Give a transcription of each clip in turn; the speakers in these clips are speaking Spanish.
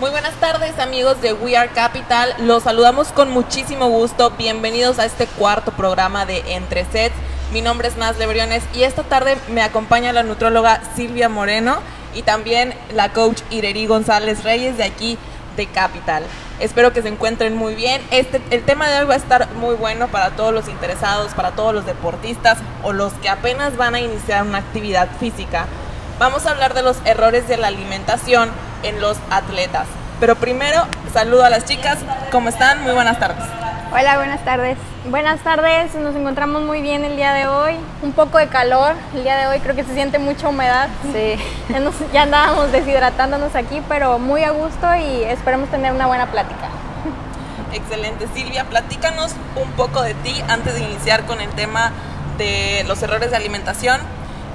Muy buenas tardes amigos de We Are Capital, los saludamos con muchísimo gusto, bienvenidos a este cuarto programa de Entre Sets. Mi nombre es Naz Lebriones y esta tarde me acompaña la nutróloga Silvia Moreno y también la coach Ireri González Reyes de aquí de Capital. Espero que se encuentren muy bien. Este, el tema de hoy va a estar muy bueno para todos los interesados, para todos los deportistas o los que apenas van a iniciar una actividad física. Vamos a hablar de los errores de la alimentación en los atletas. Pero primero, saludo a las chicas. ¿Cómo están? Muy buenas tardes. Hola, buenas tardes. Buenas tardes, nos encontramos muy bien el día de hoy. Un poco de calor el día de hoy, creo que se siente mucha humedad. Sí. Ya, nos, ya andábamos deshidratándonos aquí, pero muy a gusto y esperemos tener una buena plática. Excelente. Silvia, platícanos un poco de ti antes de iniciar con el tema de los errores de alimentación.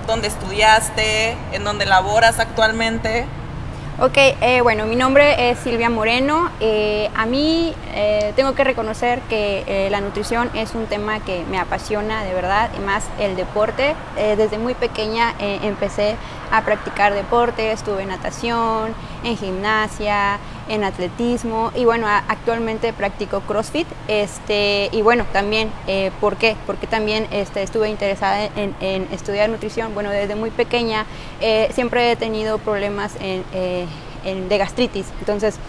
¿Dónde estudiaste? ¿En dónde laboras actualmente? Ok, eh, bueno, mi nombre es Silvia Moreno. Eh, a mí eh, tengo que reconocer que la nutrición es un tema que me apasiona de verdad, y más el deporte. desde muy pequeña empecé a practicar deporte, estuve en natación, en gimnasia, en atletismo y bueno, actualmente practico CrossFit. Este, y bueno, también, ¿por qué? Porque también este, estuve interesada en, en, estudiar nutrición. Bueno, desde muy pequeña siempre he tenido problemas en de gastritis. Entonces,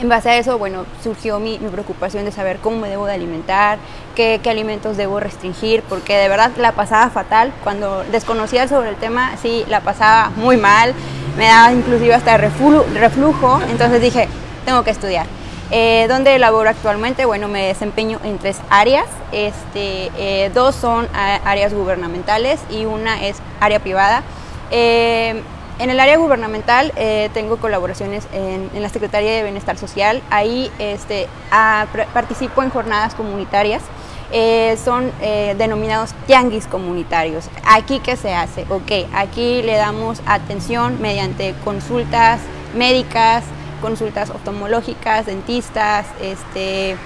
en base a eso, bueno, surgió mi, preocupación de saber cómo me debo de alimentar, qué, alimentos debo restringir, porque de verdad la pasaba fatal. Cuando desconocía sobre el tema, sí, la pasaba muy mal, me daba inclusive hasta reflujo, entonces dije, tengo que estudiar. Eh, ¿Dónde laboro actualmente? Bueno, me desempeño en tres áreas. Este, eh, dos son áreas gubernamentales y una es área privada. Eh, en el área gubernamental eh, tengo colaboraciones en, la Secretaría de Bienestar Social. Ahí este, participo en jornadas comunitarias. Eh, son eh, denominados tianguis comunitarios. ¿Aquí qué se hace? Ok, aquí le damos atención mediante consultas médicas, consultas oftalmológicas, dentistas, este,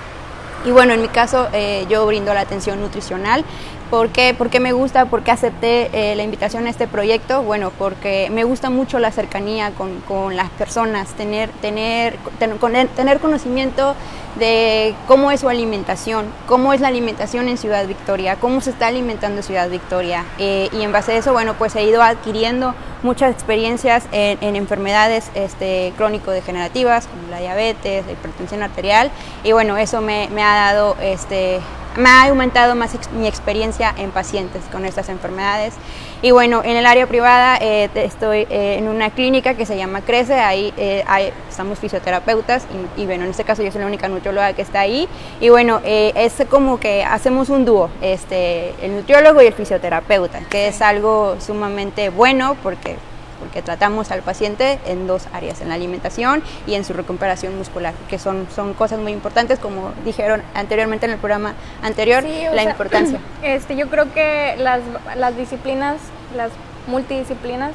y bueno, en mi caso yo brindo la atención nutricional ¿Por qué? me gusta? ¿Por qué acepté eh, la invitación a este proyecto? Bueno, porque me gusta mucho la cercanía con, las personas, tener, tener, tener, conocimiento de cómo es su alimentación, cómo es la alimentación en Ciudad Victoria, cómo se está alimentando Ciudad Victoria. Eh, y en base a eso, bueno, pues he ido adquiriendo muchas experiencias en, enfermedades este, crónico-degenerativas, como la diabetes, la hipertensión arterial. Y bueno, eso me, me ha dado este, me ha aumentado más mi experiencia en pacientes con estas enfermedades. Y bueno, en el área privada eh, estoy eh, en una clínica que se llama Crece, ahí eh, estamos fisioterapeutas y, bueno, en este caso yo soy la única nutrióloga que está ahí. Y bueno, es como que hacemos un dúo, este, el nutriólogo y el fisioterapeuta, que es algo sumamente bueno porque porque tratamos al paciente en dos áreas, en la alimentación y en su recuperación muscular, que son, son cosas muy importantes, como dijeron anteriormente en el programa anterior, la importancia. Este, yo creo que las, las disciplinas, las multidisciplinas,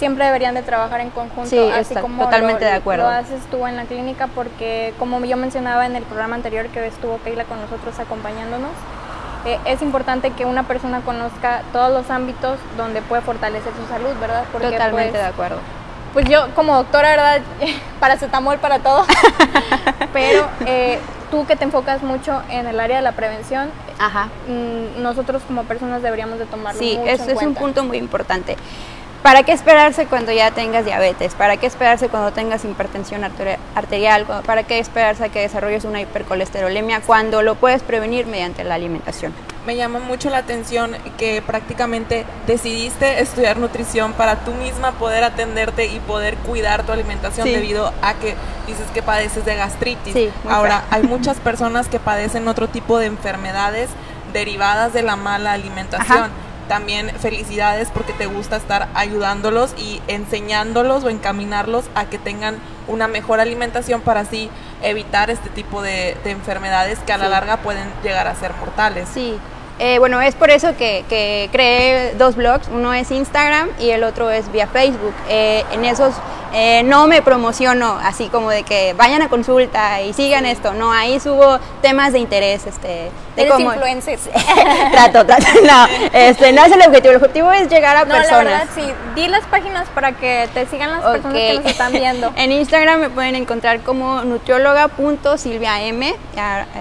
siempre deberían de trabajar en conjunto, sí, así como totalmente de acuerdo. lo haces tú en la clínica, porque como yo mencionaba en el programa anterior que estuvo Keila con nosotros acompañándonos, eh, es importante que una persona conozca todos los ámbitos donde puede fortalecer su salud, ¿verdad? Porque, Totalmente pues, de acuerdo. Pues yo como doctora, ¿verdad? Paracetamol para todo. Pero eh, tú que te enfocas mucho en el área de la prevención, Ajá. Mm, nosotros como personas deberíamos de tomarlo sí, mucho eso es un punto muy importante. ¿Para qué esperarse cuando ya tengas diabetes? ¿Para qué esperarse cuando tengas hipertensión arterial? ¿Para qué esperarse a que desarrolles una hipercolesterolemia cuando lo puedes prevenir mediante la alimentación? Me llama mucho la atención que prácticamente decidiste estudiar nutrición para tú misma poder atenderte y poder cuidar tu alimentación debido a que dices que padeces de gastritis. Ahora, hay muchas personas que padecen otro tipo de enfermedades derivadas de la mala alimentación también felicidades porque te gusta estar ayudándolos y enseñándolos o encaminarlos a que tengan una mejor alimentación para así evitar este tipo de, enfermedades que a la larga pueden llegar a ser mortales. Sí, eh, bueno, es por eso que, creé dos blogs, uno es Instagram y el otro es vía Facebook. Eh, en esos eh, no me promociono así como de que vayan a consulta y sigan esto. No, ahí subo temas de interés. Este, Eres cómo- influencer. trato, trato. No, este, no es el objetivo. El objetivo es llegar a No, personas. la verdad, sí. Di las páginas para que te sigan las personas que nos están viendo. en Instagram me pueden encontrar como nutrióloga.silviam.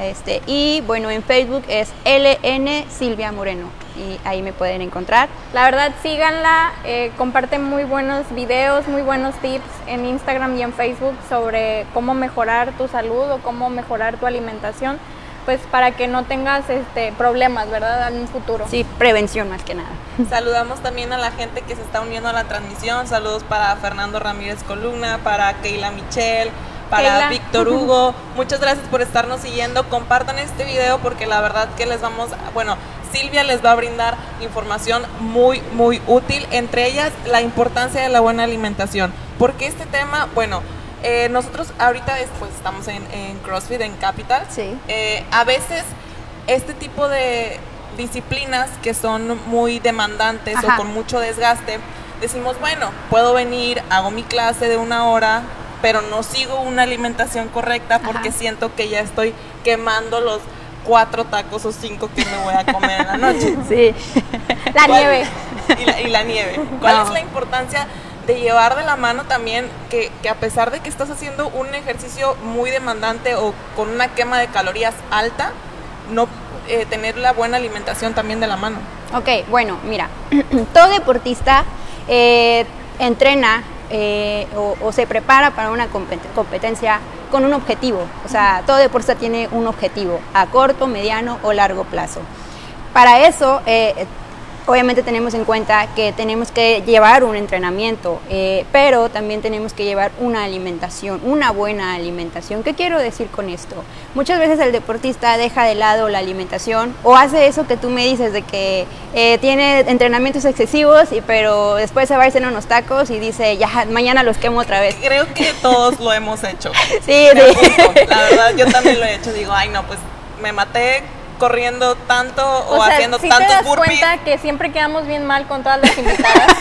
Este, y bueno, en Facebook es LN Silvia Moreno. Y ahí me pueden encontrar. La verdad, síganla. eh, comparte muy buenos videos, muy buenos tips en Instagram y en Facebook sobre cómo mejorar tu salud o cómo mejorar tu alimentación, pues para que no tengas este, problemas, ¿verdad? En un futuro. Sí, prevención más que nada. Saludamos también a la gente que se está uniendo a la transmisión. Saludos para Fernando Ramírez Columna, para Keila Michel, para Keila. Víctor Hugo. Muchas gracias por estarnos siguiendo. Compartan este video porque la verdad que les vamos, bueno, Silvia les va a brindar información muy, muy útil, entre ellas la importancia de la buena alimentación. Porque este tema, bueno, eh, nosotros ahorita pues, estamos en, en CrossFit, en Capital. Sí. Eh, a veces este tipo de disciplinas que son muy demandantes Ajá. o con mucho desgaste, decimos, bueno, puedo venir, hago mi clase de una hora, pero no sigo una alimentación correcta porque Ajá. siento que ya estoy quemando los cuatro tacos o cinco que me voy a comer en la noche. Sí. La ¿Cuál- nieve. Y la, y la nieve. ¿Cuál No. es la importancia de llevar de la mano también que, que a pesar de que estás haciendo un ejercicio muy demandante o con una quema de calorías alta, no eh, tener la buena alimentación también de la mano? Ok, bueno, mira, todo deportista eh, entrena eh, o, o se prepara para una compet- competencia con un objetivo. O sea, todo deportista tiene un objetivo a corto, mediano o largo plazo. Para eso, obviamente tenemos en cuenta que tenemos que llevar un entrenamiento, eh, pero también tenemos que llevar una alimentación, una buena alimentación. ¿Qué quiero decir con esto? Muchas veces el deportista deja de lado la alimentación o hace eso que tú me dices de que eh, tiene entrenamientos excesivos, y, pero después se va a ir a hacer unos tacos y dice, ya, mañana los quemo otra vez. Creo que todos lo hemos hecho. Sí, sí. La verdad, yo también lo he hecho. Digo, ay, no, pues me maté corriendo tanto o, O, sea, haciendo te tantos das burpees. cuenta que siempre quedamos bien mal con todas las invitadas.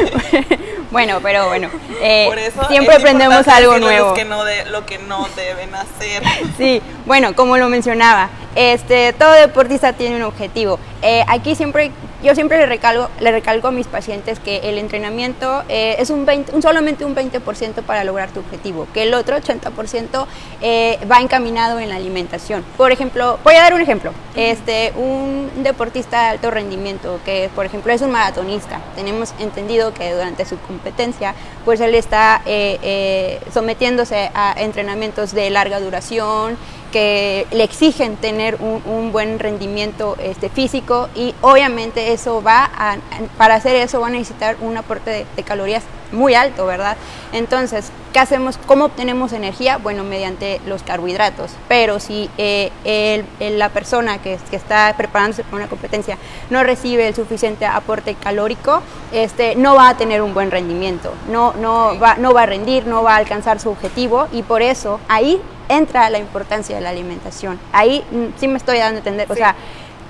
bueno, pero bueno, eh, Por eso siempre aprendemos algo nuevo. Que no de, lo que no deben hacer. Sí, bueno, como lo mencionaba, este, todo deportista tiene un objetivo. Eh, aquí siempre, yo siempre le recalco, le recalco a mis pacientes que el entrenamiento eh, es un, 20, un solamente un 20% para lograr tu objetivo, que el otro 80% eh, va encaminado en la alimentación. Por ejemplo, voy a dar un ejemplo. Este, un deportista de alto rendimiento, que por ejemplo es un maratonista, tenemos entendido que durante su competencia, pues él está eh, eh, sometiéndose a entrenamientos de larga duración, que le exigen tener un, un buen rendimiento este, físico y obviamente eso va a, para hacer eso va a necesitar un aporte de, de calorías muy alto, ¿verdad? Entonces, ¿qué hacemos? ¿Cómo obtenemos energía? Bueno, mediante los carbohidratos. Pero si eh, el- el- la persona que, que está preparándose para una competencia no recibe el suficiente aporte calórico, este, no va a tener un buen rendimiento, no, no, va, no va a rendir, no va a alcanzar su objetivo y por eso ahí entra la importancia de la alimentación. Ahí mm, sí me estoy dando a entender, o sea,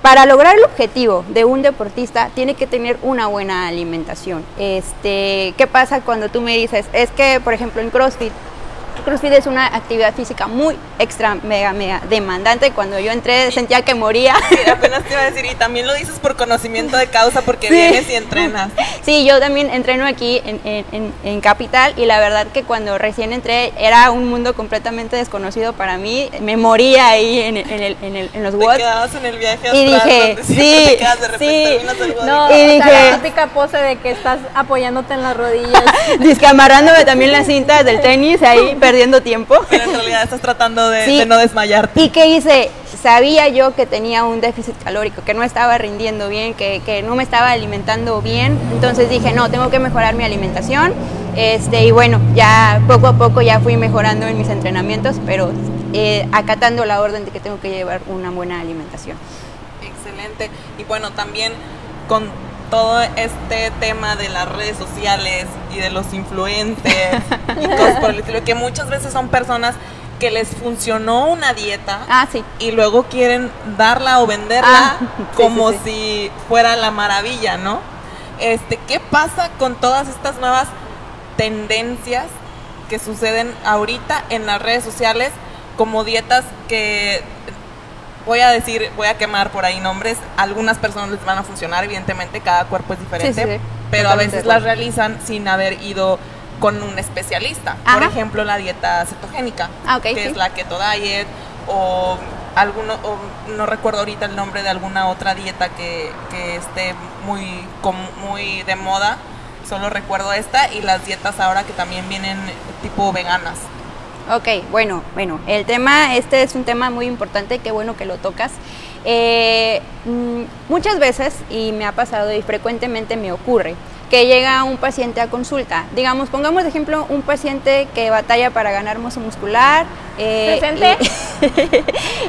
para lograr el objetivo de un deportista tiene que tener una buena alimentación. Este, ¿qué pasa cuando tú me dices, es que por ejemplo en CrossFit CrossFit es una actividad física muy extra, mega, mega demandante. Cuando yo entré sentía que moría. Sí, apenas te iba a decir, y también lo dices por conocimiento de causa, porque Sí. vienes y entrenas. Sí, yo también entreno aquí en, en- en- en Capital y la verdad que cuando recién entré era un mundo completamente desconocido para mí. Me moría ahí en, en el- en el- en los Te watts. quedabas en el viaje Y astral, dije, sí, te quedas de repente, sí. el. No, Y dije- la típica pose de que estás apoyándote en las rodillas. Disque amarrándome también las cintas del tenis ahí perdiendo tiempo. Pero en realidad estás tratando de, Sí. de no desmayarte. ¿Y qué hice? Sabía yo que tenía un déficit calórico, que no estaba rindiendo bien, que, que no me estaba alimentando bien. Entonces dije, no, tengo que mejorar mi alimentación. Este, y bueno, ya poco a poco ya fui mejorando en mis entrenamientos, pero eh, acatando la orden de que tengo que llevar una buena alimentación. Excelente. Y bueno, también con todo este tema de las redes sociales y de los influencers y cosas por el estilo, que muchas veces son personas que les funcionó una dieta Ah, sí. y luego quieren darla o venderla Ah, sí, como sí, si fuera la maravilla, ¿no? Este, ¿qué pasa con todas estas nuevas tendencias que suceden ahorita en las redes sociales como dietas que voy a decir, voy a quemar por ahí nombres, algunas personas les van a funcionar, evidentemente cada cuerpo es diferente, pero a veces las realizan sin haber ido con un especialista. Por ejemplo, la dieta cetogénica, ah, que es la keto diet o alguno no recuerdo ahorita el nombre de alguna otra dieta que, que esté muy muy de moda solo recuerdo esta y las dietas ahora que también vienen tipo veganas Ok, bueno, bueno, el tema, este es un tema muy importante, qué bueno que lo tocas. Eh, mm, muchas veces, y me ha pasado y frecuentemente me ocurre, que llega un paciente a consulta. Digamos, pongamos de ejemplo un paciente que batalla para ganar masa muscular. Eh, ¿Presente?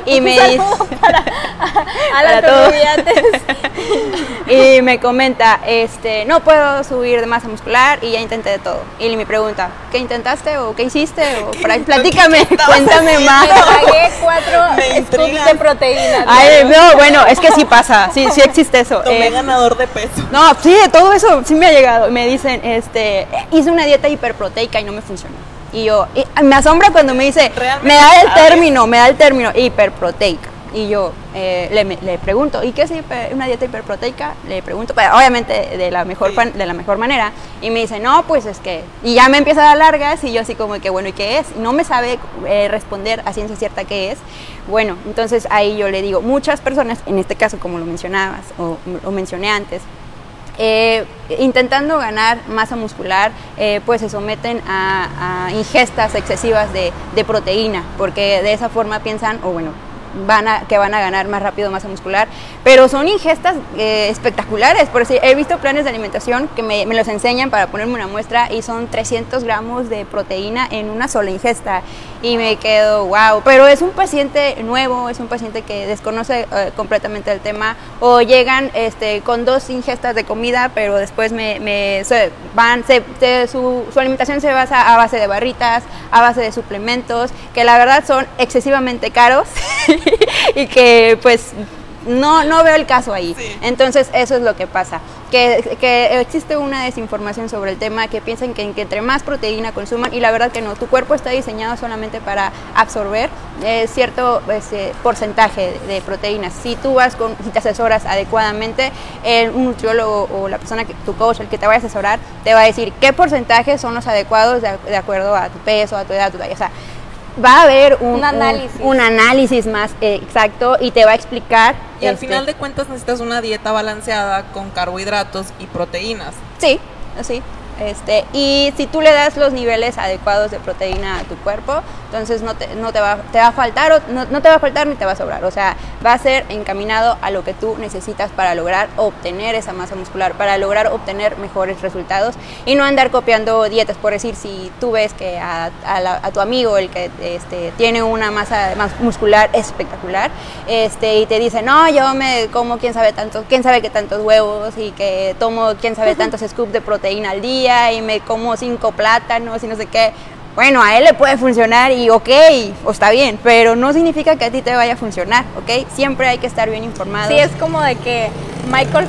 Y, me dice... Para, a, todos. y me comenta, este, no puedo subir de masa muscular y ya intenté de todo. Y me pregunta, ¿qué intentaste o qué hiciste? O platícame, cuéntame más. Pagué cuatro scoops de proteína. Ay, no, bueno, es que sí pasa, sí, sí existe eso. Tomé eh, ganador de peso. No, sí, todo eso sí me llegado. Me dicen, este, hice una dieta hiperproteica y no me funcionó. Y yo, me asombra cuando me dice, me da el término, me da el término hiperproteica. Y yo eh, le, le, pregunto, ¿y qué es una dieta hiperproteica? Le pregunto, pues, obviamente de la, mejor de la mejor manera. Y me dice, no, pues es que... Y ya me empieza a dar largas y yo así como que, bueno, ¿y qué es? No me sabe eh, responder a ciencia cierta qué es. Bueno, entonces ahí yo le digo, muchas personas, en este caso como lo mencionabas o, o mencioné antes, eh, intentando ganar masa muscular, eh, pues se someten a, ingestas excesivas de, de, proteína, porque de esa forma piensan, o bueno, van a, que van a ganar más rápido masa muscular, pero son ingestas eh, espectaculares, por si he visto planes de alimentación que me, me, los enseñan para ponerme una muestra y son 300 gramos de proteína en una sola ingesta. Y me quedo, wow, pero es un paciente nuevo, es un paciente que desconoce eh, completamente el tema. O llegan este, con dos ingestas de comida, pero después me, me van, se, su, su alimentación se basa a base de barritas, a base de suplementos, que la verdad son excesivamente caros. y que pues no, no veo el caso ahí. Entonces eso es lo que pasa, que, que, existe una desinformación sobre el tema, que piensan que, que, entre más proteína consuman, y la verdad que no, tu cuerpo está diseñado solamente para absorber eh, cierto ese porcentaje de, proteínas. Si tú vas con, si te asesoras adecuadamente, el, un nutriólogo o la persona, que tu coach, el que te vaya a asesorar, te va a decir qué porcentajes son los adecuados de, de acuerdo a tu peso, a tu edad, a tu talla. O sea, va a haber un, análisis. Un, análisis más eh, exacto y te va a explicar. Y al este final de cuentas necesitas una dieta balanceada con carbohidratos y proteínas. Sí, sí. Este, y si tú le das los niveles adecuados de proteína a tu cuerpo, entonces no te, no te, va, te va a faltar, o, no, no, te va a faltar ni te va a sobrar. O sea, va a ser encaminado a lo que tú necesitas para lograr obtener esa masa muscular, para lograr obtener mejores resultados y no andar copiando dietas. Por decir, si tú ves que a, a, tu amigo, el que este, tiene una masa muscular espectacular, este, y te dice, no, yo me como quién sabe tantos, quién sabe qué tantos huevos y que tomo quién sabe tantos scoops de proteína al día y me como cinco plátanos y no sé qué. Bueno, a él le puede funcionar y ok, o está bien, pero no significa que a ti te vaya a funcionar, ¿ok? Siempre hay que estar bien informado. Sí, es como de que Michael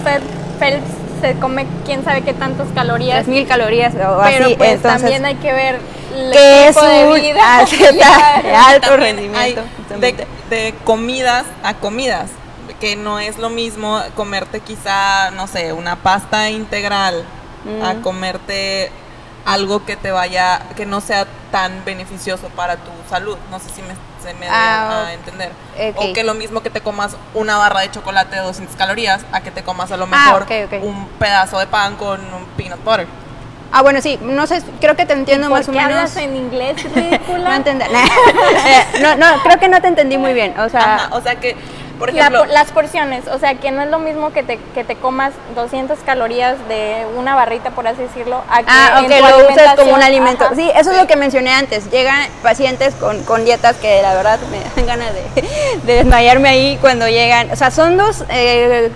Phelps se come quién sabe qué tantas calorías. mil calorías o pero pues también hay que ver que es de vida de alto rendimiento. De, de comidas a comidas que no es lo mismo comerte quizá, no sé, una pasta integral a comerte algo que te vaya, que no sea tan beneficioso para tu salud. No sé si me, se me da a entender. O que lo mismo que te comas una barra de chocolate de 200 calorías, a que te comas a lo ah, mejor un pedazo de pan con un peanut butter. Ah, bueno, sí, no sé, creo que te entiendo más o menos. hablas en inglés, ridícula? no, entendí. no, no, creo que no te entendí muy bien. O sea, o sea que por ejemplo, las porciones, o sea, que no es lo mismo que te, que te comas 200 calorías de una barrita, por así decirlo, a que, ah, lo uses como un alimento. sí, eso es lo que mencioné antes. Llegan pacientes con, con dietas que la verdad me dan ganas de, de, desmayarme ahí cuando llegan. O sea, son dos, eh,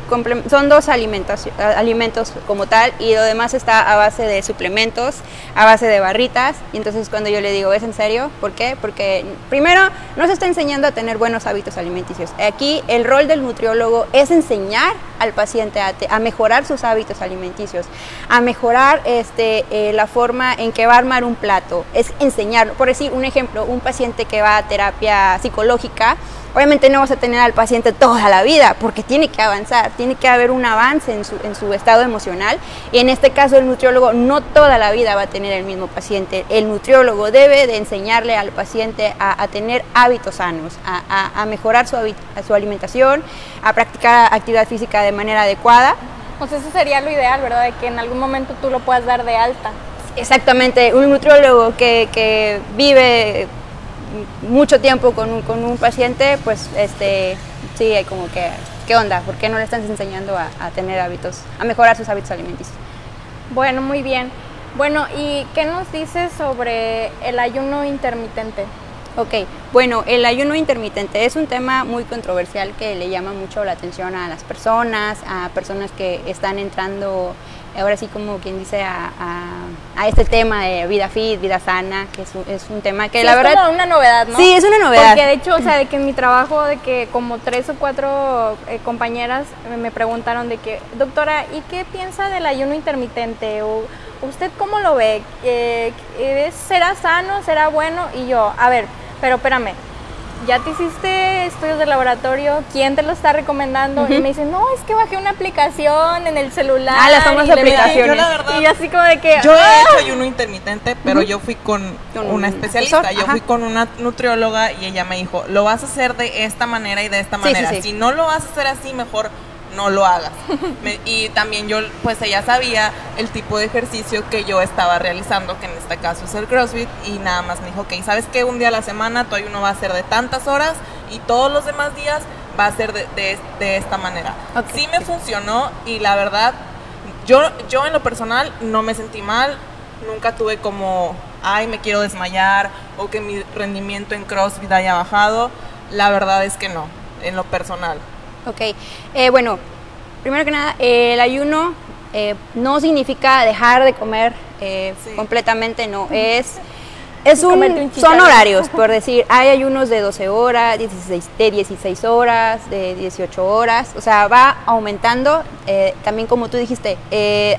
son dos alimentos, alimentos como tal y lo demás está a base de suplementos, a base de barritas. Y entonces cuando yo le digo, ¿es en serio? ¿Por qué? Porque primero no se está enseñando a tener buenos hábitos alimenticios. Aquí el rol del nutriólogo es enseñar al paciente a, mejorar sus hábitos alimenticios, a mejorar este, eh, la forma en que va a armar un plato, es enseñarlo. Por decir un ejemplo, un paciente que va a terapia psicológica, Obviamente no vas a tener al paciente toda la vida porque tiene que avanzar, tiene que haber un avance en su, en su estado emocional y en este caso el nutriólogo no toda la vida va a tener el mismo paciente. El nutriólogo debe de enseñarle al paciente a, tener hábitos sanos, a, mejorar su, su alimentación, a practicar actividad física de manera adecuada. Pues eso sería lo ideal, ¿verdad? De que en algún momento tú lo puedas dar de alta. Exactamente, un nutriólogo que, que vive mucho tiempo con un, con un paciente, pues este, sí, hay como que, ¿qué onda? ¿Por qué no le estás enseñando a, a tener hábitos, a mejorar sus hábitos alimenticios? Bueno, muy bien. Bueno, ¿y qué nos dices sobre el ayuno intermitente? Ok, bueno, el ayuno intermitente es un tema muy controversial que le llama mucho la atención a las personas, a personas que están entrando ahora sí como quien dice a, a, este tema de vida fit, vida sana, que es un, es un tema que la verdad... Es como una novedad, ¿no? Sí, es una novedad. Porque de hecho, o sea, de que en mi trabajo, de que como tres o cuatro eh, compañeras me preguntaron de que, doctora, ¿y qué piensa del ayuno intermitente? O, ¿Usted cómo lo ve? Eh, ¿Será sano? ¿Será bueno? Y yo, a ver, pero espérame, ya te hiciste estudios de laboratorio, ¿quién te lo está recomendando? Y me dicen, no, es que bajé una aplicación en el celular. Ah, las famosas aplicaciones. y así como de que... Yo he ¡ah! hecho ayuno intermitente, pero yo fui con, una especialista, yo fui con una nutrióloga y ella me dijo, lo vas a hacer de esta manera y de esta manera. Si no lo vas a hacer así, mejor no lo hagas. y también yo, pues ella sabía el tipo de ejercicio que yo estaba realizando, que en este caso es el CrossFit, y nada más me dijo, ok, ¿sabes qué? Un día a la semana tu ayuno va a ser de tantas horas y todos los demás días va a ser de, de, esta manera. Sí me funcionó y la verdad, yo, yo en lo personal no me sentí mal, nunca tuve como, ay, me quiero desmayar o que mi rendimiento en CrossFit haya bajado. La verdad es que no, en lo personal. Ok, eh, bueno, primero que nada, el ayuno eh, no significa dejar de comer eh, completamente, no, es... Es un, son horarios, por decir, hay ayunos de 12 horas, 16, de 16 horas, de 18 horas, o sea, va aumentando. también como tú dijiste,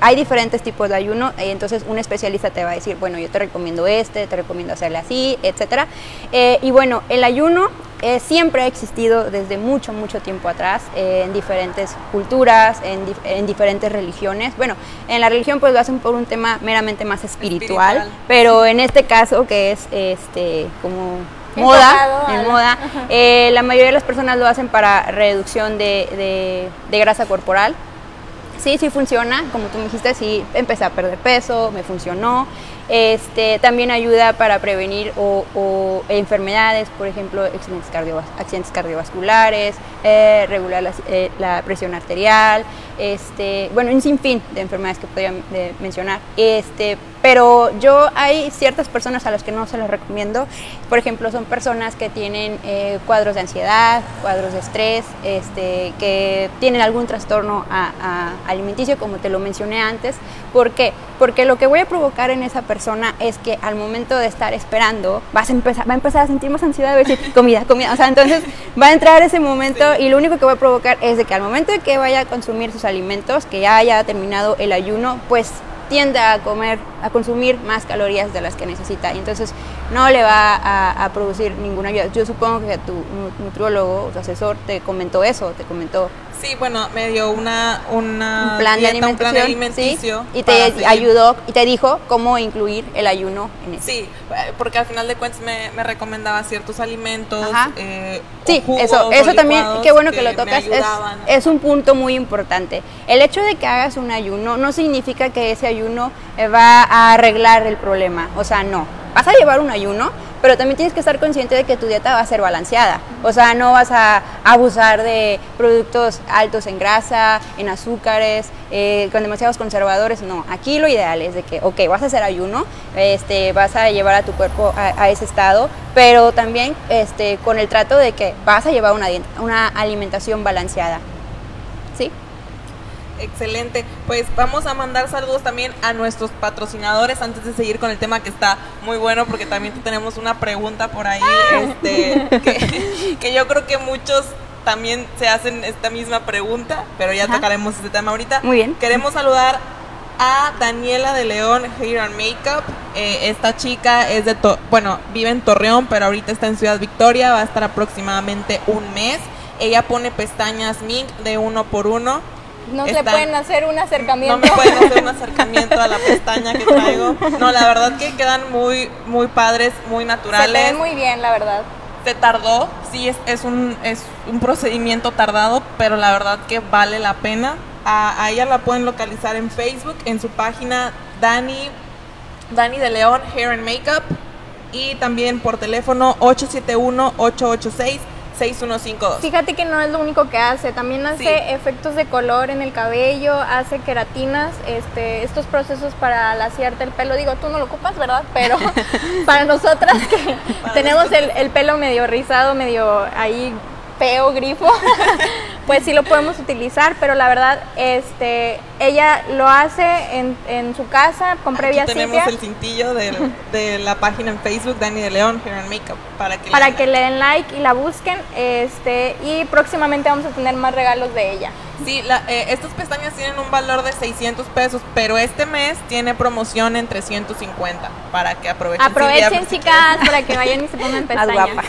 hay diferentes tipos de ayuno, y entonces un especialista te va a decir, bueno, yo te recomiendo este, te recomiendo hacerle así, etcétera. y bueno, el ayuno eh, siempre ha existido desde mucho, mucho tiempo atrás eh, en diferentes culturas, en, diferentes religiones. Bueno, en la religión pues lo hacen por un tema meramente más espiritual, pero en este caso que es este como moda, en moda, eh, la mayoría de las personas lo hacen para reducción de, de grasa corporal. Sí, sí funciona, como tú me dijiste, sí empecé a perder peso, me funcionó. Este, también ayuda para prevenir enfermedades, por ejemplo, accidentes, cardiovasculares, eh, regular eh, la, presión arterial, este, bueno, un sinfín de enfermedades que podría mencionar. Este, pero yo hay ciertas personas a las que no se las recomiendo. Por ejemplo, son personas que tienen eh, cuadros de ansiedad, cuadros de estrés, este, que tienen algún trastorno alimenticio, como te lo mencioné antes. ¿Por qué? Porque lo que voy a provocar en esa persona es que al momento de estar esperando, vas a empezar, va a empezar a sentir más ansiedad, de decir comida, comida. O sea, entonces va a entrar ese momento y lo único que voy a provocar es de que al momento de que vaya a consumir sus alimentos, que ya haya terminado el ayuno, pues tiende a comer, a consumir más calorías de las que necesita y entonces no le va a, producir ninguna ayuda. Yo supongo que tu nutriólogo tu asesor te comentó eso, te comentó. Sí, bueno, me dio una, una un plan de alimentación, alimenticio y te ayudó y te dijo cómo incluir el ayuno en eso. Sí, porque al final de cuentas me, me recomendaba ciertos alimentos. Eh, sí, eso, eso también, qué bueno que, lo tocas, es, es un punto muy importante. El hecho de que hagas un ayuno no significa que ese ayuno eh, va a arreglar el problema, o sea, no vas a llevar un ayuno, pero también tienes que estar consciente de que tu dieta va a ser balanceada. O sea, no vas a abusar de productos altos en grasa, en azúcares, eh, con demasiados conservadores. No, aquí lo ideal es de que, ok, vas a hacer ayuno, este, vas a llevar a tu cuerpo a, ese estado, pero también este, con el trato de que vas a llevar una, una alimentación balanceada. ¿Sí? Excelente. Pues vamos a mandar saludos también a nuestros patrocinadores antes de seguir con el tema que está muy bueno porque también tenemos una pregunta por ahí este, que, yo creo que muchos también se hacen esta misma pregunta, pero ya Ajá. tocaremos este tema ahorita. Muy bien. Queremos saludar a Daniela de León Hair and Makeup. Eh, esta chica es de, To- bueno, vive en Torreón, pero ahorita está en Ciudad Victoria, va a estar aproximadamente un mes. Ella pone pestañas mink de uno por uno. No se pueden hacer un acercamiento. No me pueden hacer un acercamiento a la pestaña que traigo. No, la verdad que quedan muy, muy padres, muy Se naturales. ven muy bien, la verdad. Se tardó, sí, es, es, un, es un procedimiento tardado, pero la verdad que vale la pena. A, a ella la pueden localizar en Facebook, en su página Dani, Dani de León Hair and Makeup y también por teléfono 871-886-6152. Fíjate que no es lo único que hace, también hace Sí. efectos de color en el cabello, hace queratinas, este, estos procesos para laciarte el pelo. Digo, tú no lo ocupas, ¿verdad? Pero para nosotras que Para tenemos el, el pelo medio rizado, medio ahí feo, grifo, pues sí lo podemos utilizar, pero la verdad, este, ella lo hace en, en su casa con previa Aquí tenemos cita. el cintillo del- de, la página en Facebook Dani de León Hair and Makeup para que para la- que le den like y la busquen este y próximamente vamos a tener más regalos de ella. Sí, la- eh, estas pestañas tienen un valor de 600 pesos, pero este mes tiene promoción en 350 para que aprovechen. Aprovechen chicas para que vayan y se pongan pestañas.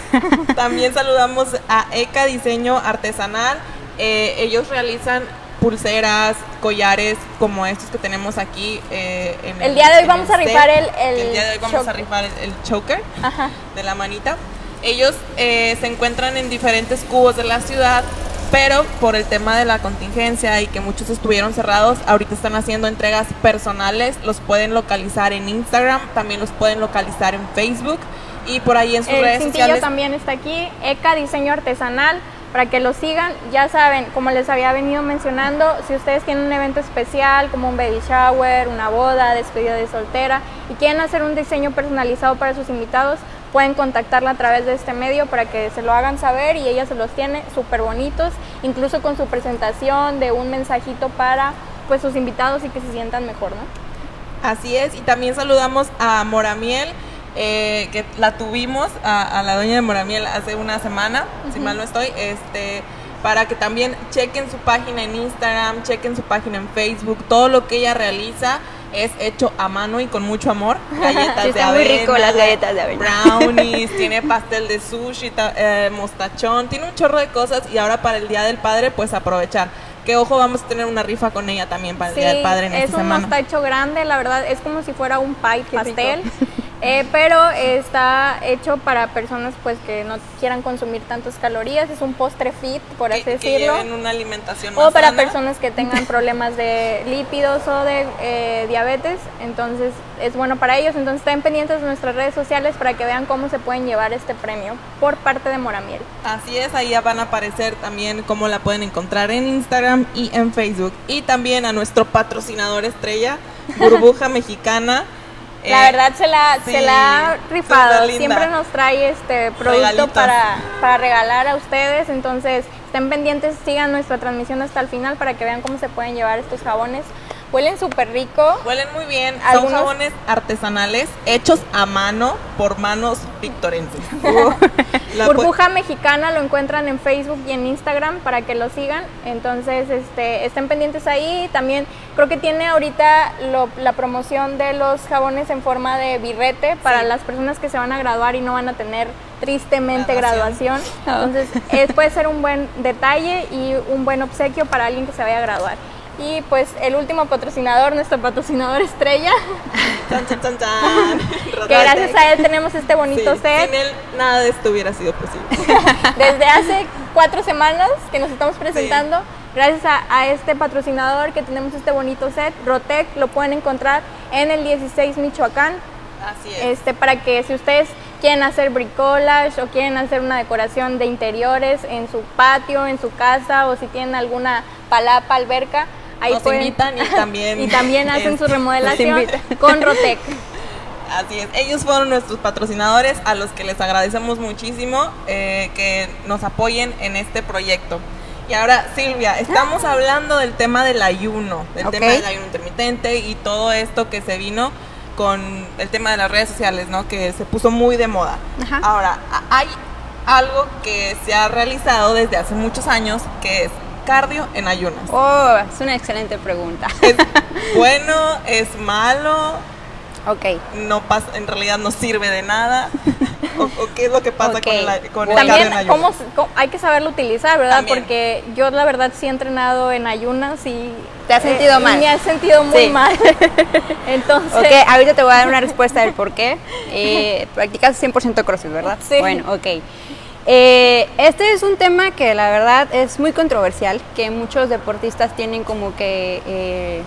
También saludamos a Diseño Artesanal. Eh, ellos realizan pulseras, collares como estos que tenemos aquí. eh, en El día de hoy vamos a rifar el- el El día de hoy vamos a choker. rifar el, el choker Ajá. de la manita. Ellos eh, se encuentran en diferentes cubos de la ciudad, pero por el tema de la contingencia y que muchos estuvieron cerrados, ahorita están haciendo entregas personales. Los pueden localizar en Instagram, también los pueden localizar en Facebook y por ahí en sus El redes cintillo sociales. también está aquí, ECA Diseño Artesanal, para que lo sigan. Ya saben, como les había venido mencionando, si ustedes tienen un evento especial como un baby shower, una boda, despedida de soltera y quieren hacer un diseño personalizado para sus invitados, pueden contactarla a través de este medio para que se lo hagan saber y ella se los tiene súper bonitos, incluso con su presentación de un mensajito para pues sus invitados y que se sientan mejor, ¿no? Así es, y también saludamos a Moramiel, eh, que la tuvimos, a, a la doña de Moramiel hace una semana, si mal no estoy, este, para que también chequen su página en Instagram, chequen su página en Facebook, todo lo que ella realiza es hecho a mano y con mucho amor. Galletas Sí, de está muy avena, rico las galletas de avena. brownies, tiene pastel de sushi, eh, mostachón, tiene un chorro de cosas y ahora para el Día del Padre pues aprovechar. Que ojo, vamos a tener una rifa con ella también para el Día del Padre en es esta un semana. mostacho grande, la verdad, es como si fuera un pie Qué pastel, eh, pero está hecho para personas pues que no quieran consumir tantas calorías, es un postre fit, por que, así que decirlo. lleven una alimentación O más para sana. personas que tengan problemas de lípidos o de eh, diabetes, entonces es bueno para ellos. Entonces estén pendientes de nuestras redes sociales para que vean cómo se pueden llevar este premio por parte de Moramiel. Así es, ahí ya van a aparecer también cómo la pueden encontrar en Instagram y en Facebook. Y también a nuestro patrocinador estrella, Burbuja Mexicana. La Eh, verdad se la, sí, se la ha rifado. Siempre nos trae este producto Regalitos. para, para regalar a ustedes. Entonces estén pendientes, sigan nuestra transmisión hasta el final para que vean cómo se pueden llevar estos jabones. Huelen súper rico. Huelen muy bien, son jabones artesanales hechos a mano por manos victorenses. La Burbuja Mexicana lo encuentran en Facebook y en Instagram para que lo sigan. Entonces, este, estén pendientes ahí. También creo que tiene ahorita lo- la promoción de los jabones en forma de birrete para Sí. las personas que se van a graduar y no van a tener tristemente Graduación. graduación. Entonces, es- puede ser un buen detalle y un buen obsequio para alguien que se vaya a graduar. Y pues el último patrocinador, nuestro patrocinador estrella, Chan, chan, chan, chan. que gracias a él tenemos este bonito Sí, set. Sin él nada de esto hubiera sido posible. Desde hace cuatro semamas que nos estamos presentando, gracias a, a este patrocinador que tenemos este bonito set, Rotec, lo pueden encontrar en el 16 Michoacán, Así es. este, para que si ustedes quieren hacer bricolage o quieren hacer una decoración de interiores en su patio, en su casa o si tienen alguna palapa, alberca, ahí Nos pueden- invitan y también, y también hacen su remodelación con Rotec. Así es, ellos fueron nuestros patrocinadores a los que les agradecemos muchísimo eh, que nos apoyen en este proyecto. Y ahora, Silvia, estamos hablando del tema del ayuno, del tema del ayuno intermitente y todo esto que se vino con el tema de las redes sociales, ¿no? Que se puso muy de moda. Ajá. Ahora, hay algo que se ha realizado desde hace muchos años, que es cardio en ayunas. Oh, es una excelente pregunta. ¿Es bueno? ¿Es malo? Ok. No pasa, en realidad no sirve de nada. ¿O, o qué es lo que pasa con, la- con el También cardio en ayunas? cómo, cómo- hay que saberlo utilizar, ¿verdad? También. Porque yo la verdad sí he entrenado en ayunas y... ¿Te has sentido y mal? Me he sentido muy Sí. mal. Entonces... Ok, ahorita te voy a dar una respuesta del por qué. Eh, practicas 100% CrossFit, ¿verdad? Sí. Bueno, ok. Eh, este es un tema que la verdad es muy controversial, que muchos deportistas tienen como que eh,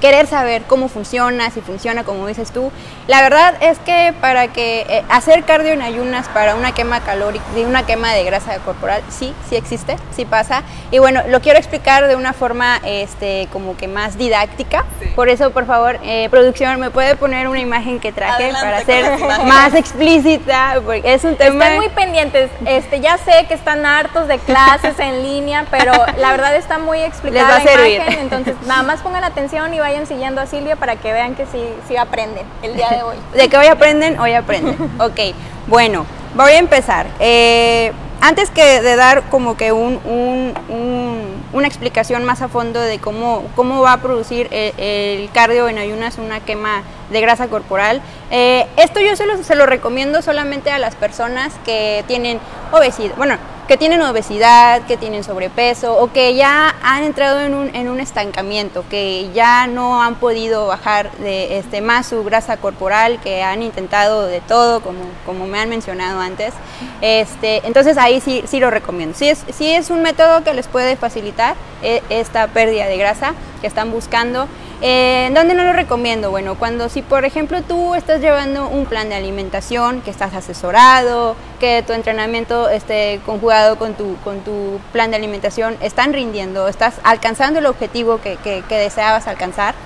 querer saber cómo funciona, si funciona como dices tú. La verdad es que para que eh, hacer cardio en ayunas para una quema calórica, de una quema de grasa corporal, sí, sí existe, sí pasa. Y bueno, lo quiero explicar de una forma este, como que más didáctica. Sí. Por eso, por favor, eh, producción, ¿me puede poner una imagen que traje Adelante para ser más explícita? Porque es un tema... Estén muy pendientes. Este, ya sé que están hartos de clases en línea, pero la verdad está muy explicada Les va a la servir. imagen. Entonces, nada más pongan atención y vayan siguiendo a Silvia para que vean que sí, sí aprenden el día de hoy. De que hoy aprenden, hoy aprenden. Ok, bueno, voy a empezar. Eh, antes que de dar como que un, un- un- una explicación más a fondo de cómo, cómo va a producir el, el cardio en ayunas una quema de grasa corporal, eh, esto yo se lo, se lo recomiendo solamente a las personas que tienen obesidad, bueno, que tienen obesidad, que tienen sobrepeso o que ya han entrado en un, en un estancamiento, que ya no han podido bajar de este, más su grasa corporal, que han intentado de todo, como, como me han mencionado antes. Este, entonces ahí sí, sí lo recomiendo. Sí es, sí es un método que les puede facilitar eh, esta pérdida de grasa que están buscando. Eh, ¿Dónde no lo recomiendo? Bueno, cuando si por ejemplo tú estás llevando un plan de alimentación, que estás asesorado, que tu entrenamiento esté conjugado con tu, con tu plan de alimentación, están rindiendo, estás alcanzando el objetivo que, deseabas alcanzar,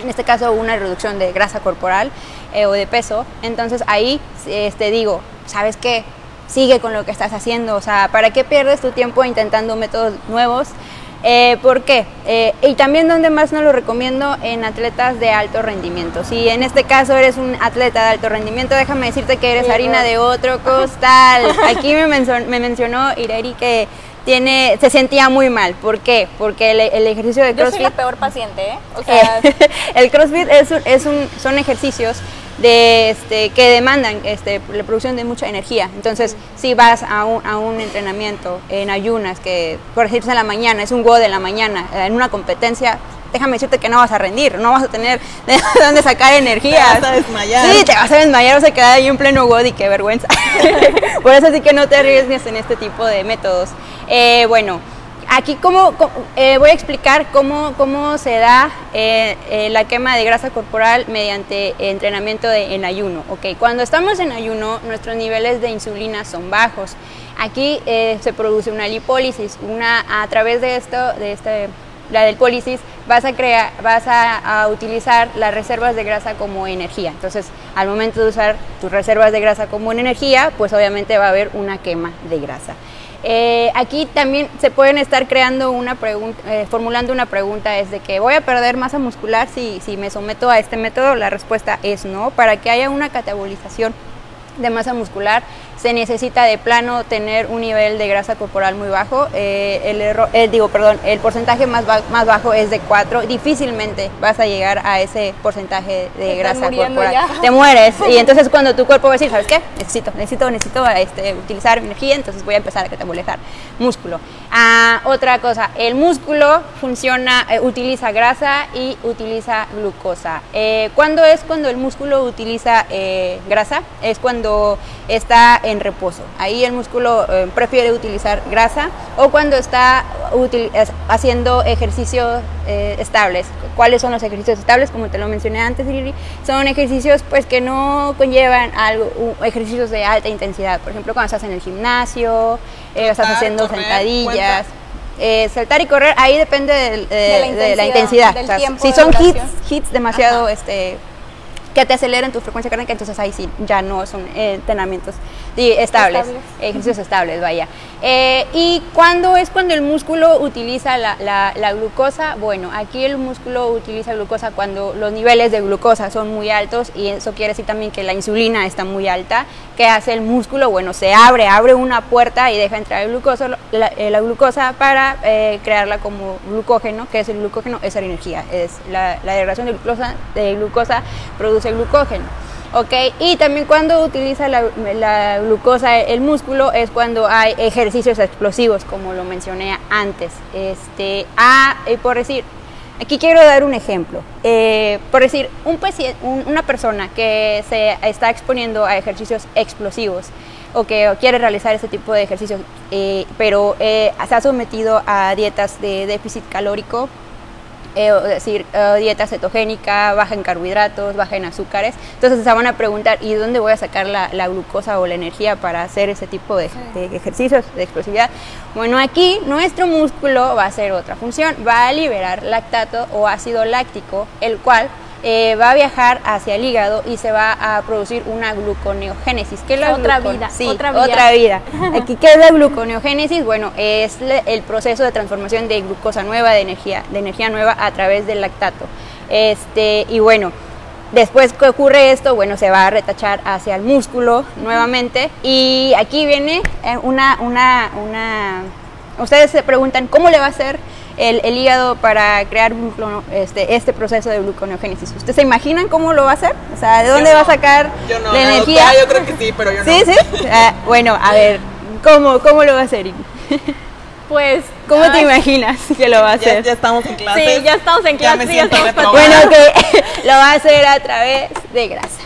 en este caso una reducción de grasa corporal eh, o de peso, entonces ahí este, digo, ¿sabes qué? Sigue con lo que estás haciendo, o sea, ¿para qué pierdes tu tiempo intentando métodos nuevos? Eh, ¿Por qué? Eh, y también donde más no lo recomiendo en atletas de alto rendimiento. Si en este caso eres un atleta de alto rendimiento, déjame decirte que eres Sí, harina no. de otro costal. Aquí me, menso- me mencionó Ireri que tiene, se sentía muy mal. ¿Por qué? Porque el, el ejercicio de Yo soy CrossFit... la peor paciente, ¿eh? O sea, Eh, el CrossFit es es un- son ejercicios de, este, que demandan este, la producción de mucha energía. Entonces, si vas a un, a un entrenamiento en ayunas, que por ejemplo en la mañana, es un go de la mañana, eh, en una competencia, déjame decirte que no vas a rendir, no vas a tener de dónde sacar energía. Te vas a desmayar. Sí, te vas a desmayar, vas a quedar ahí en pleno god y qué vergüenza. por eso sí que no te arriesgues en este tipo de métodos. Eh, bueno, Aquí cómo, eh, voy a explicar cómo, cómo se da eh, eh, la quema de grasa corporal mediante entrenamiento de- en ayuno. Okay, cuando estamos en ayuno, nuestros niveles de insulina son bajos. Aquí se produce una lipólisis, una, a través de esto, de este, la del pólisis, vas a crear, vas a, utilizar las reservas de grasa como energía. Entonces, al momento de usar tus reservas de grasa como en energía, pues obviamente va a haber una quema de grasa. Eh, aquí también se pueden estar creando una pregunta, eh, formulando una pregunta, es de que voy a perder masa muscular si, si me someto a este método. La respuesta es no. Para que haya una catabolización de masa muscular se necesita de plano tener un nivel de grasa corporal muy bajo. Eh, el error, eh, digo, perdón, el porcentaje más, ba- más bajo es de 4. Difícilmente vas a llegar a ese porcentaje de grasa corporal. ya. Te mueres. Y entonces cuando tu cuerpo va a decir, ¿sabes qué? Necesito, necesito, necesito este, utilizar energía, entonces voy a empezar a catabolizar músculo. Ah, otra cosa, el músculo funciona, eh, utiliza grasa y utiliza glucosa. Eh, ¿Cuándo es cuando el músculo utiliza eh, grasa? Es cuando está en reposo. Ahí el músculo eh, prefiere utilizar grasa o cuando está util- es- haciendo ejercicios eh, estables. ¿Cuáles son los ejercicios estables? Como te lo mencioné antes, Riri, son ejercicios pues que no conllevan algo, ejercicios de alta intensidad. Por ejemplo, cuando estás en el gimnasio, eh, estás haciendo correr, sentadillas. Eh, saltar y correr, ahí depende eh, De la de la intensidad, intensidad. del O sea, tiempo si de son hits, hits demasiado este, que te aceleran tu frecuencia cardíaca, entonces ahí sí, ya no son eh, entrenamientos estables, Estables. ejercicios estables, vaya. Eh, ¿Y cuándo es cuando el músculo utiliza la, la- la glucosa? Bueno, aquí el músculo utiliza glucosa cuando los niveles de glucosa son muy altos y eso quiere decir también que la insulina está muy alta. ¿Qué hace el músculo? Bueno, se abre, abre una puerta y deja entrar el glucosa, la, eh, la glucosa para eh, crearla como glucógeno, que es el glucógeno, es la energía, es la, la degradación de glucosa, de glucosa produce glucógeno. Ok, y también cuando utiliza la, glucosa el músculo es cuando hay ejercicios explosivos, como lo mencioné antes. Este, ah, por decir, aquí quiero dar un ejemplo. Eh, por decir, un un- una persona que se está exponiendo a ejercicios explosivos o que quiere realizar ese tipo de ejercicios, eh, pero eh, se ha sometido a dietas de déficit calórico, eh, es decir, eh, dieta cetogénica, baja en carbohidratos, baja en azúcares. Entonces se van a preguntar, ¿y de dónde voy a sacar la, la glucosa o la energía para hacer ese tipo de, de ejercicios de explosividad? Bueno, aquí nuestro músculo va a hacer otra función, va a liberar lactato o ácido láctico, el cual eh, va a viajar hacia el hígado y se va a producir una gluconeogénesis. ¿Qué es la Otra glucon- vida, Sí, otra vía. otra vida. Aquí, ¿qué es la gluconeogénesis? Bueno, es el proceso de transformación de glucosa nueva, de energía, de energía nueva a través del lactato. Este, y bueno, después que ocurre esto, bueno, se va a retachar hacia el músculo nuevamente. Y aquí viene eh, una, una, una. Ustedes se preguntan cómo le va a hacer el, el hígado para crear glucono- este, este proceso de gluconeogénesis. ¿Ustedes se imaginan cómo lo va a hacer? O sea, ¿de dónde Yo va a sacar Yo no, la la energía? doctora, yo creo que sí, pero yo Sí, no. sí. Ah, bueno, a ver, ¿cómo, cómo lo va a hacer? Pues, ¿Cómo te imaginas que lo va a hacer? ya estamos en clase. Sí, ya estamos en Ya clase. Bueno, que lo va a hacer a través de grasa.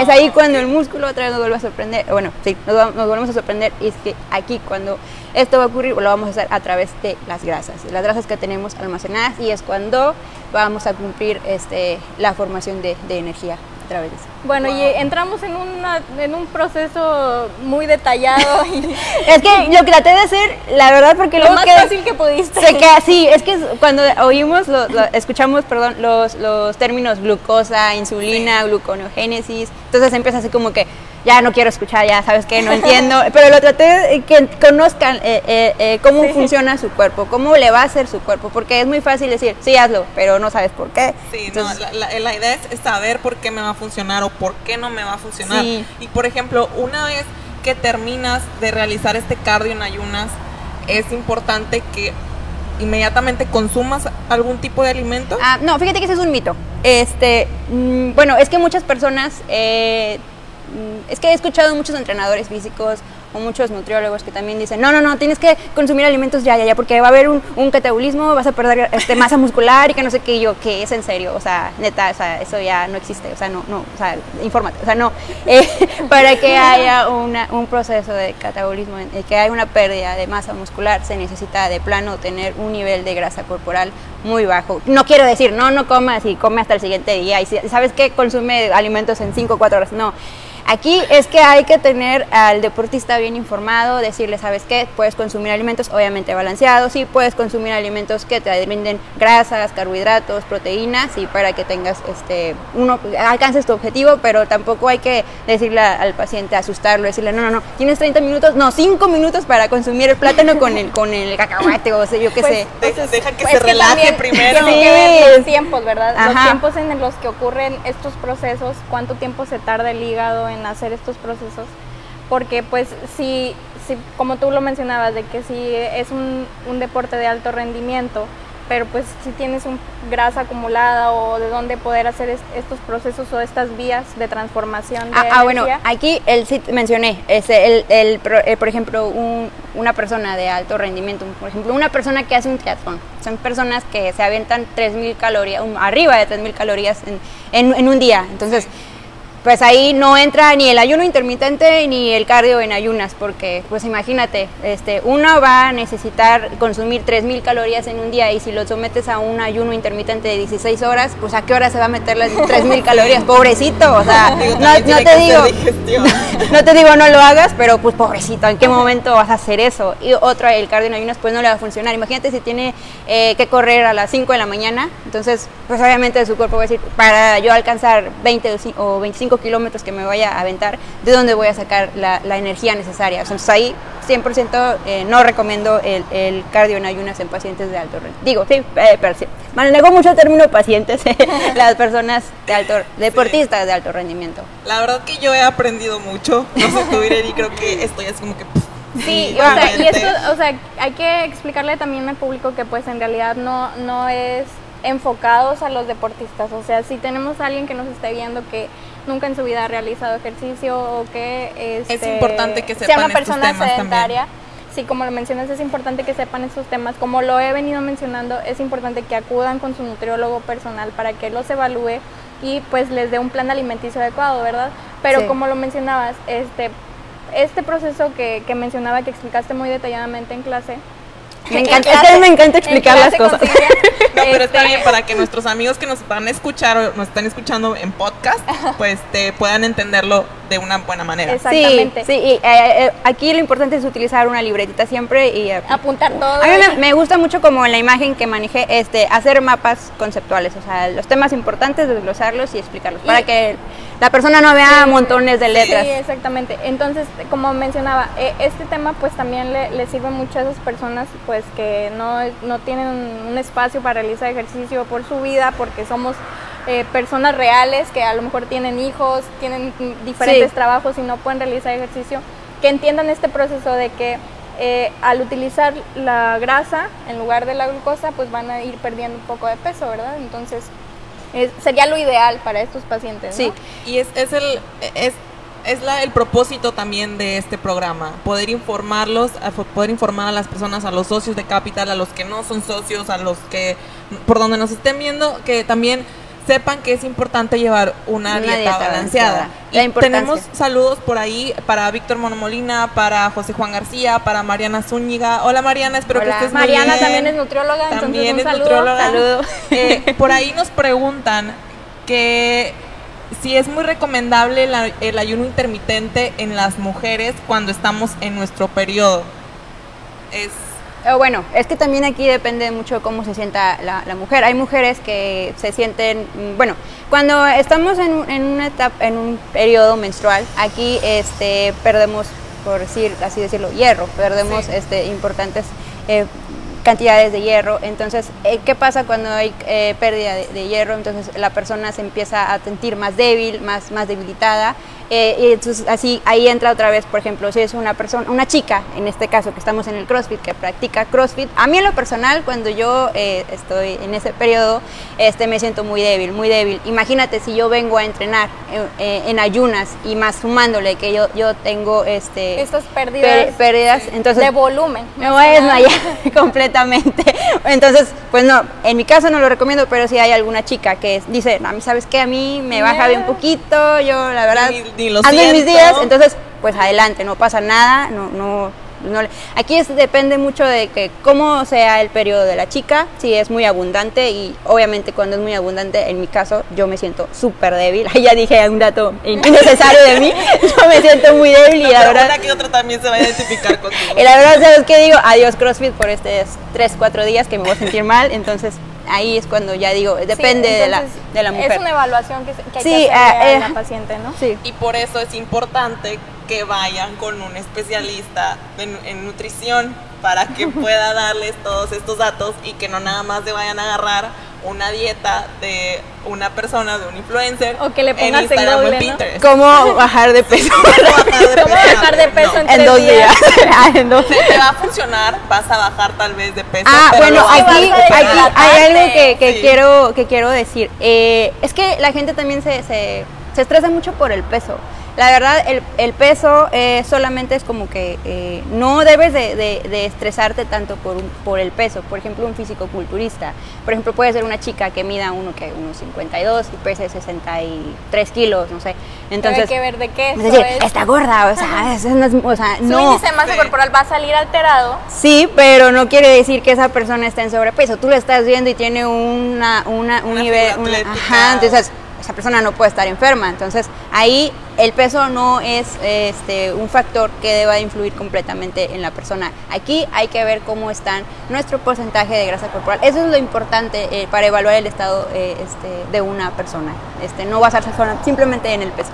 Es ahí cuando el músculo otra vez nos vuelve a sorprender. Bueno, sí, nos volvemos a sorprender. Y es que aquí cuando esto va a ocurrir, lo vamos a hacer a través de las grasas. Las grasas que tenemos almacenadas y es cuando vamos a cumplir este, la formación de, de energía a través de eso. Bueno, y entramos en, una, en un proceso muy detallado y Es que lo traté de hacer, la verdad, porque lo luego más quedé- fácil que pudiste. Se queda, sí, es que cuando oímos, lo- lo- escuchamos, perdón, los, los términos glucosa, insulina, gluconeogénesis, entonces empieza así como que ya no quiero escuchar, ya sabes que no entiendo, pero lo traté de que conozcan eh, eh, eh, cómo Sí. funciona su cuerpo, cómo le va a hacer su cuerpo, porque es muy fácil decir, sí, hazlo, pero no sabes por qué. Sí, Entonces, no, la, la- la idea es, es saber por qué me va a funcionar o por qué no me va a funcionar. Sí. Y por ejemplo, una vez que terminas de realizar este cardio en ayunas, es importante que inmediatamente consumas algún tipo de alimento. Ah, no, fíjate que ese es un mito. Este, mm, bueno, es que muchas personas, eh, mm, es que he escuchado muchos entrenadores físicos o muchos nutriólogos que también dicen, no, no, no, tienes que consumir alimentos ya, ya, ya, porque va a haber un, un catabolismo, vas a perder este, masa muscular y que no sé qué, yo, que es en serio, o sea, neta, o sea, eso ya no existe, o sea, no, no, o sea, infórmate, o sea, no, Eh, para que haya un proceso de catabolismo, el que haya una pérdida de masa muscular, se necesita de plano tener un nivel de grasa corporal muy bajo. No quiero decir, no, no comas y come hasta el siguiente día, y si- sabes qué, consume alimentos en 5 o 4 horas, no. Aquí es que hay que tener al deportista bien informado, decirle, ¿sabes qué? Puedes consumir alimentos obviamente balanceados, sí, puedes consumir alimentos que te brinden grasas, carbohidratos, proteínas, y para que tengas, este, uno, alcances tu objetivo, pero tampoco hay que decirle al paciente, asustarlo, decirle, no, no, no, tienes 30 minutos, no, 5 minutos para consumir el plátano con el, con el cacahuate, o sea, yo qué Pues, sé. Deja, deja que Pues se que relaje también primero. Tiene Sí. que ver los tiempos, ¿verdad? Los tiempos en los que ocurren estos procesos, cuánto tiempo se tarda el hígado en hacer estos procesos. Porque pues si, si como tú lo mencionabas, de que si es un, un deporte de alto rendimiento, pero pues si tienes un grasa acumulada o de dónde poder hacer es- estos procesos o estas vías de transformación de Ah, ah, bueno, aquí el sí mencioné, es el, el pro- eh, por ejemplo, un- una persona de alto rendimiento, por ejemplo, una persona que hace un triatlón, son personas que se aventan 3.000 calorías, un- arriba de 3.000 calorías en, en- en un día, entonces pues ahí no entra ni el ayuno intermitente ni el cardio en ayunas, porque pues imagínate, este, uno va a necesitar consumir 3.000 calorías en un día y si lo sometes a un ayuno intermitente de 16 horas, pues a qué hora se va a meter las 3.000 calorías, pobrecito, o sea, no, te digo, no te digo no lo hagas, pero pues pobrecito, ¿en qué momento vas a hacer eso? Y otra, el cardio en ayunas pues no le va a funcionar, imagínate si tiene eh, que correr a las 5 de la mañana, entonces pues obviamente su cuerpo va a decir, para yo alcanzar 20 o 25 kilómetros que me vaya a aventar, ¿de dónde voy a sacar la, energía necesaria? Entonces ahí 100% eh, no recomiendo el, cardio en ayunas en pacientes de alto rendimiento. Digo, sí, eh, pero sí. Manejo mucho el término pacientes, las personas de alto, deportistas de alto rendimiento. La verdad que yo he aprendido mucho, no sé tú, y creo que estoy así como que... Sí, o sea, y esto, o sea, hay que explicarle también al público que pues en realidad no, no es enfocados a los deportistas. O sea, si tenemos a alguien que nos esté viendo que nunca en su vida ha realizado ejercicio o que este, es importante que sepan sea una persona sedentaria. Sí, como lo mencionas, es importante que sepan estos temas. Como lo he venido mencionando, es importante que acudan con su nutriólogo personal para que los evalúe y pues les dé un plan alimenticio adecuado, ¿verdad? Pero como lo mencionabas, este, este proceso que, que mencionaba, que explicaste muy detalladamente en clase, me encanta, me encanta explicar las cosas. No, pero está bien para que nuestros amigos que nos van a escuchar o nos están escuchando en podcast, pues te puedan entenderlo de una buena manera. Exactamente. Sí, y, eh, eh, aquí lo importante es utilizar una libretita siempre y eh, apuntar todo. A mí me, gusta mucho como en la imagen que manejé, este, hacer mapas conceptuales, o sea, los temas importantes, desglosarlos y explicarlos, para que la persona no vea montones de letras. Sí, exactamente. Entonces, como mencionaba, este tema pues también le, le sirve mucho a esas personas pues que no, no tienen un espacio para realizar ejercicio por su vida, porque somos eh, personas reales que a lo mejor tienen hijos, tienen diferentes trabajos y no pueden realizar ejercicio, que entiendan este proceso de que eh, al utilizar la grasa en lugar de la glucosa, pues van a ir perdiendo un poco de peso, ¿verdad? Entonces, sería lo ideal para estos pacientes. Sí, y es, es el... Es es la, el propósito también de este programa, poder informarlos, poder informar a las personas, a los socios de Capital, a los que no son socios, a los que por donde nos estén viendo, que también sepan que es importante llevar una, dieta, balanceada. Y tenemos saludos por ahí para Víctor Monomolina, para José Juan García, para Mariana Zúñiga. Hola Mariana, espero que estés muy bien. Mariana también es nutrióloga, también es nutrióloga. Eh, por ahí nos preguntan que si es muy recomendable el ayuno intermitente en las mujeres cuando estamos en nuestro periodo. Es eh, bueno, es que también aquí depende mucho de cómo se sienta la, mujer. Hay mujeres que se sienten, mm, bueno, cuando estamos en, una etapa, en un periodo menstrual, aquí este, perdemos, por decir, así decirlo, hierro, perdemos este, importantes eh, cantidades de hierro. Entonces, eh, ¿qué pasa cuando hay eh, pérdida de, hierro? Entonces la persona se empieza a sentir más débil, más, más debilitada eh, y entonces así ahí entra otra vez, por ejemplo, si es una persona, una chica, en este caso que estamos en el CrossFit, que practica CrossFit, a mí en lo personal cuando yo eh, estoy en ese periodo, este me siento muy débil, muy débil. Imagínate si yo vengo a entrenar eh, en ayunas y más sumándole que yo yo tengo este estas pérdidas, pérdidas entonces de volumen, no es no allá completamente. Entonces, pues no, en mi caso no lo recomiendo, pero si hay alguna chica que dice, a mí sabes qué, a mí me baja bien poquito, yo la verdad ni mis días, entonces pues adelante, no pasa nada, no, no, no aquí es, depende mucho de que cómo sea el periodo de la chica, si es muy abundante y obviamente cuando es muy abundante, en mi caso yo me siento súper débil, ahí ya dije un dato innecesario de mí, yo me siento muy débil y la verdad... que otro también se va a identificar contigo. y la verdad, ¿sabes qué digo? Adiós CrossFit por estos 3, 4 días que me voy a sentir mal, entonces ahí es cuando ya digo, depende de, la, de la mujer. Es una evaluación que, que hay que hacer a la paciente, ¿no? Sí. Y por eso es importante que vayan con un especialista en, nutrición para que pueda darles todos estos datos y que no nada más se vayan a agarrar una dieta de una persona, de un influencer. O que le pongas en, Instagram Pinterest. ¿Cómo bajar de peso? ¿Cómo bajar de peso, en, dos días? En dos días. Te va a funcionar, vas a bajar tal vez de peso. Ah, bueno, aquí, aquí hay algo que, que quiero, que quiero decir. Eh, es que la gente también se, se se estresa mucho por el peso. La verdad, el, el peso eh, solamente es como que eh, no debes de, de- de estresarte tanto por, un- por el peso. Por ejemplo, un físico culturista. Por ejemplo, puede ser una chica que mida uno que unos 52 y pese 63 kilos, no sé. Entonces, hay que ver de qué es eso decir, es. está gorda, o sea, es- o sea, Su no. índice de masa Sí. corporal va a salir alterado. Sí, pero no quiere decir que esa persona esté en sobrepeso. Tú lo estás viendo y tiene una, una- un Una nivel, una- ajá, entonces esa persona no puede estar enferma. Entonces ahí el peso no es este, un factor que deba influir completamente en la persona. Aquí hay que ver cómo están nuestro porcentaje de grasa corporal. Eso es lo importante eh, para evaluar el estado eh, este, de una persona. Este, no basarse simplemente en el peso.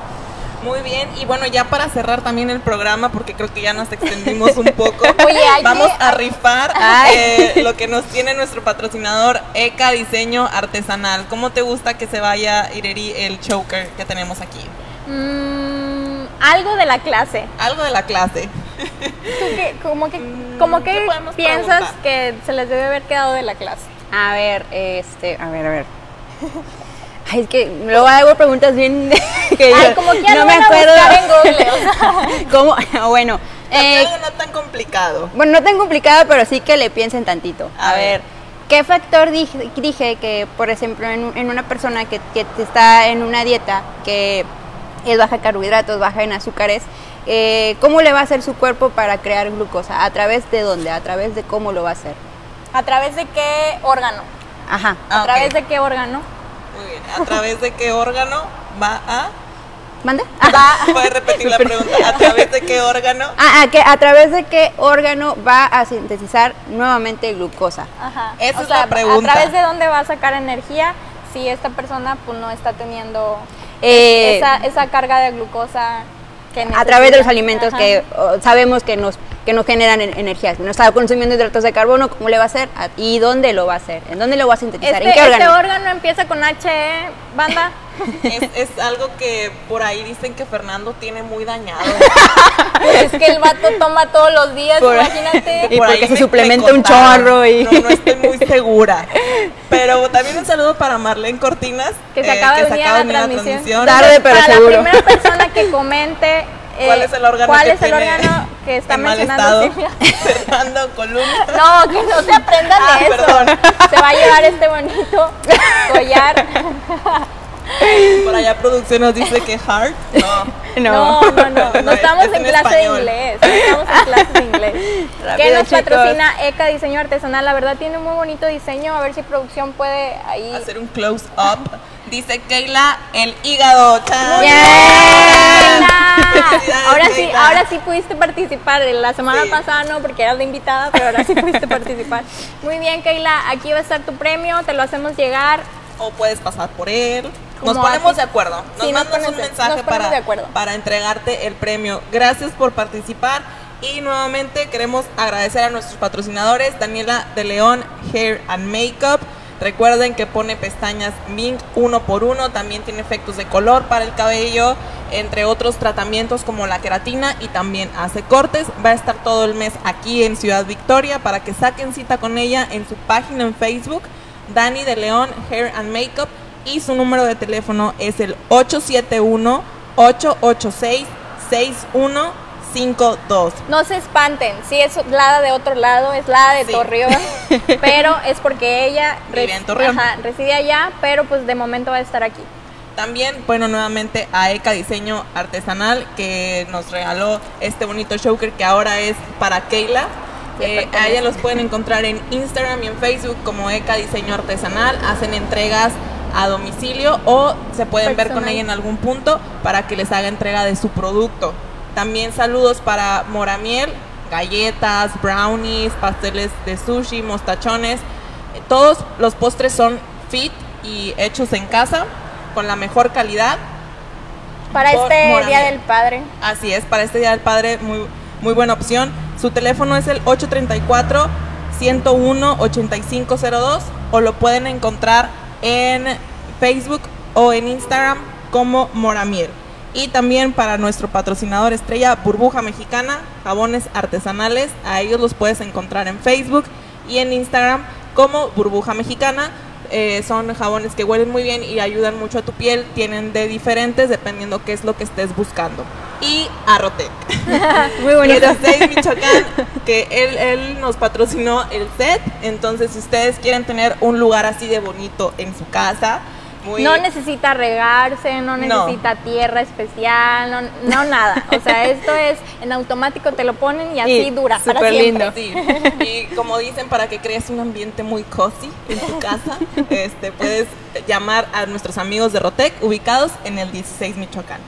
Muy bien, y bueno, ya para cerrar también el programa, porque creo que ya nos extendimos un poco, Oye, vamos que- a rifar Ay. eh, lo que nos tiene nuestro patrocinador ECA Diseño Artesanal. ¿Cómo te gusta que se vaya, Ireri, el choker que tenemos aquí? Mm, algo de la clase. Algo de la clase. ¿Tú qué- como que, como Mm, ¿qué que piensas preguntar? que se les debe haber quedado de la clase? A ver, este, a ver, a ver. Ay, es que luego hago preguntas bien que Ay, yo como que no me a acuerdo. en Google, o sea. ¿Cómo? Bueno, eh, algo no tan complicado. bueno, no tan complicado, pero sí que le piensen tantito. A A, ver. ver, ¿qué factor dije, dije que, por ejemplo, en, un- en una persona que, que está en una dieta que es baja en carbohidratos, baja en azúcares, eh, ¿cómo le va a hacer su cuerpo para crear glucosa? ¿A través de dónde? ¿A través de cómo lo va a hacer? ¿A través de qué órgano? Ajá. Ah, ¿A través de qué órgano? Muy bien. ¿A través de qué órgano va a...? ¿Mande? ¿Puedes repetir la pregunta? ¿A través de qué órgano? Ah, ah, que ¿A través de qué órgano va a sintetizar nuevamente glucosa? Ajá. Esa o es sea, la pregunta. ¿A través de dónde va a sacar energía si esta persona pues no está teniendo Eh, esa, esa carga de glucosa que a través de los necesita? alimentos Ajá. que oh, sabemos que nos que nos generan en- energía. Si no está consumiendo hidratos de carbono, ¿cómo le va a hacer? ¿A- ¿Y dónde lo va a hacer? ¿En dónde lo va a sintetizar? Este, ¿En qué este órgano? empieza con H, ¿eh? banda. Es, es algo que por ahí dicen que Fernando tiene muy dañado. es que el vato toma todos los días, Por- imagínate. Y Por porque ahí se me- suplementa me un chorro y- No, no estoy muy segura. Pero también un saludo para Marlene Cortinas. Que se eh, acaba de se venir acaba a la transmisión. Tarde, pero para seguro. la primera persona que comente ¿Cuál es el órgano cuál que es el órgano que está en mal mencionando estado? Fernando Columna. No, que no se aprendan Ah, de eso. perdón. Se va a llevar este bonito collar. Por allá producción nos dice que heart. No. No, no, no. No, No, estamos es en en clase español. de inglés. No estamos en clase de inglés. ¿Qué Rápido, nos chicos. patrocina ECA Diseño Artesanal? La verdad tiene muy bonito diseño. A ver si producción puede ahí. Hacer un close up. Dice Keila, el hígado. Ahora sí, Keila. ahora sí pudiste participar. La semana Sí. pasada no, porque eras de invitada, pero ahora sí pudiste participar. Muy bien, Keila. Aquí va a estar tu premio. Te lo hacemos llegar. o puedes pasar por él. Nos ponemos así. de acuerdo. Nos Sí, mandas un mensaje para, de acuerdo. para entregarte el premio. Gracias por participar y nuevamente queremos agradecer a nuestros patrocinadores, Daniela de León Hair and Makeup. Recuerden que pone pestañas Mink uno por uno, también tiene efectos de color para el cabello, entre otros tratamientos como la queratina y también hace cortes. Va a estar todo el mes aquí en Ciudad Victoria para que saquen cita con ella en su página en Facebook, Dani de León Hair and Makeup y su número de teléfono es el 871-886-6152. No se espanten, sí es la de otro lado, es la de Sí. Torreón, pero es porque ella Vive en Torreón. ajá, reside allá, pero pues de momento va a estar aquí. También, bueno, nuevamente a ECA Diseño Artesanal que nos regaló este bonito choker que ahora es para Keila. Eh, a ella los pueden encontrar en Instagram y en Facebook como ECA Diseño Artesanal. Hacen entregas a domicilio o se pueden ver con ella en algún punto para que les haga entrega de su producto. También saludos para Moramiel, galletas, brownies, pasteles de sushi, mostachones. Eh, Todos los postres son fit y hechos en casa con la mejor calidad. Para este Moramiel. Día del Padre. Así es, para este Día del Padre, muy, muy buena opción. Su teléfono es el 834-101-8502 o lo pueden encontrar en Facebook o en Instagram como Moramiel. Y también para nuestro patrocinador estrella Burbuja Mexicana, jabones artesanales, a ellos los puedes encontrar en Facebook y en Instagram como Burbuja Mexicana. Eh, son jabones que huelen muy bien y ayudan mucho a tu piel. Tienen de diferentes dependiendo qué es lo que estés buscando. Y Arrotec. Muy bonito. 16 Michoacán, que él, él nos patrocinó el set. Entonces, si ustedes quieren tener un lugar así de bonito en su casa, muy... No necesita regarse, no No. necesita tierra especial, no, no nada. O sea, esto es en automático te lo ponen y así Y dura para súper siempre. lindo. Sí, y como dicen, para que crees un ambiente muy cozy en tu casa, este, puedes llamar a nuestros amigos de Rotec, ubicados en el 16 Michoacán.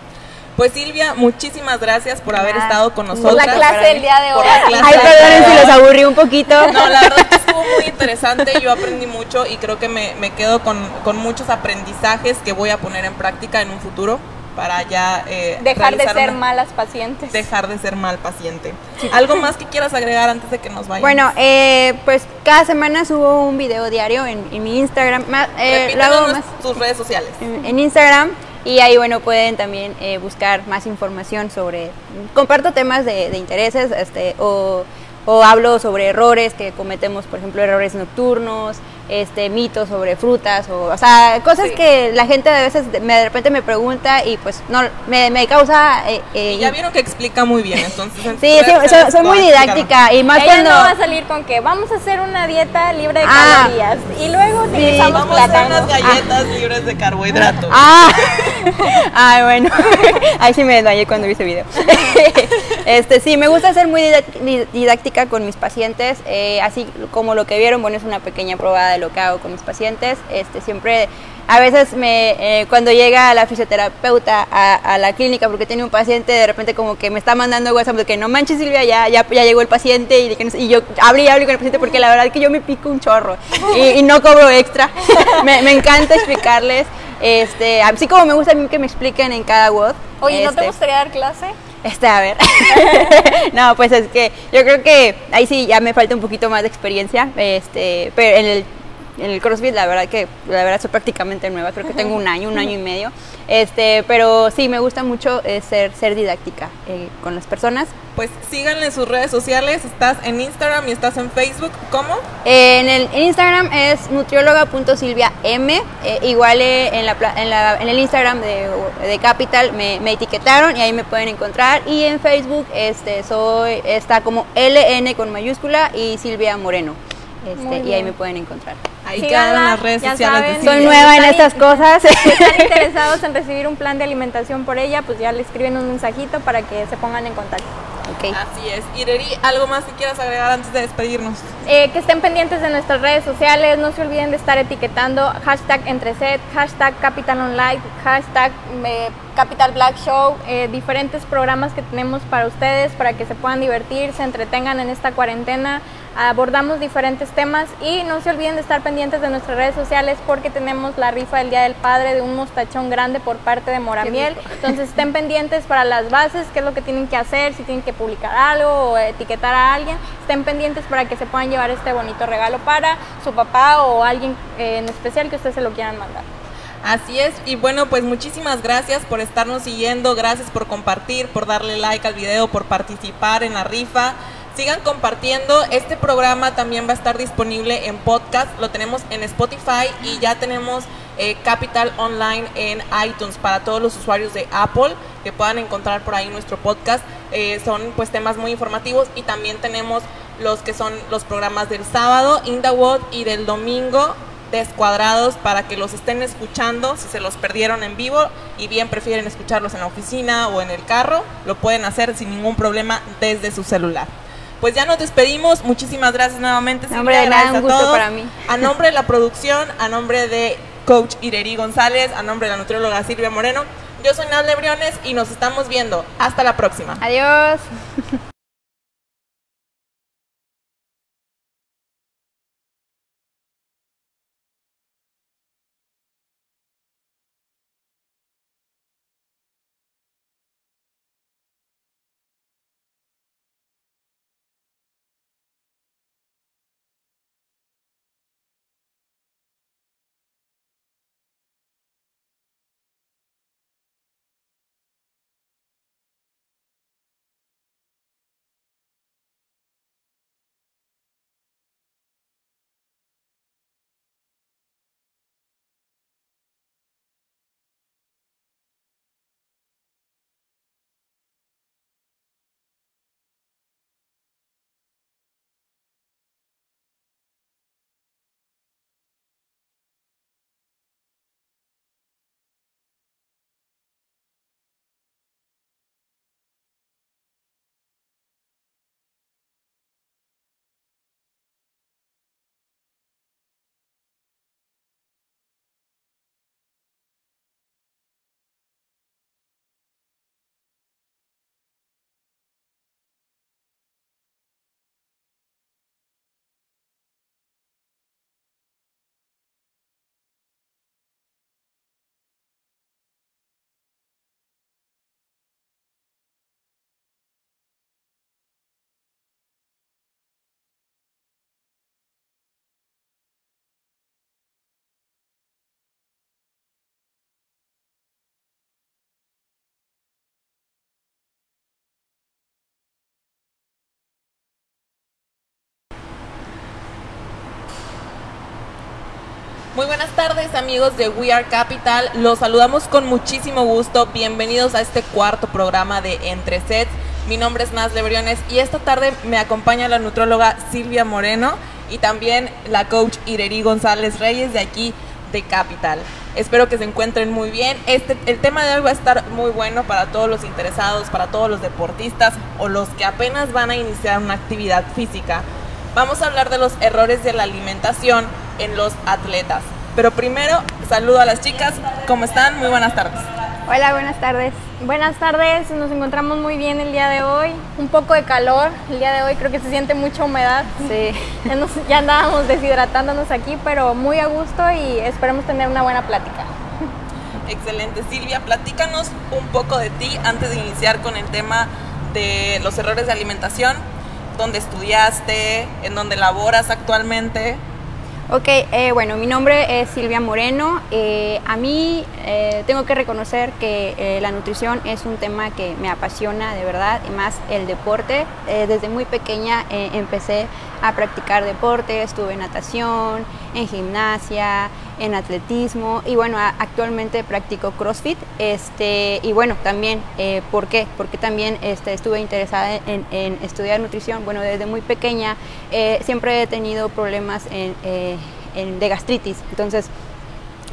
Pues Silvia, muchísimas gracias por haber estado con Por nosotros. la clase del día de Por hoy. Ay, perdonen si los aburrí un poquito. No, la verdad es que estuvo muy interesante, yo aprendí mucho y creo que me, me quedo con, con muchos aprendizajes que voy a poner en práctica en un futuro para ya eh, Dejar de ser una- malas pacientes. dejar de ser mal paciente. ¿Algo más que quieras agregar antes de que nos vayamos? Bueno, eh, pues cada semana subo un video diario en, en mi Instagram. Eh, nues- más tus redes sociales. en, en Instagram y ahí bueno pueden también eh, buscar más información sobre comparto temas de, de intereses este o, o hablo sobre errores que cometemos por ejemplo errores nocturnos este mitos sobre frutas o, o sea cosas Sí. que la gente a veces me- de repente me pregunta y pues no me, me causa eh, eh, Y ya vieron que explica muy bien, entonces. en sí, sí, soy, muy didáctica y más Ella cuando no va a salir con que vamos a hacer una dieta libre de Ah. calorías y luego utilizamos Vamos a hacer plátano. unas galletas libres de carbohidratos. Ah, ay, bueno, ahí sí me desmayé cuando vi ese video. Este, sí, me gusta ser muy didáctica con mis pacientes, eh, así como lo que vieron, bueno, es una pequeña prueba de lo que hago con mis pacientes. Este, siempre, a veces me, eh, cuando llega la fisioterapeuta a, a la clínica porque tiene un paciente, de repente como que me está mandando WhatsApp de que no manches Silvia, ya, ya, ya llegó el paciente y, que no sé- y yo abrí y hablo con el paciente porque la verdad es que yo me pico un chorro y, y no cobro extra. me, me encanta explicarles, este, así como me gusta a mí que me expliquen en cada WOD. Oye, ¿no te este, gustaría dar clase? Este, a ver. no, pues es que yo creo que ahí sí ya me falta un poquito más de experiencia. Este, pero en el, en el CrossFit la verdad que la verdad soy prácticamente nueva, creo que tengo un año, un año y medio. Este, pero sí me gusta mucho eh, ser ser didáctica eh, con las personas. Pues síganle en sus redes sociales. Estás en Instagram y estás en Facebook. ¿Cómo? En el en Instagram es nutrióloga.silviam. Eh, igual eh, en, la, en, la- en el Instagram de, de Capital me, me etiquetaron y ahí me pueden encontrar. Y en Facebook este, soy está como LN con mayúscula y Silvia Moreno. Este, y ahí me pueden encontrar. Ahí quedan las redes ya sociales de saben. Soy nueva en estas cosas. Si están interesados en recibir un plan de alimentación por ella, pues ya le escriben un mensajito para que se pongan en contacto. Así es. Ireri, ¿algo más que quieras agregar antes de despedirnos? Eh, que estén pendientes de nuestras redes sociales, no se olviden de estar etiquetando hashtag entreset, hashtag Capital Online, hashtag eh, Capital Black Show, eh, diferentes programas que tenemos para ustedes, para que se puedan divertir, se entretengan en esta cuarentena. Abordamos diferentes temas y no se olviden de estar pendientes de nuestras redes sociales porque tenemos la rifa del Día del Padre de un mostachón grande por parte de Moramiel. Entonces estén pendientes para las bases, qué es lo que tienen que hacer, si tienen que publicar algo o etiquetar a alguien. Estén pendientes para que se puedan llevar este bonito regalo para su papá o alguien eh, en especial que ustedes se lo quieran mandar. Así es, y bueno, pues muchísimas gracias por estarnos siguiendo, gracias por compartir, por darle like al video, por participar en la rifa. Sigan compartiendo, este programa también va a estar disponible en podcast, lo tenemos en Spotify y ya tenemos eh, Capital Online en iTunes para todos los usuarios de Apple que puedan encontrar por ahí nuestro podcast. Eh, son pues temas muy informativos y también tenemos los que son los programas del sábado, In the World, y del domingo, descuadrados para que los estén escuchando si se los perdieron en vivo y bien prefieren escucharlos en la oficina o en el carro, lo pueden hacer sin ningún problema desde su celular. Pues ya nos despedimos, muchísimas gracias nuevamente. No, hombre, Silvia, de nada, un a gusto todos. para mí. A nombre de la producción, a nombre de coach Ireri González, a nombre de la nutrióloga Silvia Moreno, yo soy Nadle Briones y nos estamos viendo. Hasta la próxima. Adiós. Muy buenas tardes amigos de We Are Capital, los saludamos con muchísimo gusto, bienvenidos a este cuarto programa de Entre Sets. Mi nombre es Naz Lebriones y esta tarde me acompaña la nutróloga Silvia Moreno y también la coach Ireri González Reyes de aquí de Capital. Espero que se encuentren muy bien. Este, el tema de hoy va a estar muy bueno para todos los interesados, para todos los deportistas o los que apenas van a iniciar una actividad física. Vamos a hablar de los errores de la alimentación en los atletas. Pero primero, saludo a las chicas. ¿Cómo están? Muy buenas tardes. Hola, buenas tardes. Buenas tardes, nos encontramos muy bien el día de hoy. Un poco de calor el día de hoy, creo que se siente mucha humedad. Sí. Ya, nos, ya andábamos deshidratándonos aquí, pero muy a gusto y esperemos tener una buena plática. Excelente. Silvia, platícanos un poco de ti antes de iniciar con el tema de los errores de alimentación. ¿Dónde estudiaste? ¿En dónde laboras actualmente? Ok, eh, bueno, mi nombre es Silvia Moreno. Eh, a mí eh, tengo que reconocer que eh, la nutrición es un tema que me apasiona de verdad, y más el deporte. Eh, desde muy pequeña eh, empecé a practicar deporte, estuve en natación, en gimnasia, en atletismo y bueno, actualmente practico CrossFit. Este, y bueno, también, eh, ¿por qué? Porque también este, estuve interesada en, estudiar nutrición. Bueno, desde muy pequeña eh, siempre he tenido problemas eh, de gastritis. Entonces,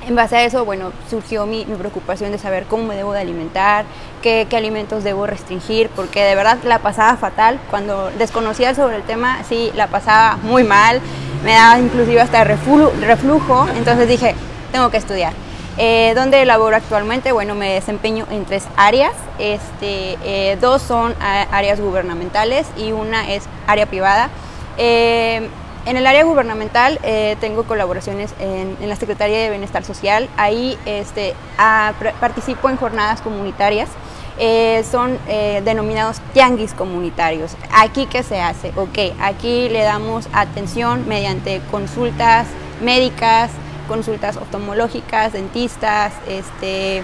en base a eso, bueno, surgió mi, mi preocupación de saber cómo me debo de alimentar, qué, qué alimentos debo restringir, porque de verdad la pasaba fatal. Cuando desconocía sobre el tema, sí, la pasaba muy mal, me daba inclusive hasta reflu- reflujo, entonces dije, tengo que estudiar. Eh, ¿Dónde laboro actualmente? Bueno, me desempeño en tres áreas. Este, eh, dos son áreas gubernamentales y una es área privada. Eh, en el área gubernamental eh, tengo colaboraciones en, en, la Secretaría de Bienestar Social. Ahí este, a, participo en jornadas comunitarias. Eh, son eh, denominados tianguis comunitarios. ¿Aquí qué se hace? Ok, aquí le damos atención mediante consultas médicas, consultas oftalmológicas, dentistas, este,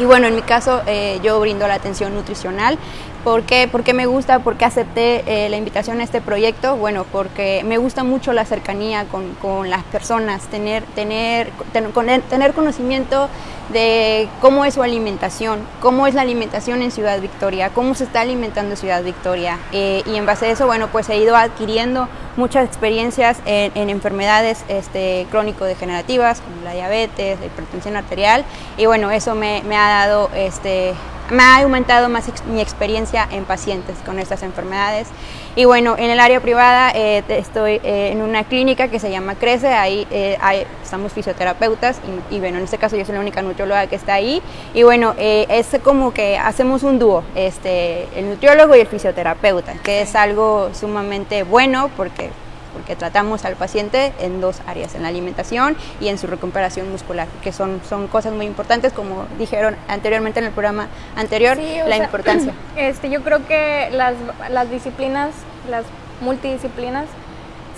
y bueno, en mi caso eh, yo brindo la atención nutricional. ¿Por qué? Porque me gusta, porque acepté eh, la invitación a este proyecto. Bueno, porque me gusta mucho la cercanía con, con las personas, tener, tener, tener, conocimiento de cómo es su alimentación, cómo es la alimentación en Ciudad Victoria, cómo se está alimentando Ciudad Victoria. Eh, y en base a eso, bueno, pues he ido adquiriendo muchas experiencias en, en enfermedades este, crónico-degenerativas, como la diabetes, la hipertensión arterial. Y bueno, eso me, me ha dado este, me ha aumentado más ex mi experiencia en pacientes con estas enfermedades. Y bueno, en el área privada eh, estoy eh, en una clínica que se llama Crece, ahí eh, hay, estamos fisioterapeutas y, y, bueno, en este caso yo soy la única nutrióloga que está ahí. Y bueno, eh, es como que hacemos un dúo, este, el nutriólogo y el fisioterapeuta, que es algo sumamente bueno porque porque tratamos al paciente en dos áreas, en la alimentación y en su recuperación muscular, que son, son cosas muy importantes, como dijeron anteriormente en el programa anterior, sí, la sea, importancia. Este, yo creo que las, las disciplinas, las multidisciplinas,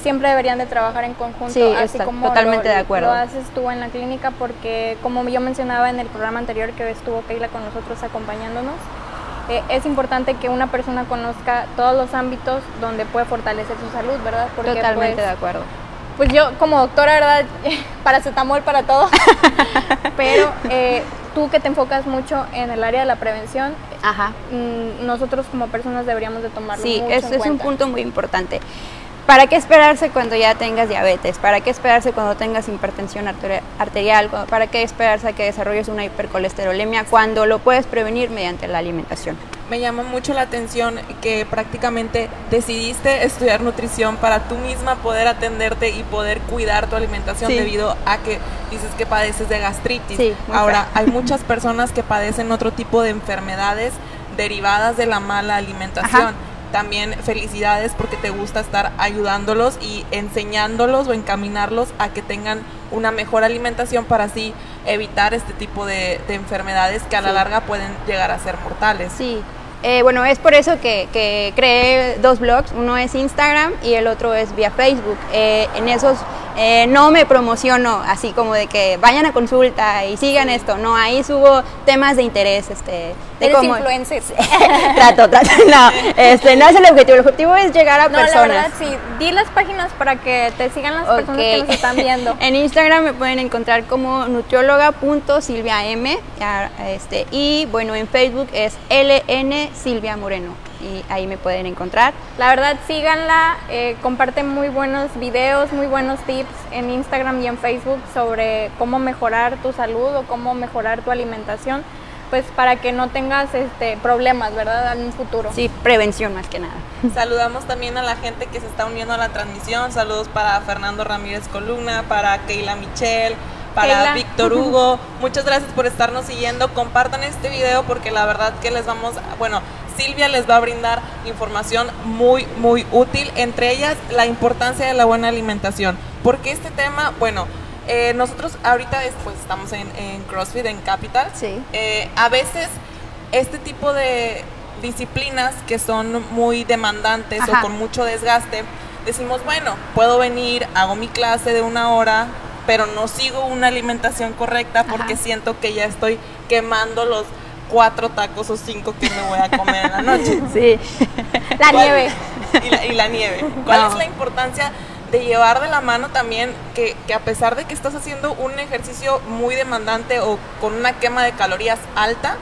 siempre deberían de trabajar en conjunto, sí, así está, como totalmente lo, de acuerdo. lo haces tú en la clínica, porque como yo mencionaba en el programa anterior que estuvo Keila con nosotros acompañándonos, eh, es importante que una persona conozca todos los ámbitos donde puede fortalecer su salud, ¿verdad? Porque, Totalmente pues, de acuerdo. Pues yo como doctora, ¿verdad? Paracetamol para todo, pero eh, tú que te enfocas mucho en el área de la prevención, Ajá. Mmm, nosotros como personas deberíamos de tomarlo Sí, mucho en es cuenta. un punto muy importante. ¿Para qué esperarse cuando ya tengas diabetes? ¿Para qué esperarse cuando tengas hipertensión arterial? ¿Para qué esperarse a que desarrolles una hipercolesterolemia cuando lo puedes prevenir mediante la alimentación? Me llama mucho la atención que prácticamente decidiste estudiar nutrición para tú misma poder atenderte y poder cuidar tu alimentación Sí. debido a que dices que padeces de gastritis. Sí, Ahora, hay muchas personas que padecen otro tipo de enfermedades derivadas de la mala alimentación. Ajá. También felicidades porque te gusta estar ayudándolos y enseñándolos o encaminarlos a que tengan una mejor alimentación para así evitar este tipo de, de enfermedades que a la larga pueden llegar a ser mortales. Sí, eh, bueno, es por eso que, que, creé dos blogs, uno es Instagram y el otro es vía Facebook. Eh, en esos eh, no me promociono así como de que vayan a consulta y sigan esto, no, ahí subo temas de interés, este, de Eres cómo- influencer. trato, trato. No, este, no es el objetivo. El objetivo es llegar a No, la personas. verdad sí. Di las páginas para que te sigan las personas que nos están viendo. en Instagram me pueden encontrar como nutrióloga.silviam. Este, y bueno, en Facebook es LN Silvia Moreno. Y ahí me pueden encontrar. La verdad, síganla, eh, comparte muy buenos videos, muy buenos tips en Instagram y en Facebook sobre cómo mejorar tu salud o cómo mejorar tu alimentación, pues para que no tengas este, problemas, ¿verdad? En un futuro. Sí, prevención más que nada. Saludamos también a la gente que se está uniendo a la transmisión. Saludos para Fernando Ramírez Columna, para Keila Michel, para. Víctor Hugo. Muchas gracias por estarnos siguiendo. Compartan este video porque la verdad que les vamos, a- bueno, Silvia les va a brindar información muy, muy útil. Entre ellas, la importancia de la buena alimentación. Porque este tema, bueno, eh, nosotros ahorita después estamos en, en CrossFit, en Capital. Sí. Eh, a veces este tipo de disciplinas que son muy demandantes Ajá. o con mucho desgaste, decimos, bueno, puedo venir, hago mi clase de una hora, pero no sigo una alimentación correcta porque Ajá. siento que ya estoy quemando los cuatro tacos o cinco que me voy a comer en la noche. Sí. La ¿Cuál- nieve. Y la, y la nieve. ¿Cuál No. es la importancia de llevar de la mano también que, que a pesar de que estás haciendo un ejercicio muy demandante o con una quema de calorías alta,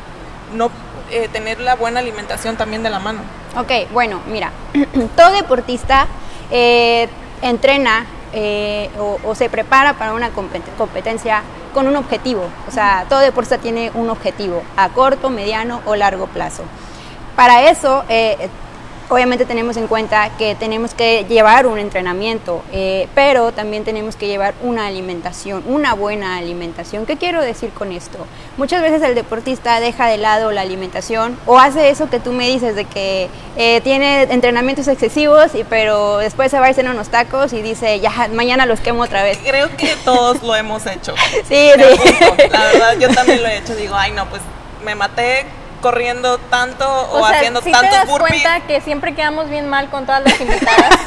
no eh, tener la buena alimentación también de la mano? Ok, bueno, mira, todo deportista eh, entrena eh, o, o se prepara para una compet- competencia con un objetivo. O sea, todo deportista tiene un objetivo a corto, mediano o largo plazo. Para eso, eh, obviamente tenemos en cuenta que tenemos que llevar un entrenamiento, eh, pero también tenemos que llevar una alimentación, una buena alimentación. ¿Qué quiero decir con esto? Muchas veces el deportista deja de lado la alimentación o hace eso que tú me dices de que eh, tiene entrenamientos excesivos, y, pero después se va a irse en unos tacos y dice, ya, mañana los quemo otra vez. Creo que todos lo hemos hecho. Sí, sí. apunto. La verdad, yo también lo he hecho. Digo, ay, no, pues me maté corriendo tanto o, O sea, haciendo te tantos das burpees. cuenta que siempre quedamos bien mal con todas las invitadas.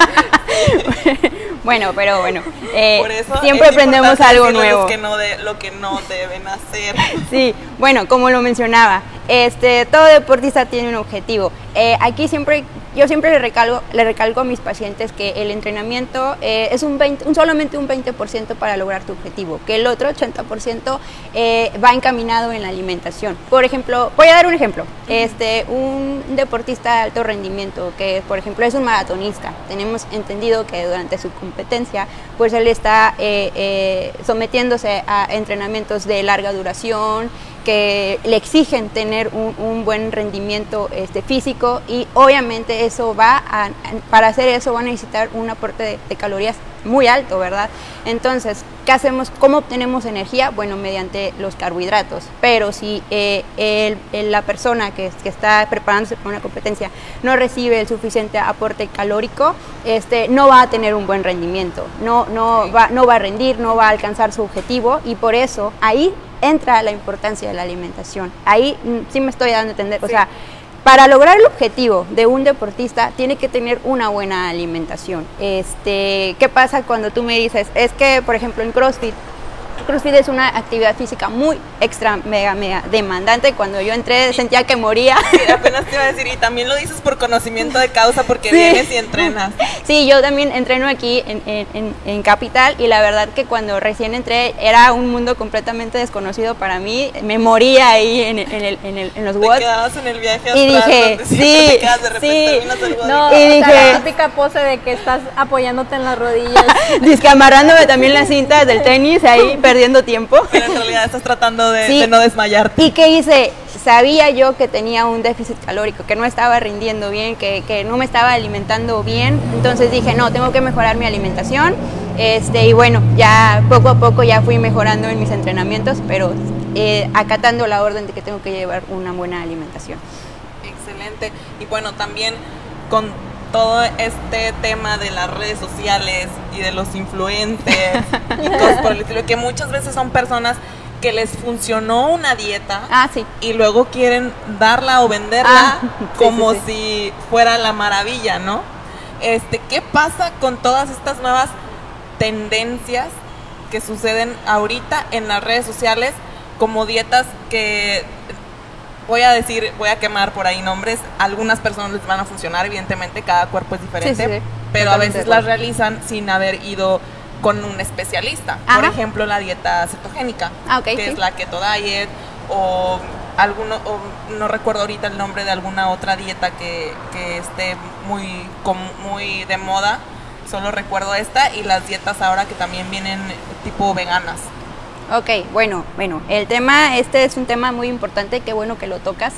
bueno, pero bueno, eh, Por eso siempre aprendemos algo nuevo. Que no de, lo que no deben hacer. Sí, bueno, como lo mencionaba, este, todo deportista tiene un objetivo. Eh, aquí siempre, yo siempre le recalco, le recalco a mis pacientes que el entrenamiento eh, es un, 20, un solamente un 20% para lograr tu objetivo, que el otro 80% eh, va encaminado en la alimentación. Por ejemplo, voy a dar un ejemplo. Este, un deportista de alto rendimiento, que por ejemplo es un maratonista, tenemos entendido que durante su competencia, pues él está eh, eh, sometiéndose a entrenamientos de larga duración, que le exigen tener un, un buen rendimiento este, físico y obviamente eso va a, para hacer eso va a necesitar un aporte de, de calorías muy alto, ¿verdad? Entonces, ¿qué hacemos? ¿Cómo obtenemos energía? Bueno, mediante los carbohidratos. Pero si eh, el- el- la persona que, que está preparándose para una competencia no recibe el suficiente aporte calórico, este, no va a tener un buen rendimiento, no, no, va, no va a rendir, no va a alcanzar su objetivo y por eso ahí entra la importancia de la alimentación. Ahí mm, sí me estoy dando a entender, o sea, para lograr el objetivo de un deportista tiene que tener una buena alimentación. Este, ¿qué pasa cuando tú me dices, es que por ejemplo en CrossFit CrossFit es una actividad física muy extra, mega, mega demandante. Cuando yo entré sentía que moría. Sí, apenas te iba a decir, y también lo dices por conocimiento de causa, porque Sí. vienes y entrenas. Sí, yo también entreno aquí en, en- en- Capital y la verdad que cuando recién entré era un mundo completamente desconocido para mí. Me moría ahí en, en el- en el- los Te watts. quedabas en el viaje Y dije, donde sí, te quedas de repente, sí. No. Y o sea, dije- la típica pose de que estás apoyándote en las rodillas. Dice que amarrándome también las cintas del tenis ahí perdiendo tiempo. Pero en realidad estás tratando de, Sí. de no desmayarte. ¿Y qué hice? Sabía yo que tenía un déficit calórico, que no estaba rindiendo bien, que, que no me estaba alimentando bien. Entonces dije, no, tengo que mejorar mi alimentación. Este, y bueno, ya poco a poco ya fui mejorando en mis entrenamientos, pero eh, acatando la orden de que tengo que llevar una buena alimentación. Excelente. Y bueno, también con todo este tema de las redes sociales y de los influencers y cosas por el estilo, que muchas veces son personas que les funcionó una dieta Ah, sí. y luego quieren darla o venderla Ah, sí, como sí, si fuera la maravilla, ¿no? Este, ¿qué pasa con todas estas nuevas tendencias que suceden ahorita en las redes sociales como dietas que voy a decir, voy a quemar por ahí nombres. Algunas personas les van a funcionar, evidentemente, cada cuerpo es diferente, Sí, sí, sí. pero a veces las realizan sin haber ido con un especialista. Por ejemplo, la dieta cetogénica, Ah, que es la keto diet o alguno o no recuerdo ahorita el nombre de alguna otra dieta que, que esté muy com- muy de moda. Solo recuerdo esta y las dietas ahora que también vienen tipo veganas. Ok, bueno, bueno, el tema, este es un tema muy importante, qué bueno que lo tocas.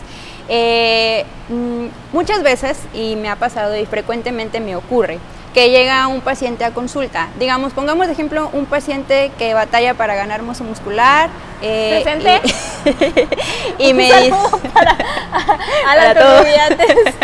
Eh, mm, muchas veces, y me ha pasado y frecuentemente me ocurre, que llega un paciente a consulta. Digamos, pongamos de ejemplo un paciente que batalla para ganar masa muscular. eh, ¿Presente? Y, y me dice, para, a Para todos. estudiantes.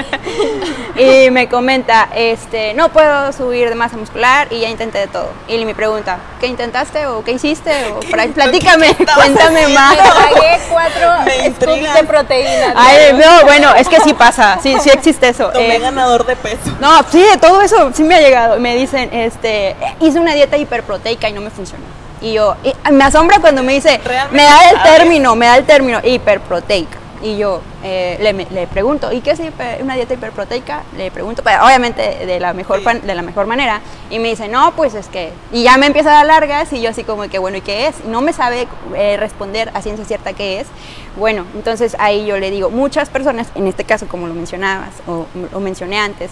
y me comenta, este, no puedo subir de masa muscular y ya intenté de todo. Y me pregunta, ¿qué intentaste o qué hiciste? O platícame, cuéntame más. Me tragué cuatro Me scoops de proteína. Ay, no, bueno, es que sí pasa, sí, sí existe eso. Tomé Eh, ganador de peso. no, sí, todo eso sí me ha llegado. Me dicen, este, hice una dieta hiperproteica y no me funcionó. Y yo, y me asombra cuando me dice, Realmente me da el sabes. término, me da el término hiperproteica. Y yo eh, le, le pregunto, ¿y qué es hiper- una dieta hiperproteica? Le pregunto, pero obviamente de la mejor Sí. de la mejor manera. Y me dice, no, pues es que. Y ya me empieza a dar largas y yo así como que, bueno, ¿y qué es? Y no me sabe eh, responder a ciencia cierta qué es. Bueno, entonces ahí yo le digo, muchas personas, en este caso como lo mencionabas o lo mencioné antes,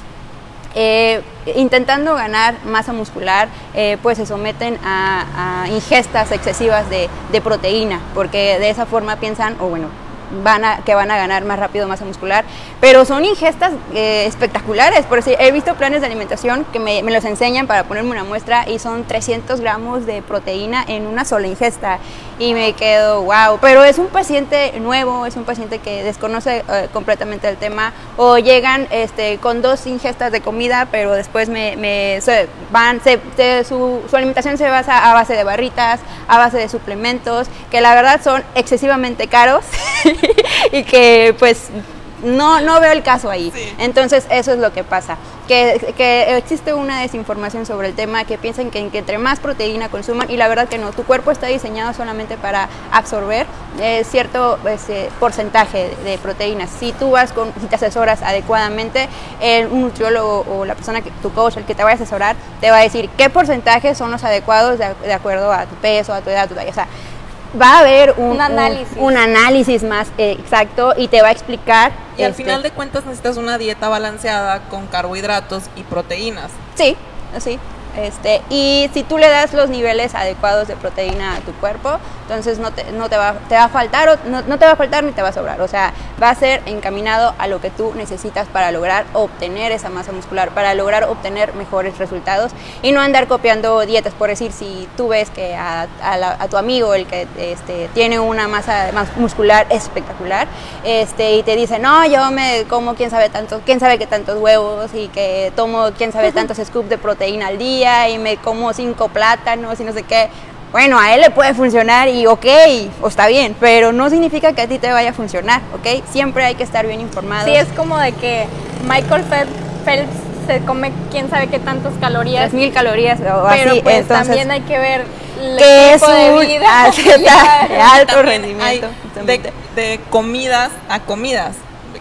eh, intentando ganar masa muscular, eh, pues se someten a, a ingestas excesivas de, de proteína, porque de esa forma piensan, o bueno, van a, que van a ganar más rápido masa muscular, pero son ingestas eh, espectaculares, por decir, he visto planes de alimentación que me, me los enseñan para ponerme una muestra y son 300 gramos de proteína en una sola ingesta. Y me quedo, wow, pero es un paciente nuevo, es un paciente que desconoce eh, completamente el tema. O llegan este, con dos ingestas de comida, pero después me, me- se van, se- se- su, su alimentación se basa a base de barritas, a base de suplementos, que la verdad son excesivamente caros y que pues no, no veo el caso ahí. Sí. Entonces eso es lo que pasa, que, que existe una desinformación sobre el tema, que piensan que, que entre más proteína consuman y la verdad que no, tu cuerpo está diseñado solamente para absorber eh, cierto pues, eh, porcentaje de, de proteínas. Si tú vas con, si te asesoras adecuadamente, el, un nutriólogo o la persona, que, tu coach, el que te vaya a asesorar, te va a decir qué porcentajes son los adecuados de, de acuerdo a tu peso, a tu edad, a tu talla. O sea, va a haber un, Un análisis. un, un análisis más eh, exacto y te va a explicar. Y al este, final de cuentas necesitas una dieta balanceada con carbohidratos y proteínas. Sí, sí. Este, y si tú le das los niveles adecuados de proteína a tu cuerpo, entonces no te, no te, va, te va a faltar, o no, no te va a faltar ni te va a sobrar. O sea, va a ser encaminado a lo que tú necesitas para lograr obtener esa masa muscular, para lograr obtener mejores resultados y no andar copiando dietas. Por decir, si tú ves que a, a la- a tu amigo, el que este, tiene una masa muscular espectacular, este, y te dice, no, yo me como quién sabe tantos, quién sabe qué tantos huevos y que tomo quién sabe tantos scoops de proteína al día y me como cinco plátanos y no sé qué. Bueno, a él le puede funcionar y ok, o está bien, pero no significa que a ti te vaya a funcionar, ¿ok? Siempre hay que estar bien informados. Sí, es como de que Michael Phelps se come quién sabe qué tantas calorías, 3000 calorías o pero así, pues entonces también hay que ver el que es tipo de un vida. atleta de alto rendimiento. de, de comidas a comidas,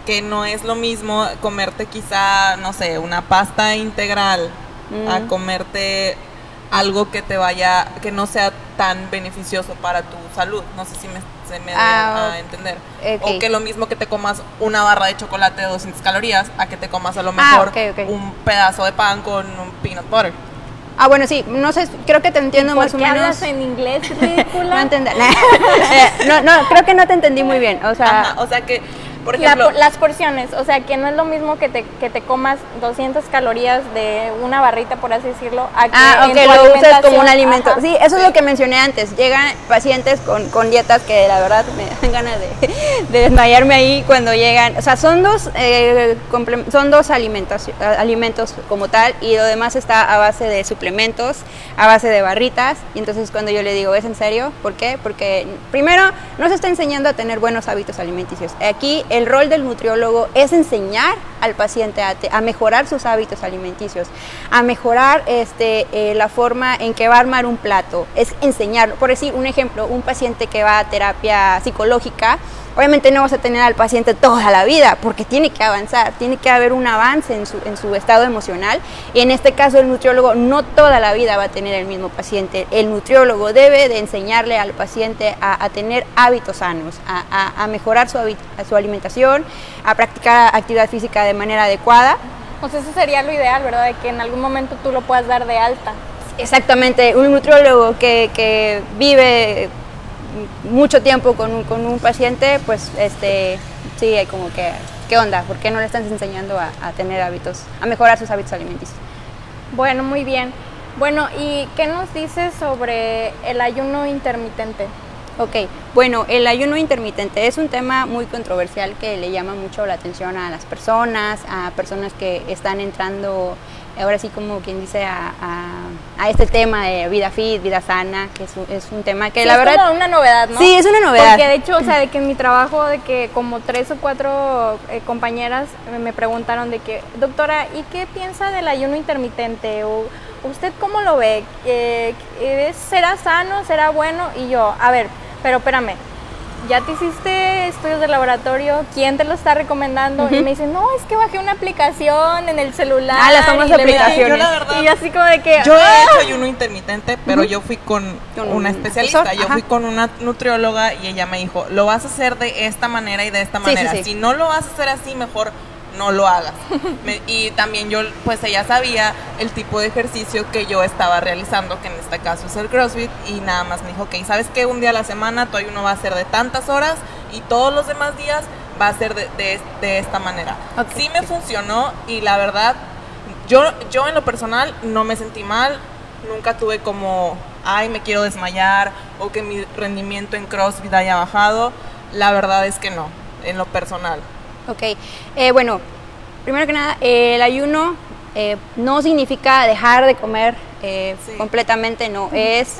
que no es lo mismo comerte quizá, no sé, una pasta integral a Mm. comerte algo que te vaya, que no sea tan beneficioso para tu salud. No sé si me, se me Ah, da a entender. O que lo mismo que te comas una barra de chocolate de 200 calorías a que te comas a lo Ah, mejor un pedazo de pan con un peanut butter. Ah, bueno, sí, no sé, creo que te entiendo ¿Por más o qué menos. hablas en inglés, ridícula? No entendí. no, no, creo que no te entendí muy bien. O sea, Ajá, o sea que, por ejemplo, las porciones, o sea, que no es lo mismo que te, que te comas 200 calorías de una barrita, por así decirlo, a que Ah, en ok, tu lo usas como un alimento. Ajá. Sí, eso es lo que mencioné antes. Llegan pacientes con, con dietas que la verdad me dan ganas de, de desmayarme ahí cuando llegan. O sea, son dos, eh, son dos alimentos, alimentos como tal y lo demás está a base de suplementos, a base de barritas. Y entonces cuando yo le digo, ¿es en serio? ¿Por qué? Porque primero no se está enseñando a tener buenos hábitos alimenticios. Aquí el rol del nutriólogo es enseñar al paciente a, mejorar sus hábitos alimenticios, a mejorar este, eh, la forma en que va a armar un plato, es enseñarlo. Por decir un ejemplo, un paciente que va a terapia psicológica, Obviamente no vas a tener al paciente toda la vida porque tiene que avanzar, tiene que haber un avance en su, en su estado emocional y en este caso el nutriólogo no toda la vida va a tener el mismo paciente. El nutriólogo debe de enseñarle al paciente a, tener hábitos sanos, a, mejorar su, su alimentación, a practicar actividad física de manera adecuada. Pues eso sería lo ideal, ¿verdad? De que en algún momento tú lo puedas dar de alta. Exactamente, un nutriólogo que, que vive mucho tiempo con un, con un paciente, pues este, sí, hay como que, ¿qué onda? ¿Por qué no le estás enseñando a, a tener hábitos, a mejorar sus hábitos alimenticios? Bueno, muy bien. Bueno, ¿y qué nos dices sobre el ayuno intermitente? Ok, bueno, el ayuno intermitente es un tema muy controversial que le llama mucho la atención a las personas, a personas que están entrando ahora sí como quien dice a, a, este tema de vida fit, vida sana, que es un, es un tema que la verdad... Es como una novedad, ¿no? Sí, es una novedad. Porque de hecho, o sea, de que en mi trabajo, de que como tres o cuatro eh, compañeras me preguntaron de que, doctora, ¿y qué piensa del ayuno intermitente? O, ¿Usted cómo lo ve? ¿Será sano? ¿Será bueno? Y yo, a ver, pero espérame, ya te hiciste estudios de laboratorio, ¿quién te lo está recomendando? Y me dice, no, es que bajé una aplicación en el celular. Ah, las famosas aplicaciones. Yo, la verdad, y así como de que... Yo he ¡ah! hecho ayuno intermitente, pero yo fui con, una especialista, yo fui con una nutrióloga y ella me dijo, lo vas a hacer de esta manera y de esta manera. Si no lo vas a hacer así, mejor no lo hagas. y también yo, pues ella sabía el tipo de ejercicio que yo estaba realizando, que en este caso es el CrossFit, y nada más me dijo, ok, ¿sabes qué? Un día a la semana tu ayuno va a ser de tantas horas y todos los demás días va a ser de, de, esta manera. Sí me funcionó y la verdad, yo, yo en lo personal no me sentí mal, nunca tuve como, ay, me quiero desmayar o que mi rendimiento en CrossFit haya bajado. La verdad es que no, en lo personal. Ok, eh, bueno, primero que nada, el ayuno eh, no significa dejar de comer eh, completamente, no, es...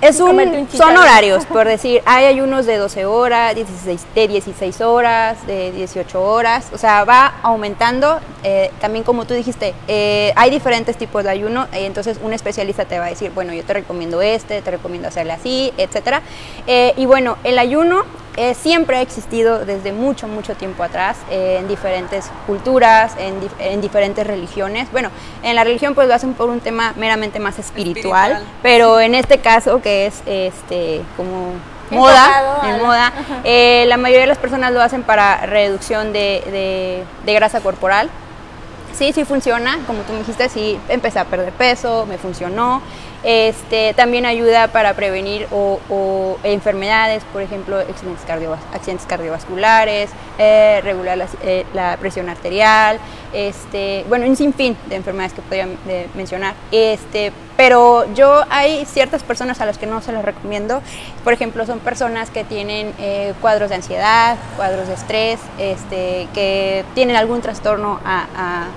Es un, son horarios, por decir, hay ayunos de 12 horas, 16, de 16 horas, de 18 horas, o sea, va aumentando. también como tú dijiste, hay diferentes tipos de ayuno, y entonces un especialista te va a decir, bueno, yo te recomiendo este, te recomiendo hacerle así, etcétera. y bueno, el ayuno eh, siempre ha existido desde mucho, mucho tiempo atrás eh, en diferentes culturas, en, diferentes religiones. Bueno, en la religión pues lo hacen por un tema meramente más espiritual, pero en este caso que es este como moda, en moda, eh, la mayoría de las personas lo hacen para reducción de, de grasa corporal. Sí, sí funciona, como tú me dijiste, sí empecé a perder peso, me funcionó. Este, también ayuda para prevenir o, enfermedades, por ejemplo, accidentes, cardiovasculares, eh, regular eh, la, presión arterial, este, bueno, un sinfín de enfermedades que podría mencionar. Este, pero yo hay ciertas personas a las que no se las recomiendo. Por ejemplo, son personas que tienen eh, cuadros de ansiedad, cuadros de estrés, este, que tienen algún trastorno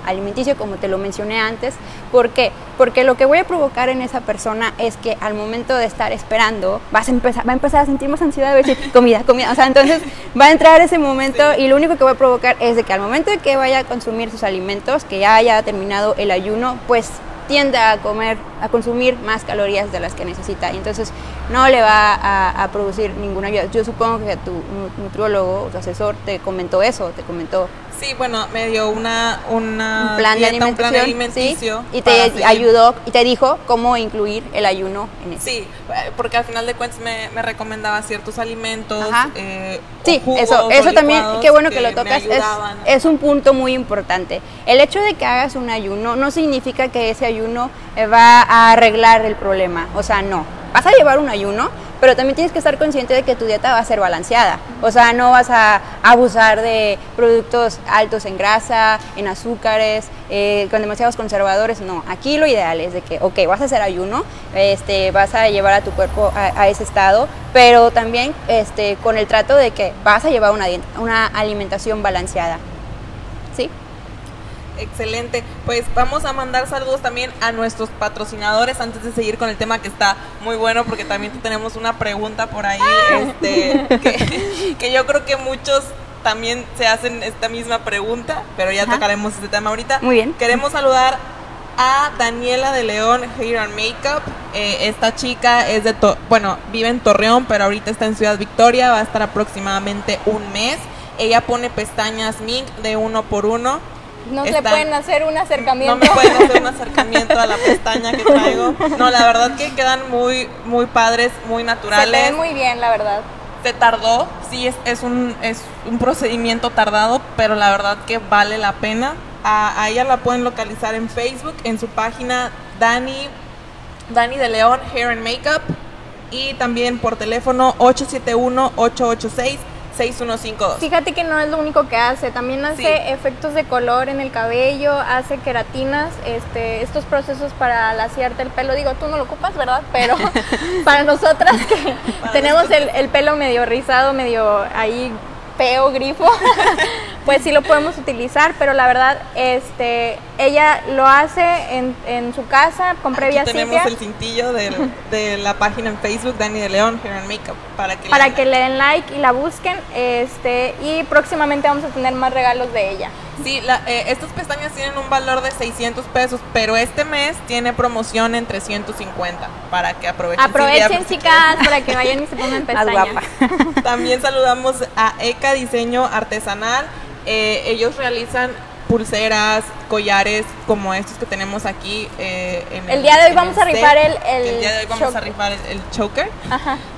alimenticio, como te lo mencioné antes. ¿Por qué? Porque lo que voy a provocar en esa persona es que al momento de estar esperando, vas a empezar, va a empezar a sentir más ansiedad de decir comida, comida. O sea, entonces va a entrar ese momento y lo único que va a provocar es de que al momento de que vaya a consumir sus alimentos, que ya haya terminado el ayuno, pues tiende a comer, a consumir más calorías de las que necesita y entonces no le va a, producir ninguna ayuda. Yo supongo que tu nutriólogo o tu asesor te comentó eso, te comentó. Sí, bueno, me dio una, una un plan, de alimentación, y te ayudó y te dijo cómo incluir el ayuno en eso. Sí, porque al final de cuentas me, me recomendaba ciertos alimentos. Eh, sí, eso, eso también, qué bueno que, lo tocas, es, es un punto muy importante. El hecho de que hagas un ayuno no significa que ese ayuno eh, va a arreglar el problema, o sea, no vas a llevar un ayuno, pero también tienes que estar consciente de que tu dieta va a ser balanceada. O sea, no vas a abusar de productos altos en grasa, en azúcares, eh, con demasiados conservadores. No, aquí lo ideal es de que, ok, vas a hacer ayuno, este, vas a llevar a tu cuerpo a, ese estado, pero también este, con el trato de que vas a llevar una, una alimentación balanceada. ¿Sí? Excelente. Pues vamos a mandar saludos también a nuestros patrocinadores antes de seguir con el tema que está muy bueno porque también tenemos una pregunta por ahí este, que, yo creo que muchos también se hacen esta misma pregunta, pero ya tocaremos este tema ahorita. Muy bien. Queremos saludar a Daniela de León Hair and Makeup. Eh, esta chica es de, bueno, vive en Torreón, pero ahorita está en Ciudad Victoria, va a estar aproximadamente un mes. Ella pone pestañas mink de uno por uno. No se pueden hacer un acercamiento. No me pueden hacer un acercamiento a la pestaña que traigo. No, la verdad que quedan muy, muy padres, muy naturales. Se ven muy bien, la verdad. Se tardó, sí, es, es, un, es un procedimiento tardado, pero la verdad que vale la pena. A, ella la pueden localizar en Facebook, en su página Dani, Dani de León Hair and Makeup y también por teléfono 871 886 6152. Fíjate que no es lo único que hace, también hace efectos de color en el cabello, hace queratinas, este, estos procesos para laciarte el pelo. Digo, tú no lo ocupas, ¿verdad? Pero para nosotras que tenemos el, el, pelo medio rizado, medio ahí feo, grifo, pues sí lo podemos utilizar, pero la verdad, este, ella lo hace en, en su casa con previa Aquí tenemos el cintillo de, de, la página en Facebook, Dani de León, Hair and Makeup, para que, para que le den like y la busquen, este, y próximamente vamos a tener más regalos de ella. Sí, la, eh, estas pestañas tienen un valor de 600 pesos, pero este mes tiene promoción en 350 para que aprovechen. Aprovechen, chicas, para que vayan y se pongan pestañas. También saludamos a ECA Diseño Artesanal. Eh, ellos realizan pulseras, collares como estos que tenemos aquí. Eh, en el, día de hoy vamos a rifar el, el, día de hoy vamos a rifar el, choker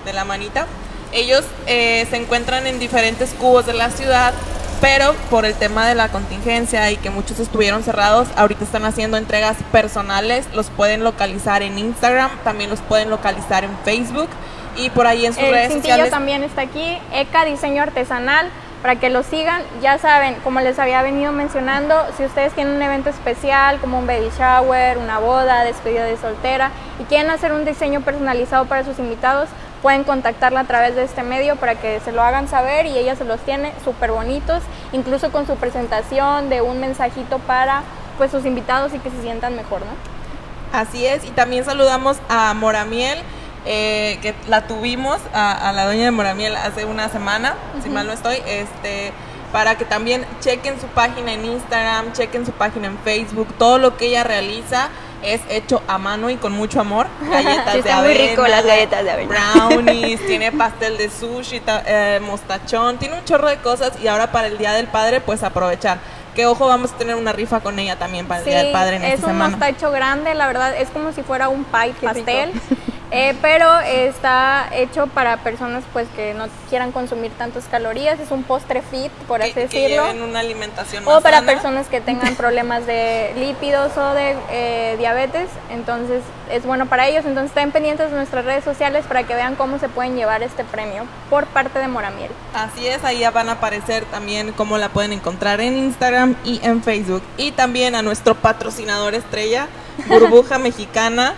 de la manita. Ellos se encuentran en diferentes cubos de la ciudad pero por el tema de la contingencia y que muchos estuvieron cerrados, ahorita están haciendo entregas personales, los pueden localizar en Instagram, también los pueden localizar en Facebook y por ahí en sus redes sociales. también está aquí, ECA Diseño Artesanal, para que lo sigan. Ya saben, como les había venido mencionando, si ustedes tienen un evento especial como un baby shower, una boda, despedida de soltera y quieren hacer un diseño personalizado para sus invitados, pueden contactarla a través de este medio para que se lo hagan saber y ella se los tiene súper bonitos, incluso con su presentación de un mensajito para pues sus invitados y que se sientan mejor, ¿no? Así es, y también saludamos a Moramiel, eh, que la tuvimos, a, la dueña de Moramiel hace una semana, si mal no estoy, este para que también chequen su página en Instagram, chequen su página en Facebook, todo lo que ella realiza es hecho a mano y con mucho amor. Galletas de avena. muy rico las galletas de avena. Brownies, tiene pastel de sushi, eh, mostachón, tiene un chorro de cosas y ahora para el Día del Padre pues aprovechar. Que ojo, vamos a tener una rifa con ella también para el Día del Padre en esta semana. Es un mostacho grande, la verdad, es como si fuera un pie pastel. Eh, pero está hecho para personas pues que no quieran consumir tantas calorías, es un postre fit, por así decirlo. Que una alimentación O para personas que tengan problemas de lípidos o de eh, diabetes, entonces es bueno para ellos. Entonces estén pendientes de nuestras redes sociales para que vean cómo se pueden llevar este premio por parte de Moramiel. Así es, ahí van a aparecer también cómo la pueden encontrar en Instagram y en Facebook. Y también a nuestro patrocinador estrella, Burbuja Mexicana.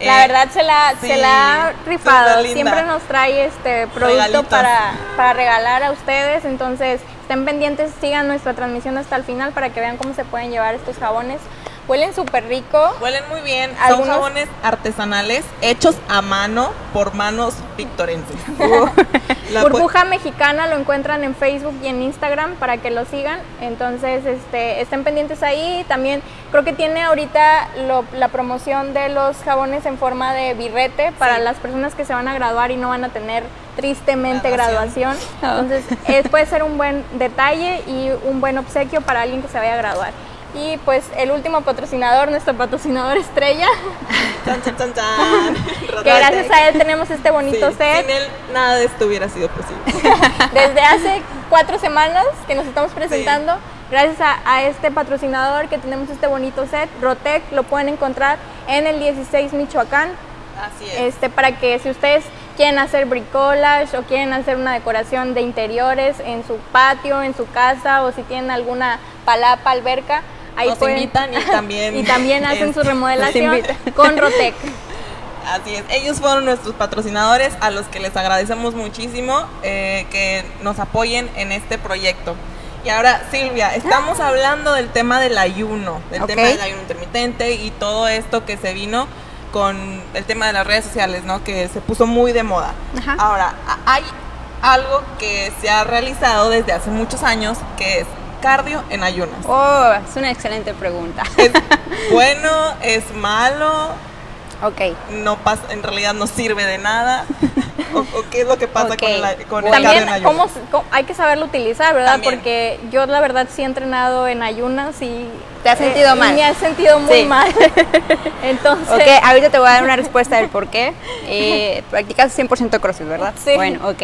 La eh, verdad se la, se la ha rifado. Siempre nos trae este producto para, para regalar a ustedes. Entonces, estén pendientes, sigan nuestra transmisión hasta el final para que vean cómo se pueden llevar estos jabones Huelen súper rico. Huelen muy bien. Son jabones artesanales hechos a mano por manos victorenses. Burbuja Mexicana lo encuentran en Facebook y en Instagram para que lo sigan. Entonces, este, estén pendientes ahí. También creo que tiene ahorita la promoción de los jabones en forma de birrete para las personas que se van a graduar y no van a tener tristemente graduación. Entonces, puede ser un buen detalle y un buen obsequio para alguien que se vaya a graduar. Y pues el último patrocinador, nuestro patrocinador estrella. que gracias a él tenemos este bonito set. Sin él nada de esto hubiera sido posible. Desde hace cuatro semanas que nos estamos presentando, gracias a, este patrocinador que tenemos este bonito set, Rotec, lo pueden encontrar en el 16 Michoacán. Así es. Este, para que si ustedes quieren hacer bricolage o quieren hacer una decoración de interiores en su patio, en su casa o si tienen alguna palapa, alberca, Ahí nos invitan y también... y también hacen su este, remodelación con Rotec. Así es, ellos fueron nuestros patrocinadores a los que les agradecemos muchísimo eh, que nos apoyen en este proyecto. Y ahora, Silvia, estamos hablando del tema del ayuno, del tema del ayuno intermitente y todo esto que se vino con el tema de las redes sociales, ¿no? Que se puso muy de moda. Ahora, hay algo que se ha realizado desde hace muchos años, que es cardio en ayunas. Oh, es una excelente pregunta. ¿Es bueno? ¿Es malo? Ok. No pasa, en realidad no sirve de nada. ¿O, o qué es lo que pasa con, la, con el cardio en También ayunas? cómo, cómo- hay que saberlo utilizar, ¿verdad? También. Porque yo la verdad sí he entrenado en ayunas y... eh, ¿Te has sentido y mal? Me he sentido muy Sí. mal. Entonces... Ok, ahorita te voy a dar una respuesta del por qué. Eh, practicas 100% CrossFit, ¿verdad? Sí. Bueno, ok.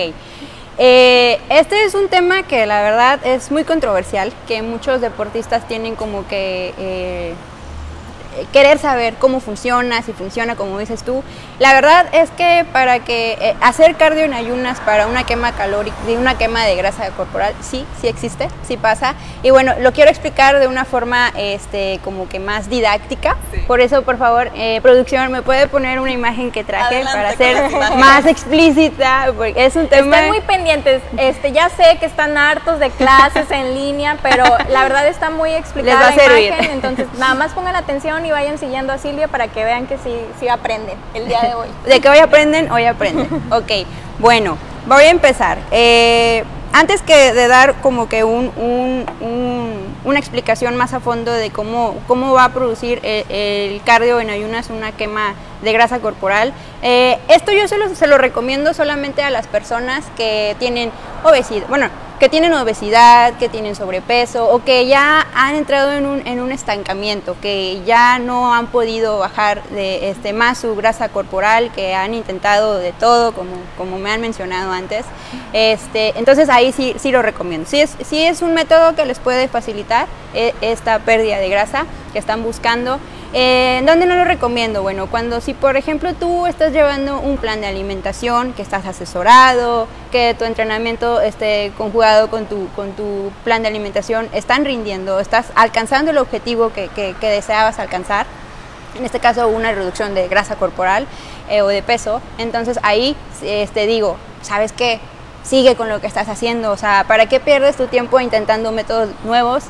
Eh, este es un tema que la verdad es muy controversial, que muchos deportistas tienen como que eh, querer saber cómo funciona, si funciona como dices tú. La verdad es que para que eh, hacer cardio en ayunas para una quema calórica, de una quema de grasa corporal, sí, sí existe, sí pasa. Y bueno, lo quiero explicar de una forma este, como que más didáctica. Sí. Por eso, por favor, eh, producción, ¿me puede poner una imagen que traje Adelante para ser más explícita? Porque es un tema... Estén muy pendientes. Este, ya sé que están hartos de clases en línea, pero la verdad está muy explicada Les va a la servir. imagen. Entonces, nada más pongan atención y vayan siguiendo a Silvia para que vean que sí, sí aprenden el día de hoy. De que hoy aprenden, hoy aprenden. Ok, bueno, voy a empezar. Eh, antes que de dar como que un, un- un- una explicación más a fondo de cómo, cómo va a producir el, el cardio en ayunas una quema de grasa corporal, eh, esto yo se lo, se lo recomiendo solamente a las personas que tienen obesidad, bueno, que tienen obesidad, que tienen sobrepeso o que ya han entrado en un, en un estancamiento, que ya no han podido bajar de este, más su grasa corporal, que han intentado de todo, como, como me han mencionado antes. Este, entonces ahí sí, sí lo recomiendo. Sí es, sí es un método que les puede facilitar eh, esta pérdida de grasa que están buscando. Eh, ¿Dónde no lo recomiendo? Bueno, cuando si por ejemplo tú estás llevando un plan de alimentación, que estás asesorado, que tu entrenamiento esté conjugado con tu, con tu plan de alimentación, están rindiendo, estás alcanzando el objetivo que, que- que deseabas alcanzar, en este caso una reducción de grasa corporal eh, o de peso, entonces ahí este, digo, ¿sabes qué? Sigue con lo que estás haciendo, o sea, ¿para qué pierdes tu tiempo intentando métodos nuevos?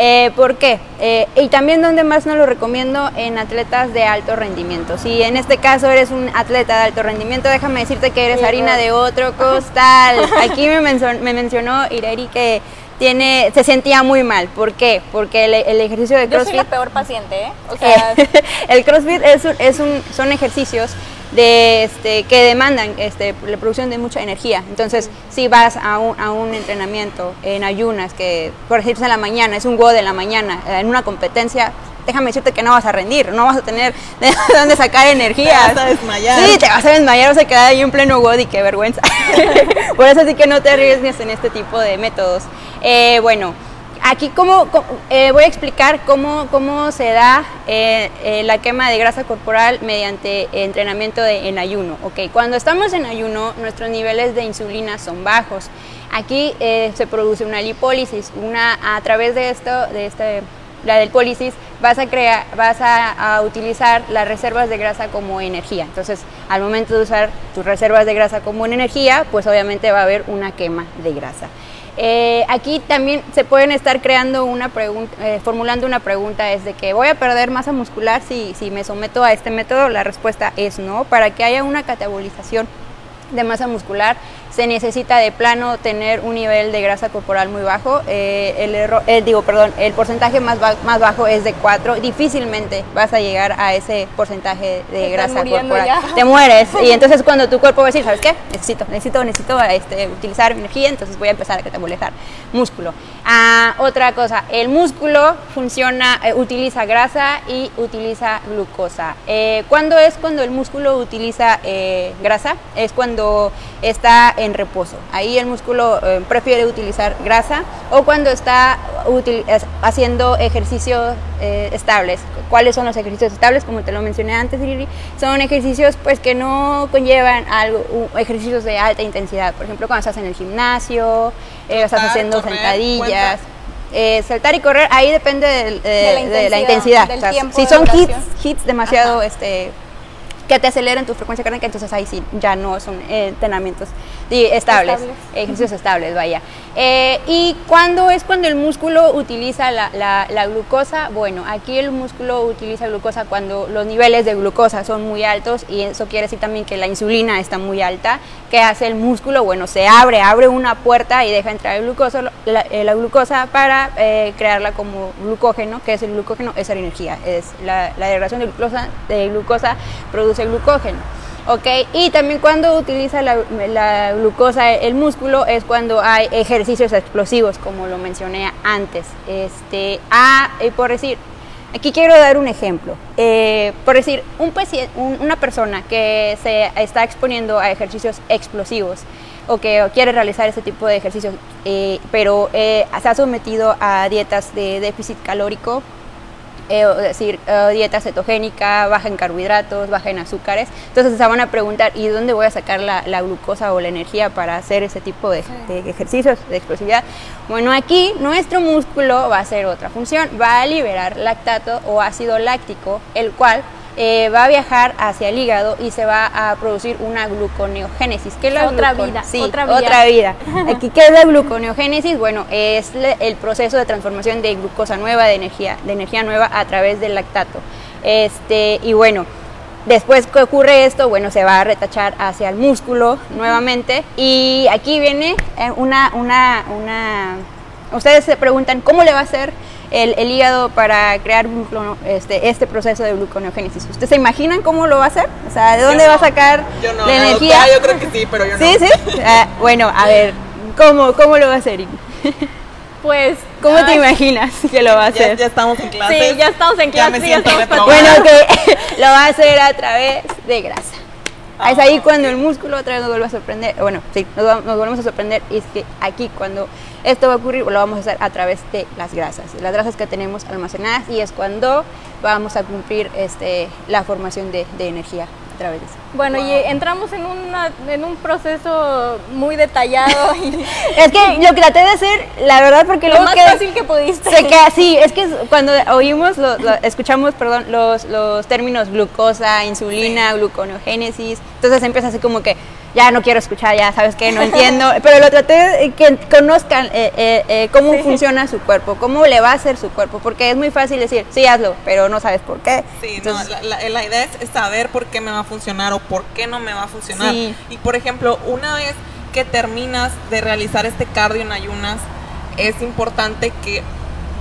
Eh, ¿Por qué? Eh, y también donde más no lo recomiendo en atletas de alto rendimiento. Si en este caso eres un atleta de alto rendimiento, déjame decirte que eres Sí, harina no. de otro costal. Aquí me, mencionó, me mencionó Ireri que tiene, se sentía muy mal. ¿Por qué? Porque el, el ejercicio de Yo soy CrossFit la peor paciente, ¿eh? O sea, eh, el CrossFit es un- es un- son ejercicios de, este, que demandan este, la producción de mucha energía. Entonces, si vas a un, a un entrenamiento en ayunas, que por decirse en la mañana, es un go de la mañana, eh, en una competencia, déjame decirte que no vas a rendir, no vas a tener de dónde sacar energía. Te vas a desmayar. Sí, te vas a desmayar, vas a quedar ahí en pleno God y qué vergüenza. por eso sí que no te arriesgues en este tipo de métodos. Eh, bueno, Aquí cómo, eh, voy a explicar cómo, cómo se da eh, eh, la quema de grasa corporal mediante entrenamiento de- en ayuno. Ok, cuando estamos en ayuno, nuestros niveles de insulina son bajos. Aquí se produce una lipólisis, una a través de esto, de este, la del vas a crear, vas a, utilizar las reservas de grasa como energía. Entonces, al momento de usar tus reservas de grasa como en energía, pues obviamente va a haber una quema de grasa. Eh, aquí también se pueden estar creando una pregunta, eh, formulando una pregunta, es de que voy a perder masa muscular si, si me someto a este método. La respuesta es no. Para que haya una catabolización de masa muscular se necesita de plano tener un nivel de grasa corporal muy bajo. Eh, el error, eh, digo, perdón, el porcentaje más, ba- más bajo es de 4. Difícilmente vas a llegar a ese porcentaje de Te grasa corporal. ya. Te mueres. Y entonces cuando tu cuerpo va a decir, ¿sabes qué? Necesito, necesito, necesito este, utilizar energía, entonces voy a empezar a catabolizar músculo. Ah, otra cosa, el músculo funciona, eh, utiliza grasa y utiliza glucosa. Eh, ¿Cuándo es cuando el músculo utiliza grasa? Es cuando está en reposo. Ahí el músculo eh, prefiere utilizar grasa o cuando está util- haciendo ejercicios eh, estables. ¿Cuáles son los ejercicios estables? Como te lo mencioné antes, Riri, son ejercicios pues que no conllevan algo, u- ejercicios de alta intensidad. Por ejemplo, cuando estás en el gimnasio, eh, estás Saltar, haciendo correr, sentadillas. ¿cuenta? Eh, saltar y correr, ahí depende del- eh, De la de la intensidad, intensidad. del O sea, si de son hits, hits demasiado este, que te aceleran tu frecuencia cardíaca, entonces ahí sí, ya no son eh, entrenamientos estables, Estables. ejercicios estables, vaya. Eh, ¿Y cuándo es cuando el músculo utiliza la, la- la glucosa? Bueno, aquí el músculo utiliza glucosa cuando los niveles de glucosa son muy altos y eso quiere decir también que la insulina está muy alta. ¿Qué hace el músculo? Bueno, se abre, abre una puerta y deja entrar el glucosa, la, eh, la glucosa para eh, crearla como glucógeno, que es el glucógeno, es la energía, es la, la degradación de glucosa, de glucosa produce glucógeno. ¿ok? Y también cuando utiliza la, glucosa el músculo es cuando hay ejercicios explosivos, como lo mencioné antes. Este, ah, y por decir, aquí quiero dar un ejemplo. Eh, por decir, un un- una persona que se está exponiendo a ejercicios explosivos o que quiere realizar ese tipo de ejercicios, eh, pero eh, se ha sometido a dietas de déficit calórico, eh, es decir, eh, dieta cetogénica, baja en carbohidratos, baja en azúcares. Entonces se van a preguntar, ¿y dónde voy a sacar la, la glucosa o la energía para hacer ese tipo de, de ejercicios de explosividad? Bueno, aquí nuestro músculo va a hacer otra función, va a liberar lactato o ácido láctico, el cual eh, va a viajar hacia el hígado y se va a producir una gluconeogénesis. ¿Qué es la Otra glucon- vida, Sí, otra vida. Aquí, ¿qué es la gluconeogénesis? Bueno, es el proceso de transformación de glucosa nueva, de energía, de energía nueva a través del lactato. Este, y bueno, después que ocurre esto, bueno, se va a retachar hacia el músculo nuevamente. Y aquí viene eh, una, una, una. Ustedes se preguntan, ¿cómo le va a hacer el, el hígado para crear glucono- este, este proceso de gluconeogénesis? ¿Ustedes se imaginan cómo lo va a hacer? O sea, ¿de dónde Yo va a sacar Yo no, la energía? yo creo que sí, pero yo no. Sí, sí. Ah, bueno, a ver, ¿cómo, cómo lo va a hacer? Pues, ¿Cómo te imaginas que lo va a hacer? ya estamos en clase. Sí, ya estamos en Ya me clase, ya siento estamos. Bueno, que lo va a hacer a través de grasa. Ah, es ahí cuando el músculo otra vez nos vuelve a sorprender. Bueno, sí, nos, nos volvemos a sorprender. Y es que aquí cuando esto va a ocurrir, lo vamos a hacer a través de las grasas. Las grasas que tenemos almacenadas y es cuando vamos a cumplir este, la formación de energía a través de eso. Bueno, y entramos en, una, en un proceso muy detallado y Es que lo que traté de hacer, la verdad, porque lo más queda- fácil que pudiste. Se queda, sí, es que cuando oímos, lo- lo- escuchamos, perdón, los, los términos glucosa, insulina, gluconeogénesis, entonces empieza así como que ya no quiero escuchar, ya sabes que no entiendo, pero lo traté de que conozcan eh, eh, eh, cómo Sí. funciona su cuerpo, cómo le va a hacer su cuerpo, porque es muy fácil decir, sí, hazlo, pero no sabes por qué. Sí, Entonces, no, la, la- la idea es saber por qué me va a funcionar o por qué no me va a funcionar. Sí. Y por ejemplo, una vez que terminas de realizar este cardio en ayunas, es importante que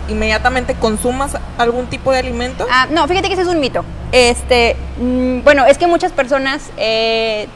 inmediatamente consumas algún tipo de alimento. Ah, no, fíjate que ese es un mito. Este, mm, bueno, es que muchas personas, eh,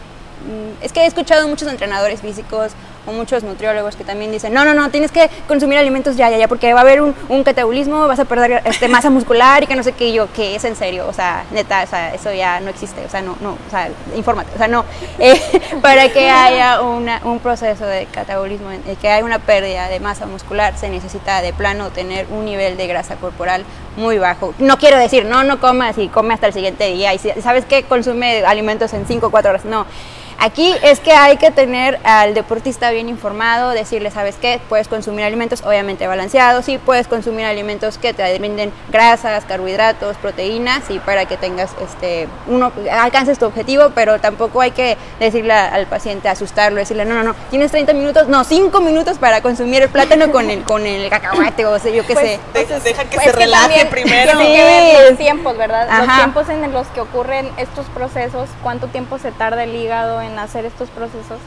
mm, es que he escuchado muchos entrenadores físicos o muchos nutriólogos que también dicen, no, no, no, tienes que consumir alimentos ya, ya, ya, porque va a haber un, un catabolismo, vas a perder este, masa muscular y que no sé qué, y yo, que es en serio, o sea, neta, o sea, eso ya no existe, o sea, no, no, o sea, infórmate, o sea, no, Eh, para que haya una, un proceso de catabolismo, el que haya una pérdida de masa muscular, se necesita de plano tener un nivel de grasa corporal muy bajo. No quiero decir, no, no comas y come hasta el siguiente día, y si- sabes que consume alimentos en 5 o 4 horas, no. Aquí es que hay que tener al deportista bien informado, decirle, ¿sabes qué? Puedes consumir alimentos obviamente balanceados, sí, puedes consumir alimentos que te brinden grasas, carbohidratos, proteínas, y para que tengas, este, uno, alcances tu objetivo, pero tampoco hay que decirle al paciente, asustarlo, decirle, no, no, no, tienes 30 minutos, no, 5 minutos para consumir el plátano con el, con el cacahuate, o sea, yo qué Pues, sé. deja, deja que Pues se que relaje también primero. Tiene Sí. que ver los tiempos, ¿verdad? Los Ajá. tiempos en los que ocurren estos procesos, cuánto tiempo se tarda el hígado en hacer estos procesos.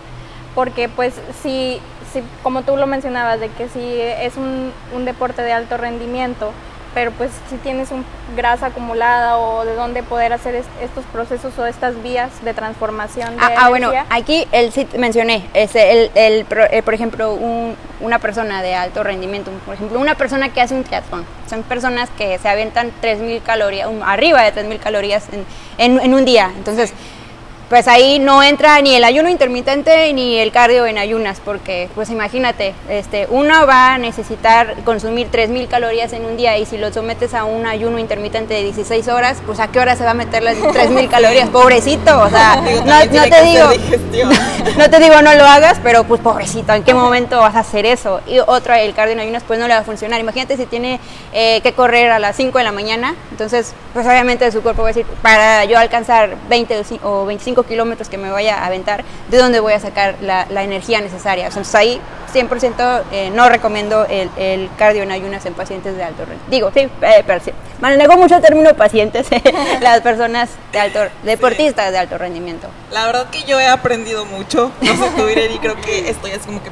Porque pues si, si como tú lo mencionabas, de que si es un, un deporte de alto rendimiento, pero pues si tienes un grasa acumulada o de dónde poder hacer es- estos procesos o estas vías de transformación de Ah, ah, bueno, aquí el sí mencioné, es el, el eh, por ejemplo, un- una persona de alto rendimiento, por ejemplo, una persona que hace un triatlón, son personas que se aventan 3.000 calorías, un- arriba de 3.000 calorías en, en- en un día, entonces, pues ahí no entra ni el ayuno intermitente ni el cardio en ayunas, porque pues imagínate, este, uno va a necesitar consumir 3.000 calorías en un día y si lo sometes a un ayuno intermitente de 16 horas, pues a qué hora se va a meter las 3.000 calorías, pobrecito, o sea, no, te digo, no te digo no lo hagas, pero pues pobrecito, ¿en qué momento vas a hacer eso? Y otro, el cardio en ayunas, pues no le va a funcionar. Imagínate si tiene eh, que correr a las 5 de la mañana, entonces pues obviamente su cuerpo va a decir, para yo alcanzar 20 o 25 kilómetros que me vaya a aventar, ¿de dónde voy a sacar la, energía necesaria? Entonces ahí 100% eh, no recomiendo el, el, cardio en ayunas en pacientes de alto rendimiento. Digo, sí, eh, pero sí. Manejo mucho el término pacientes, las personas de alto, deportistas de alto rendimiento. La verdad que yo he aprendido mucho, no sé tú, y creo que estoy así como que...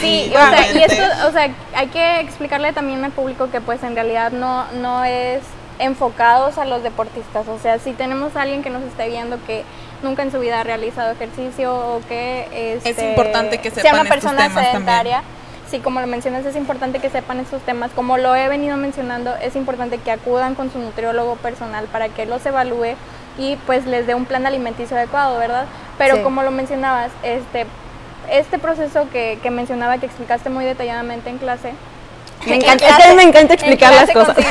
Sí, o sea, y esto, o sea, hay que explicarle también al público que pues en realidad no, no es enfocados a los deportistas. O sea, si tenemos a alguien que nos esté viendo que nunca en su vida ha realizado ejercicio o que este, es importante que sepan sea una persona sedentaria. Sí, como lo mencionas, es importante que sepan estos temas. Como lo he venido mencionando, es importante que acudan con su nutriólogo personal para que los evalúe y pues les dé un plan alimenticio adecuado, ¿verdad? Pero como lo mencionabas, este, este proceso que, que mencionaba, que explicaste muy detalladamente en clase, me encanta, me encanta explicar las cosas.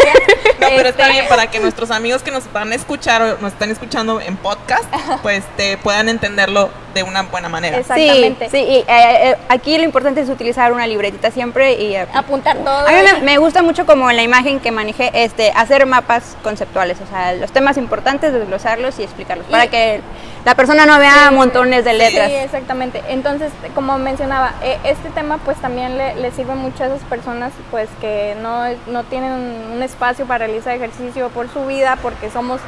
No, pero está bien para que nuestros amigos que nos van a escuchar o nos están escuchando en podcast, pues te puedan entenderlo de una buena manera. Exactamente. Sí, sí y, eh, eh, aquí lo importante es utilizar una libretita siempre y eh, apuntar todo. A mí me, gusta mucho como en la imagen que manejé, este, hacer mapas conceptuales, o sea, los temas importantes, desglosarlos y explicarlos, para que la persona no vea montones de letras. Sí, exactamente. Entonces, como mencionaba, este tema pues también le, le, sirve mucho a esas personas pues que no, no tienen un espacio para realizar ejercicio por su vida, porque somos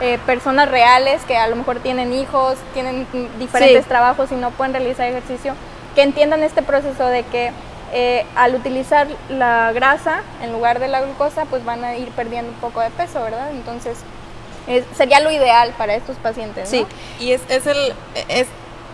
eh, personas reales que a lo mejor tienen hijos, tienen diferentes trabajos y no pueden realizar ejercicio, que entiendan este proceso de que eh, al utilizar la grasa en lugar de la glucosa, pues van a ir perdiendo un poco de peso, ¿verdad? Entonces, sería lo ideal para estos pacientes. Sí, y es, es el... Es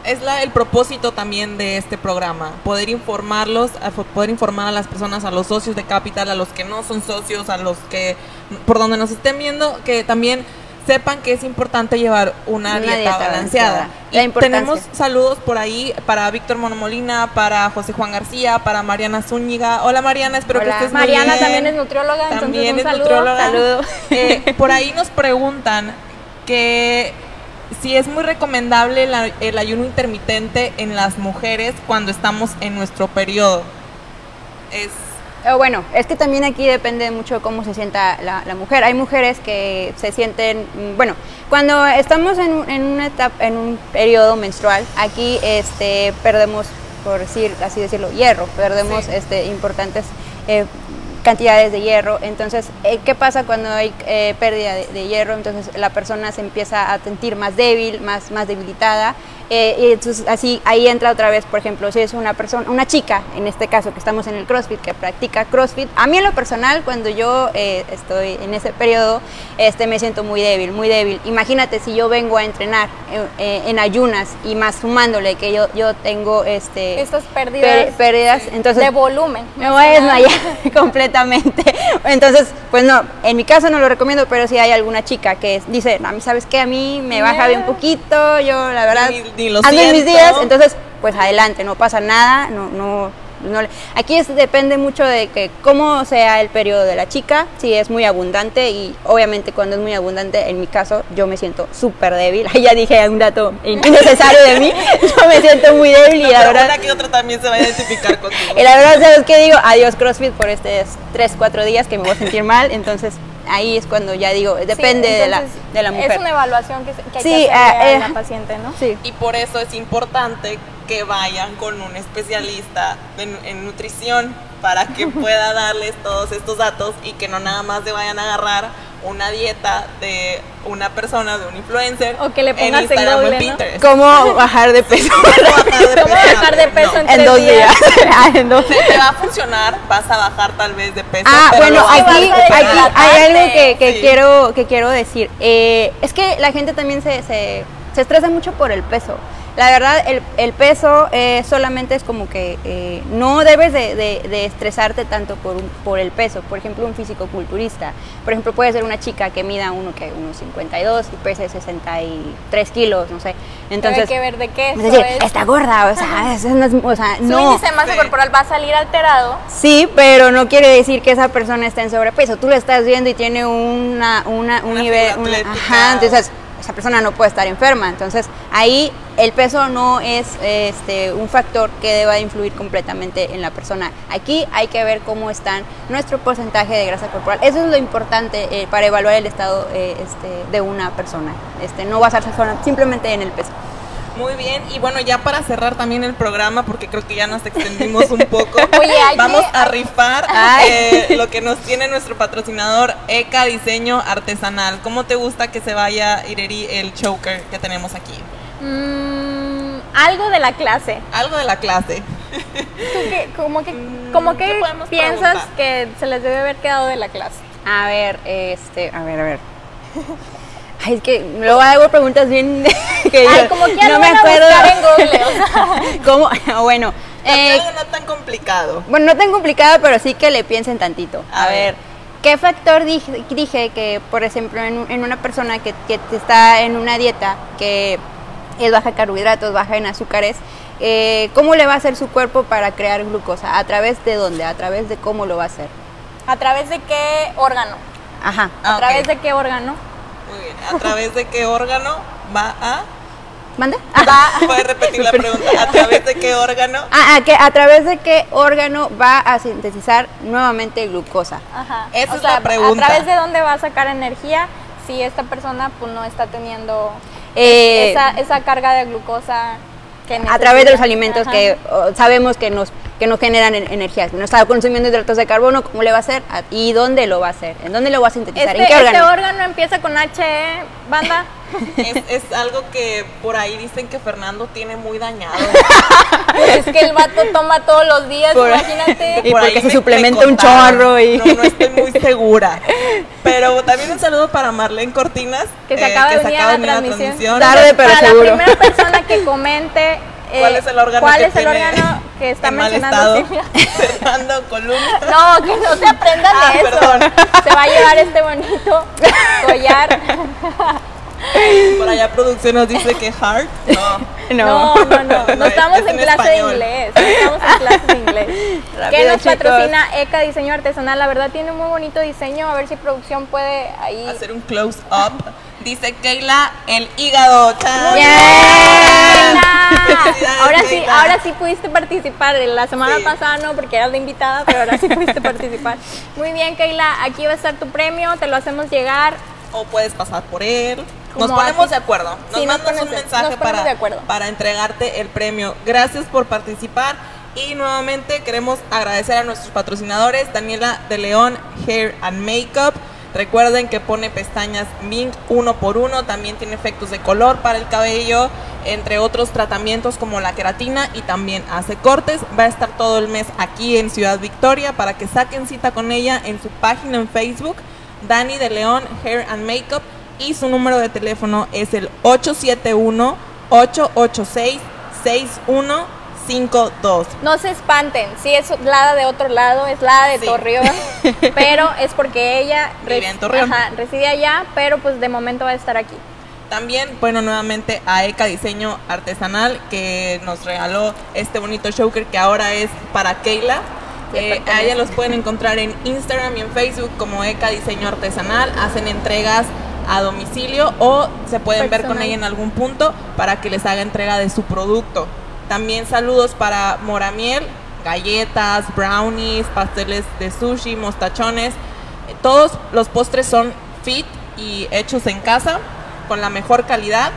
es la, el propósito también de este programa, poder informarlos, poder informar a las personas, a los socios de Capital, a los que no son socios, a los que por donde nos estén viendo, que también sepan que es importante llevar una, dieta, balanceada. Y tenemos saludos por ahí para Víctor Monomolina, para José Juan García, para Mariana Zúñiga. Hola Mariana, espero que estés Mariana también es nutrióloga, también entonces un es saludo. Saludo. Eh, por ahí nos preguntan que si es muy recomendable el ayuno intermitente en las mujeres cuando estamos en nuestro periodo. Es bueno, es que también aquí depende mucho de cómo se sienta la, mujer. Hay mujeres que se sienten, mm, bueno, cuando estamos en, una etapa, en un periodo menstrual, aquí este, perdemos, por decir así decirlo, hierro, perdemos este, importantes eh, cantidades de hierro. Entonces, eh, ¿qué pasa cuando hay eh, pérdida de, hierro? Entonces la persona se empieza a sentir más débil, más, más debilitada eh, y entonces así ahí entra otra vez, por ejemplo, si es una persona, una chica, en este caso que estamos en el CrossFit, que practica CrossFit, a mí en lo personal, cuando yo eh, estoy en ese periodo, este, me siento muy débil, muy débil. Imagínate si yo vengo a entrenar eh, en ayunas y más sumándole que yo, yo tengo este, estas pérdidas, pérdidas entonces, de volumen. Me voy a desmayar completamente. Entonces, pues no, en mi caso no lo recomiendo, pero si hay alguna chica que dice, a mí sabes que a mí me baja bien poquito, yo la verdad ando en mis días, entonces pues adelante, no pasa nada, no, no, no aquí es, depende mucho de que cómo sea el periodo de la chica, si es muy abundante y obviamente cuando es muy abundante, en mi caso yo me siento súper débil, ahí ya dije un dato innecesario de mí, yo me siento muy débil y la verdad... que otra también se va a identificar contigo. Y la verdad, ¿sabes qué digo? Adiós CrossFit por estos 3, 4 días que me voy a sentir mal, entonces ahí es cuando ya digo, depende de, la, de la mujer. Es una evaluación que, que hay que hacer eh, la paciente, ¿no? Sí. Y por eso es importante que vayan con un especialista en, nutrición para que pueda darles todos estos datos y que no nada más se vayan a agarrar una dieta de una persona, de un influencer. O que le pongas en Instagram o en Pinterest. ¿Cómo bajar de peso? ¿Cómo bajar de peso en, dos días? Ah, en dos días. Te va a funcionar, vas a bajar tal vez de peso. Ah, bueno, aquí, aquí hay algo que, que quiero, que quiero decir. Eh, es que la gente también se, se se estresa mucho por el peso. La verdad, el, el peso eh, solamente es como que eh, no debes de, de- de estresarte tanto por, un- por el peso. Por ejemplo, un físico-culturista. Por ejemplo, puede ser una chica que mida uno que unos 52 y pese 63 kilos, no sé. Entonces, Entonces, hay que ver de qué es decir, es. está gorda, o sea, es- o sea, Su no. índice de masa Sí. corporal va a salir alterado. Sí, pero no quiere decir que esa persona esté en sobrepeso. Tú lo estás viendo y tiene una, una- un Una nivel, una- ajá, entonces esa persona no puede estar enferma. Entonces ahí el peso no es este, un factor que deba influir completamente en la persona. Aquí hay que ver cómo están nuestro porcentaje de grasa corporal. Eso es lo importante eh, para evaluar el estado eh, este, de una persona. Este, no basarse simplemente en el peso. Muy bien, y bueno, ya para cerrar también el programa, porque creo que ya nos extendimos un poco, Oye, vamos que- a rifar Ay. eh, lo que nos tiene nuestro patrocinador ECA Diseño Artesanal. ¿Cómo te gusta que se vaya, Ireri, el choker que tenemos aquí? Mm, algo de la clase. Algo de la clase. ¿Tú qué, como que, Mm, como ¿qué que piensas preguntar? que se les debe haber quedado de la clase? A ver, este, a ver, a ver. Ay, es que luego hago preguntas bien que Ay, yo como que no me acuerdo. en Google, o sea. ¿Cómo? Bueno, eh, algo no tan complicado. bueno, no tan complicado, pero sí que le piensen tantito. A A, ver. ver, ¿qué factor dije, dije que, por ejemplo, en, un- en una persona que, que está en una dieta que es baja en carbohidratos, baja en azúcares, eh, ¿cómo le va a hacer su cuerpo para crear glucosa? ¿A través de dónde? ¿A través de cómo lo va a hacer? ¿A través de qué órgano? Ajá. ¿A Ah, ok. través de qué órgano? Muy bien. ¿A través de qué órgano va a...? ¿Mande? ¿Puedes repetir la pregunta? ¿A través de qué órgano? Ah, ah, que a través de qué órgano va a sintetizar nuevamente glucosa. Ajá. Esa es la ¿A pregunta. través de dónde va a sacar energía si esta persona pues no está teniendo Eh, esa, esa carga de glucosa que a través de los necesita? alimentos Ajá. que oh, sabemos que nos que nos generan en- energía. Si no está consumiendo hidratos de carbono, ¿cómo le va a hacer? ¿A- ¿Y dónde lo va a hacer? ¿En dónde lo va a sintetizar? Este, ¿En qué este órgano? órgano empieza con H, ¿eh? banda. Es, es algo que por ahí dicen que Fernando tiene muy dañado. Pues es que el vato toma todos los días, Por- imagínate. Y Por porque ahí se me- suplementa me un chorro y- No, no estoy muy segura. Pero también un saludo para Marlene Cortinas. Que se eh, acaba de se unir a la transmisión. Tarde, pero Para seguro. la primera persona que comente ¿Cuál es el órgano cuál que es el tiene órgano que está en mencionando. Fernando Columna. No, que no se aprendan Ah, de eso. perdón. Se va a llevar este bonito collar. Por allá producción nos dice que heart. No. No, no, no. No, No, estamos es en en clase español. de inglés. no Estamos en clase de inglés. ¿Qué Rápido, nos chicos. patrocina ECA Diseño Artesanal? La verdad tiene muy bonito diseño. A ver si producción puede ahí. Hacer un close up. Dice Keila, el hígado. ¡Chan! Bien. Keila. Ahora sí, Keila. ahora sí pudiste participar. La semana Sí. pasada no, porque eras la invitada, pero ahora sí pudiste participar. Muy bien, Keila. Aquí va a estar tu premio. Te lo hacemos llegar. o puedes pasar por él. Nos ponemos de acuerdo. Nos Sí, nos mandas un ponemos de- mensaje nos para, de para entregarte el premio. Gracias por participar. Y nuevamente queremos agradecer a nuestros patrocinadores, Daniela de León Hair and Makeup. Recuerden que pone pestañas Mink uno por uno, también tiene efectos de color para el cabello, entre otros tratamientos como la queratina y también hace cortes. Va a estar todo el mes aquí en Ciudad Victoria para que saquen cita con ella en su página en Facebook, Dani de León Hair and Makeup y su número de teléfono es el 871-886-6152. No se espanten, sí es la de otro lado, es la de Sí. Torreón, pero es porque ella Vive en Torreón. ajá, reside allá, pero pues de momento va a estar aquí. También, bueno, nuevamente a ECA Diseño Artesanal que nos regaló este bonito choker que ahora es para Keila. Eh, a ella los pueden encontrar en Instagram y en Facebook como ECA Diseño Artesanal. Hacen entregas a domicilio o se pueden ver con ella en algún punto para que les haga entrega de su producto. También saludos para Moramiel, galletas, brownies, pasteles de sushi, mostachones. Todos los postres son fit y hechos en casa con la mejor calidad.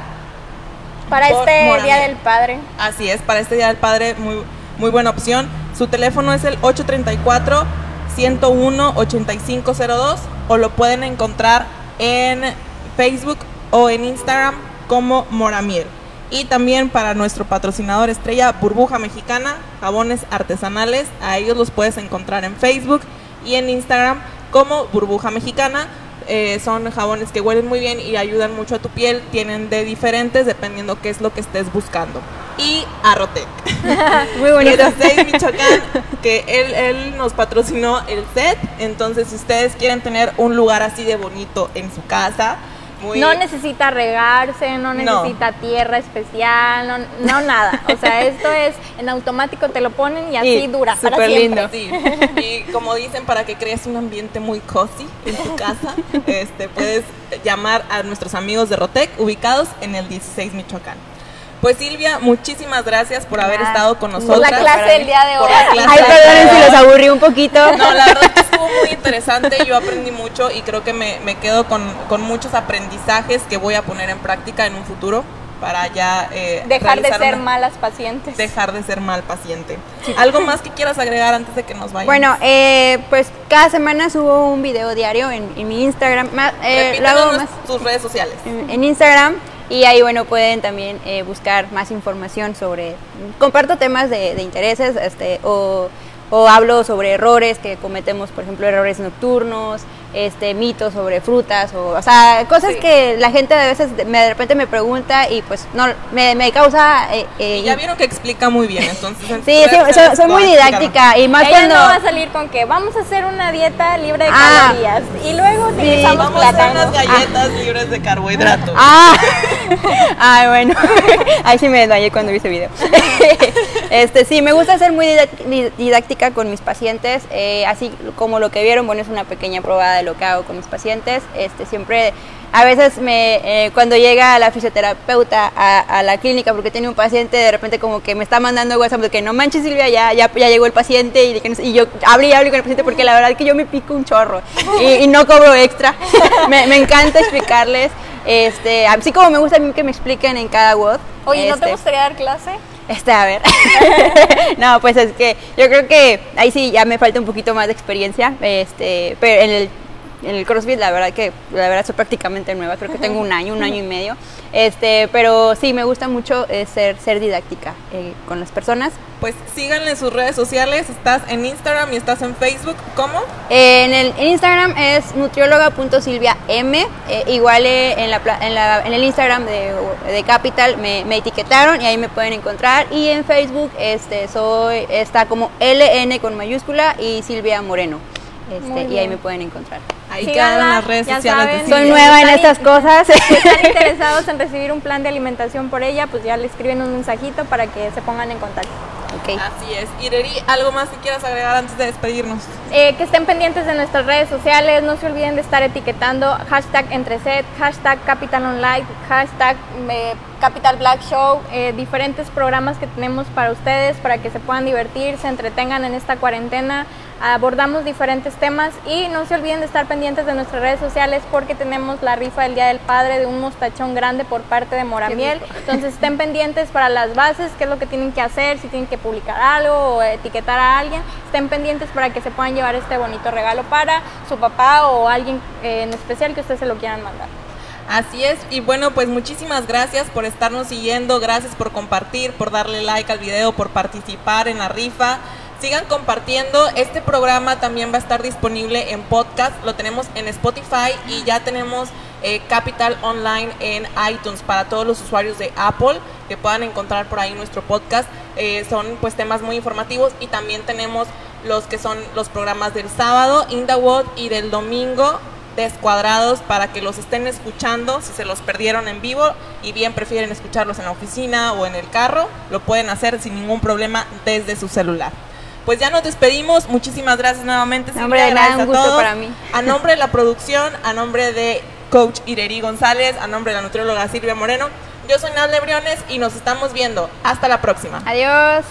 Para Por este Moramiel. Día del Padre. Así es, para este Día del Padre, muy, muy buena opción. Su teléfono es el 834-101-8502 o lo pueden encontrar en Facebook o en Instagram como Moramiel. Y también para nuestro patrocinador estrella Burbuja Mexicana, jabones artesanales, a ellos los puedes encontrar en Facebook y en Instagram como Burbuja Mexicana eh, son jabones que huelen muy bien y ayudan mucho a tu piel. Tienen de diferentes dependiendo qué es lo que estés buscando. Y Arrotec. Muy bonito. 16 Michoacán, que él, él nos patrocinó el set. Entonces, si ustedes quieren tener un lugar así de bonito en su casa, muy No necesita regarse, no No. necesita tierra especial, no, no nada. O sea, esto es en automático, te lo ponen y así Y dura para súper siempre. lindo. Sí, y como dicen, para que crees un ambiente muy cozy en tu casa, este, puedes llamar a nuestros amigos de Rotec, ubicados en el 16 Michoacán. Pues Silvia, muchísimas gracias por haber estado con Por nosotros. la clase del día de Por hoy. Ay, perdonen si los aburrí un poquito. No, la verdad que estuvo muy interesante, yo aprendí mucho y creo que me, me quedo con, con muchos aprendizajes que voy a poner en práctica en un futuro para ya eh, Dejar de ser una- malas pacientes. dejar de ser mal paciente. ¿Algo más que quieras agregar antes de que nos vayamos? Bueno, eh, pues cada semana subo un video diario en, en mi Instagram. Eh, lo hago más tus redes sociales. en, en Instagram y ahí bueno pueden también eh, buscar más información sobre comparto temas de, de intereses este o, o hablo sobre errores que cometemos por ejemplo errores nocturnos este mitos sobre frutas o, o sea cosas Sí. que la gente a veces de, me- de repente me pregunta y pues no me, me causa eh, eh, Y ya vieron que explica muy bien, entonces. sí, sí, soy, soy muy didáctica y más Ella cuando no va a salir con que vamos a hacer una dieta libre de Ah. calorías y luego utilizamos Vamos a hacer unas galletas libres de carbohidratos. Ah, ay, bueno, ahí sí me desmayé cuando vi ese video. Este, sí, me gusta ser muy didáctica con mis pacientes, eh, así como lo que vieron, bueno, es una pequeña probada de lo que hago con mis pacientes. Este, siempre, a veces me, eh, cuando llega la fisioterapeuta a, a la clínica, porque tiene un paciente, de repente como que me está mandando WhatsApp de que no manches Silvia, ya, ya, ya llegó el paciente y, y yo hablo y hablo con el paciente porque la verdad es que yo me pico un chorro y, y no cobro extra. me, me encanta explicarles. Este, así como me gusta a mí que me expliquen en cada WOD. Oye, ¿no te este, gustaría dar clase? este, a ver. no, pues es que yo creo que ahí sí ya me falta un poquito más de experiencia. Este, pero en el, el CrossFit la verdad que la verdad soy prácticamente nueva, creo que tengo un año, un año y medio. Este, pero sí me gusta mucho eh, ser ser didáctica eh, con las personas. Pues síganle en sus redes sociales. Estás en Instagram y estás en Facebook. ¿Cómo? En el en Instagram es nutrióloga.silviam. Eh, igual eh, en, la, en, la- en el Instagram de, de Capital me, me etiquetaron y ahí me pueden encontrar. Y en Facebook este, soy, está como LN con mayúscula y Silvia Moreno. Este, y ahí me pueden encontrar. Ahí quedan las redes ya sociales. Soy nueva en estas cosas. Si están interesados en recibir un plan de alimentación por ella, pues ya le escriben un mensajito para que se pongan en contacto. Así es. Ireri, ¿algo más que quieras agregar antes de despedirnos? Eh, que estén pendientes de nuestras redes sociales, no se olviden de estar etiquetando hashtag entreset, hashtag Capital Online, hashtag eh, Capital Black Show, eh, diferentes programas que tenemos para ustedes, para que se puedan divertir, se entretengan en esta cuarentena. Abordamos diferentes temas y no se olviden de estar pendientes de nuestras redes sociales porque tenemos la rifa del Día del Padre de un mostachón grande por parte de Moramiel. Entonces estén pendientes para las bases, qué es lo que tienen que hacer, si tienen que publicar algo o etiquetar a alguien. Estén pendientes para que se puedan llevar este bonito regalo para su papá o alguien eh, en especial que ustedes se lo quieran mandar. Así es, y bueno, pues muchísimas gracias por estarnos siguiendo, gracias por compartir, por darle like al video, por participar en la rifa. Sigan compartiendo, este programa también va a estar disponible en podcast, lo tenemos en Spotify y ya tenemos eh, Capital Online en iTunes para todos los usuarios de Apple que puedan encontrar por ahí nuestro podcast. Eh, son pues temas muy informativos y también tenemos los que son los programas del sábado, In the World, y del domingo, descuadrados para que los estén escuchando si se los perdieron en vivo y bien prefieren escucharlos en la oficina o en el carro, lo pueden hacer sin ningún problema desde su celular. Pues ya nos despedimos, muchísimas gracias nuevamente. Silvia, de nada, gracias un a gusto todos. para mí. A nombre de la producción, a nombre de Coach Ireri González, a nombre de la nutrióloga Silvia Moreno, yo soy Nadle Briones y nos estamos viendo. Hasta la próxima. Adiós.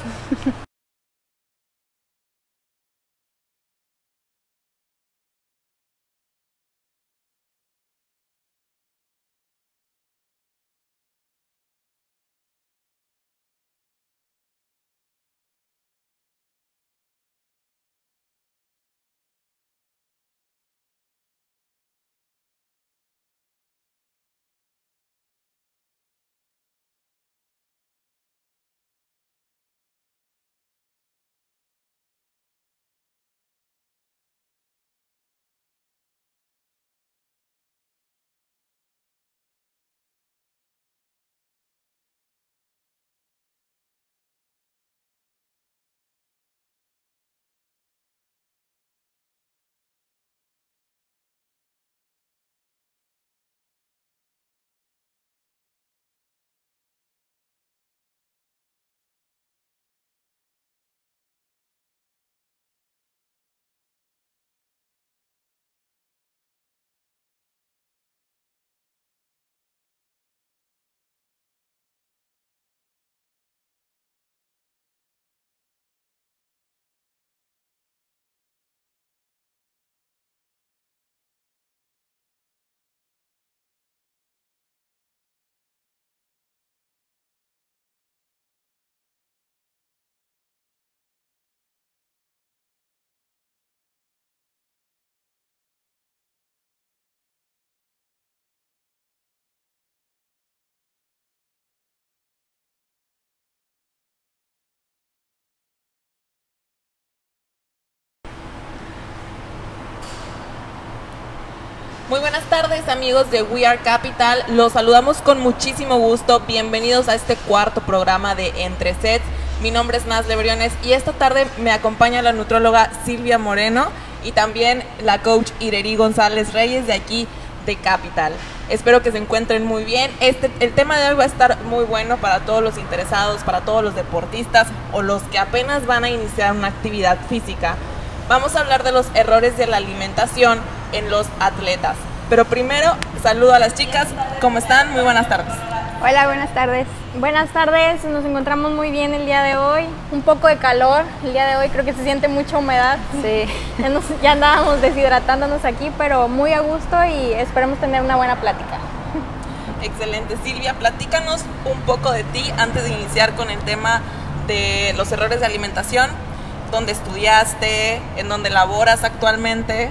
Muy buenas tardes amigos de We Are Capital, los saludamos con muchísimo gusto, bienvenidos a este cuarto programa de Entre Sets. Mi nombre es Naz Lebriones y esta tarde me acompaña la nutróloga Silvia Moreno y también la coach Ireri González Reyes de aquí de Capital. Espero que se encuentren muy bien. Este, el tema de hoy va a estar muy bueno para todos los interesados, para todos los deportistas o los que apenas van a iniciar una actividad física. Vamos a hablar de los errores de la alimentación en los atletas. Pero primero, saludo a las chicas. ¿Cómo están? Muy buenas tardes. Hola, buenas tardes. Buenas tardes, nos encontramos muy bien el día de hoy. Un poco de calor el día de hoy, creo que se siente mucha humedad. Sí. Ya, nos, ya andábamos deshidratándonos aquí, pero muy a gusto y esperemos tener una buena plática. Excelente. Silvia, platícanos un poco de ti antes de iniciar con el tema de los errores de alimentación. ¿Dónde estudiaste? ¿En dónde laboras actualmente?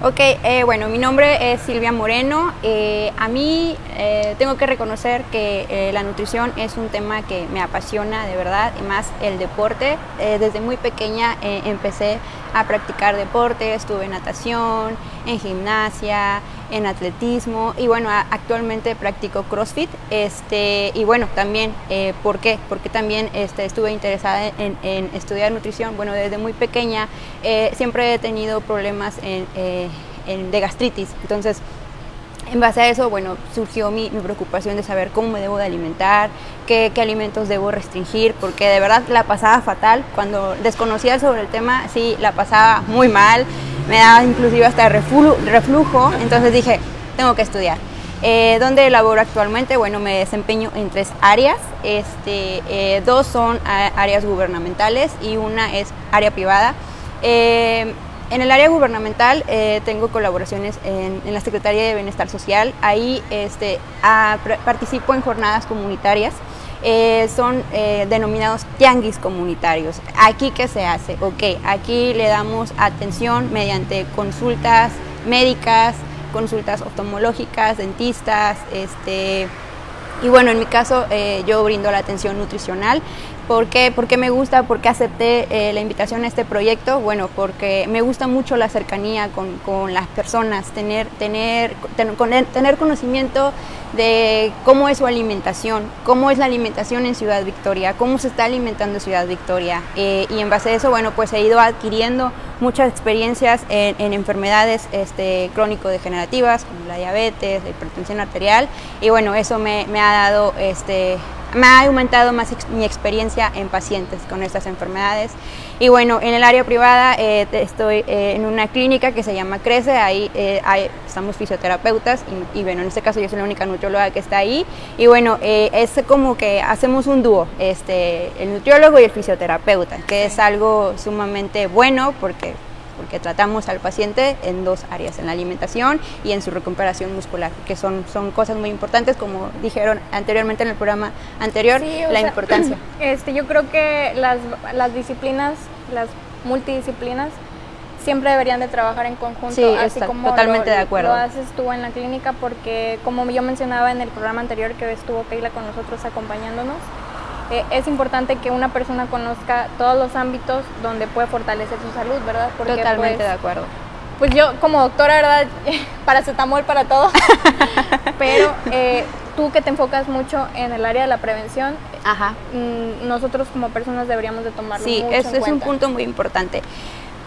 Ok, eh, bueno, mi nombre es Silvia Moreno. Eh, a mí eh, tengo que reconocer que la nutrición es un tema que me apasiona de verdad, y más el deporte. desde muy pequeña empecé a practicar deporte, estuve en natación, en gimnasia, en atletismo y bueno, actualmente practico CrossFit. Este, y bueno, también, ¿por qué? Porque también este, estuve interesada en, en, estudiar nutrición. Bueno, desde muy pequeña siempre he tenido problemas en de gastritis. Entonces, en base a eso, bueno, surgió mi, preocupación de saber cómo me debo de alimentar, qué, alimentos debo restringir, porque de verdad la pasaba fatal. Cuando desconocía sobre el tema, sí, la pasaba muy mal, me daba inclusive hasta reflujo, entonces dije, tengo que estudiar. Eh, ¿Dónde laboro actualmente? Bueno, me desempeño en tres áreas. Este, eh, dos son áreas gubernamentales y una es área privada. Eh, en el área gubernamental eh, tengo colaboraciones en, la Secretaría de Bienestar Social. Ahí este, participo en jornadas comunitarias. Eh, son eh, denominados tianguis comunitarios. ¿Aquí qué se hace? Ok, aquí le damos atención mediante consultas médicas, consultas oftalmológicas, dentistas, este, y bueno, en mi caso yo brindo la atención nutricional ¿Por qué? me gusta? ¿Por qué acepté eh, la invitación a este proyecto? Bueno, porque me gusta mucho la cercanía con, las personas, tener, tener, tener conocimiento de cómo es su alimentación, cómo es la alimentación en Ciudad Victoria, cómo se está alimentando Ciudad Victoria. Eh, y en base a eso, bueno, pues he ido adquiriendo muchas experiencias en, enfermedades este, crónico-degenerativas, como la diabetes, la hipertensión arterial. Y bueno, eso me, me ha dado este, me ha aumentado más mi experiencia en pacientes con estas enfermedades. Y bueno, en el área privada eh, estoy eh, en una clínica que se llama Crece, ahí eh, estamos fisioterapeutas y, bueno, en este caso yo soy la única nutrióloga que está ahí. Y bueno, es como que hacemos un dúo, este, el nutriólogo y el fisioterapeuta, que es algo sumamente bueno porque porque tratamos al paciente en dos áreas, en la alimentación y en su recuperación muscular, que son, son cosas muy importantes, como dijeron anteriormente en el programa anterior, la importancia. Este, yo creo que las, las disciplinas, las multidisciplinas, siempre deberían de trabajar en conjunto, sí, así como totalmente lo, de acuerdo. lo haces tú en la clínica, porque como yo mencionaba en el programa anterior que estuvo Keila con nosotros acompañándonos, eh, es importante que una persona conozca todos los ámbitos donde puede fortalecer su salud, ¿verdad? Porque, Totalmente pues, de acuerdo. Pues yo como doctora, ¿verdad? Paracetamol para todo. Pero eh, tú que te enfocas mucho en el área de la prevención, Ajá. Mm, nosotros como personas deberíamos de tomarlo sí, mucho eso en es un punto muy importante.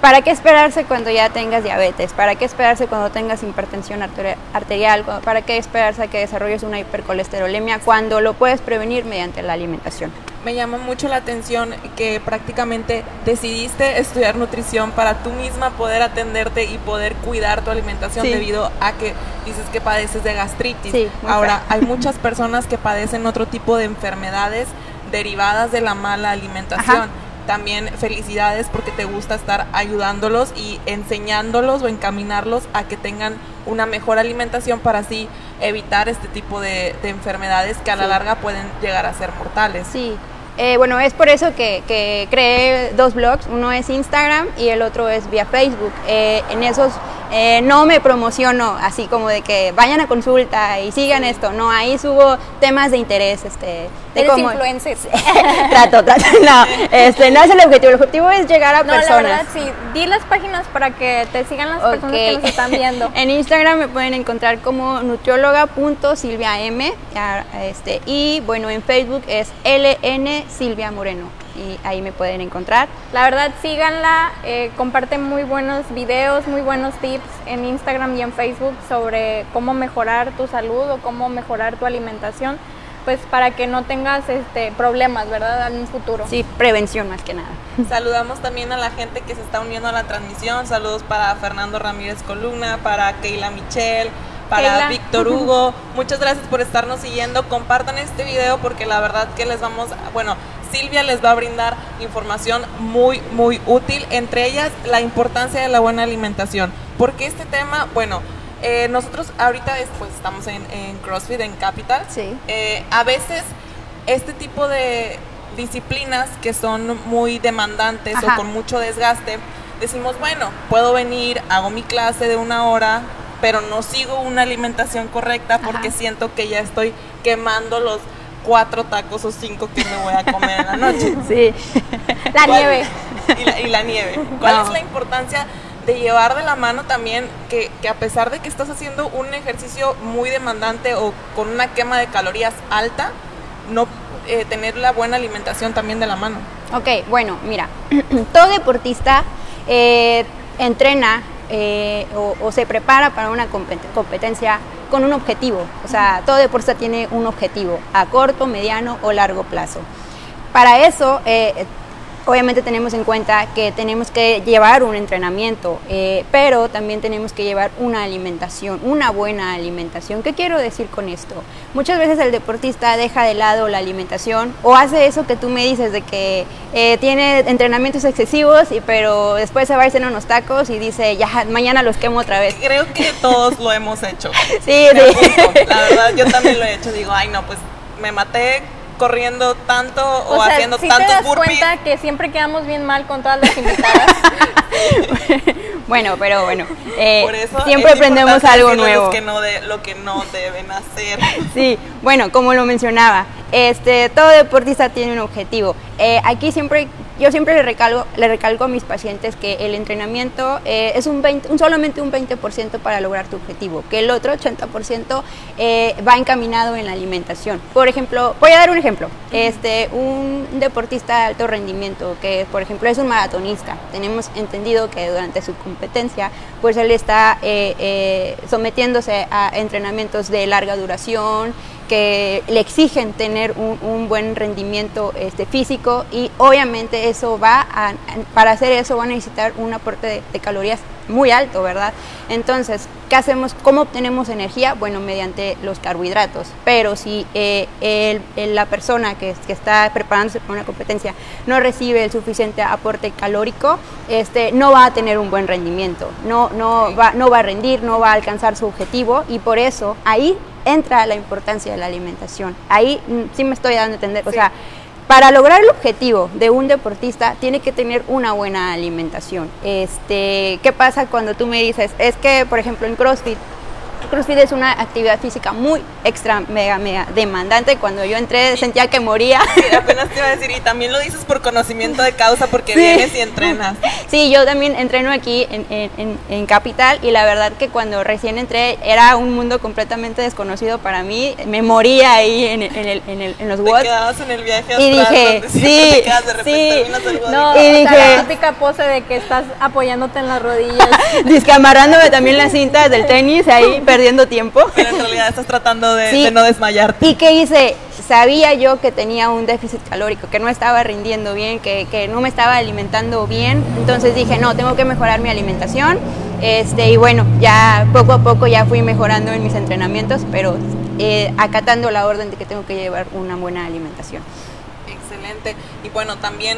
¿Para qué esperarse cuando ya tengas diabetes? ¿Para qué esperarse cuando tengas hipertensión arterial? ¿Para qué esperarse a que desarrolles una hipercolesterolemia cuando lo puedes prevenir mediante la alimentación? Me llama mucho la atención que prácticamente decidiste estudiar nutrición para tú misma poder atenderte y poder cuidar tu alimentación debido a que dices que padeces de gastritis. Ahora, hay muchas personas que padecen otro tipo de enfermedades derivadas de la mala alimentación también felicidades porque te gusta estar ayudándolos y enseñándolos o encaminarlos a que tengan una mejor alimentación para así evitar este tipo de, enfermedades que a la larga pueden llegar a ser mortales. Sí, eh, bueno, es por eso que, creé dos blogs, uno es Instagram y el otro es vía Facebook. Eh, en esos eh, no me promociono así como de que vayan a consulta y sigan esto. No, ahí subo temas de interés. Este, de Eres influencer. trato, trato. No, este, no es el objetivo. El objetivo es llegar a no, personas. la verdad, sí. Di las páginas para que te sigan las personas que nos están viendo. en Instagram me pueden encontrar como nutrióloga.silviam. Este, y bueno, en Facebook es LN Silvia Moreno. Y ahí me pueden encontrar. La verdad, síganla, eh, comparte muy buenos videos, muy buenos tips en Instagram y en Facebook sobre cómo mejorar tu salud o cómo mejorar tu alimentación, pues para que no tengas este, problemas, ¿verdad? En un futuro. Sí, prevención más que nada. Saludamos también a la gente que se está uniendo a la transmisión. Saludos para Fernando Ramírez Columna, para Keila Michel, para Keila. Víctor Hugo. Muchas gracias por estarnos siguiendo. Compartan este video porque la verdad que les vamos, bueno, Silvia les va a brindar información muy, muy útil, entre ellas la importancia de la buena alimentación. Porque este tema, bueno, eh, nosotros ahorita después estamos en, en CrossFit, en Capital. Sí. Eh, a veces este tipo de disciplinas que son muy demandantes Ajá. o con mucho desgaste, decimos, bueno, puedo venir, hago mi clase de una hora, pero no sigo una alimentación correcta porque Ajá. siento que ya estoy quemando los cuatro tacos o cinco que me voy a comer en la noche. Sí. La ¿Cuál- nieve. Y la, y la nieve. ¿Cuál No. es la importancia de llevar de la mano también que, que a pesar de que estás haciendo un ejercicio muy demandante o con una quema de calorías alta, no eh, tener la buena alimentación también de la mano? Ok, bueno, mira, todo deportista eh, entrena eh, o, o se prepara para una compet- competencia con un objetivo. O sea, todo deportista tiene un objetivo a corto, mediano o largo plazo. Para eso, eh, obviamente tenemos en cuenta que tenemos que llevar un entrenamiento, eh, pero también tenemos que llevar una alimentación, una buena alimentación. ¿Qué quiero decir con esto? Muchas veces el deportista deja de lado la alimentación o hace eso que tú me dices de que eh, tiene entrenamientos excesivos, y, pero después se va a irse en unos tacos y dice, ya, mañana los quemo otra vez. Creo que todos lo hemos hecho. Sí, sí. La verdad, yo también lo he hecho. Digo, ay, no, pues me maté corriendo tanto o, O sea, haciendo ¿sí tantos te das burpees. cuenta que siempre quedamos bien mal con todas las invitadas? bueno, pero bueno, eh, Por eso siempre aprendemos algo nuevo. Que no de, lo que no deben hacer. Sí, bueno, como lo mencionaba, este, todo deportista tiene un objetivo. Eh, aquí siempre, yo siempre le recalco, le recalco a mis pacientes que el entrenamiento eh, es un, 20, un solamente un 20% para lograr tu objetivo, que el otro 80% eh, va encaminado en la alimentación. Por ejemplo, voy a dar un ejemplo. Este, un deportista de alto rendimiento, que por ejemplo es un maratonista, tenemos entendido que durante su competencia, pues él está eh, eh, sometiéndose a entrenamientos de larga duración, que le exigen tener un, un buen rendimiento este, físico y obviamente eso va a, para hacer eso va a necesitar un aporte de calorías muy alto, ¿verdad? Entonces, ¿qué hacemos? ¿Cómo obtenemos energía? Bueno, mediante los carbohidratos. Pero si eh, el- el- la persona que, que está preparándose para una competencia no recibe el suficiente aporte calórico, este, no va a tener un buen rendimiento, no, no, va, no va a rendir, no va a alcanzar su objetivo y por eso ahí entra la importancia de la alimentación. Ahí mm, sí me estoy dando a entender, o Sí. sea, para lograr el objetivo de un deportista tiene que tener una buena alimentación. Este, ¿qué pasa cuando tú me dices, es que por ejemplo en CrossFit CrossFit es una actividad física muy extra, mega, mega demandante. Cuando yo entré sentía que moría. Sí, apenas te iba a decir, y también lo dices por conocimiento de causa, porque Sí. vienes y entrenas. Sí, yo también entreno aquí en, en- en- en Capital y la verdad que cuando recién entré era un mundo completamente desconocido para mí. Me moría ahí en, en el- en el- en los quedabas en el viaje Y dije, sí, de repente, sí. WOD. No, Y sea, dije- la típica pose de que estás apoyándote en las rodillas. Disque amarrándome también las cintas del tenis ahí perdiendo tiempo. Pero en realidad estás tratando de, Sí. de no desmayarte. ¿Y qué hice? Sabía yo que tenía un déficit calórico, que no estaba rindiendo bien, que, que no me estaba alimentando bien. Entonces dije, no, tengo que mejorar mi alimentación. Este, y bueno, ya poco a poco ya fui mejorando en mis entrenamientos, pero eh, acatando la orden de que tengo que llevar una buena alimentación. Excelente. Y bueno, también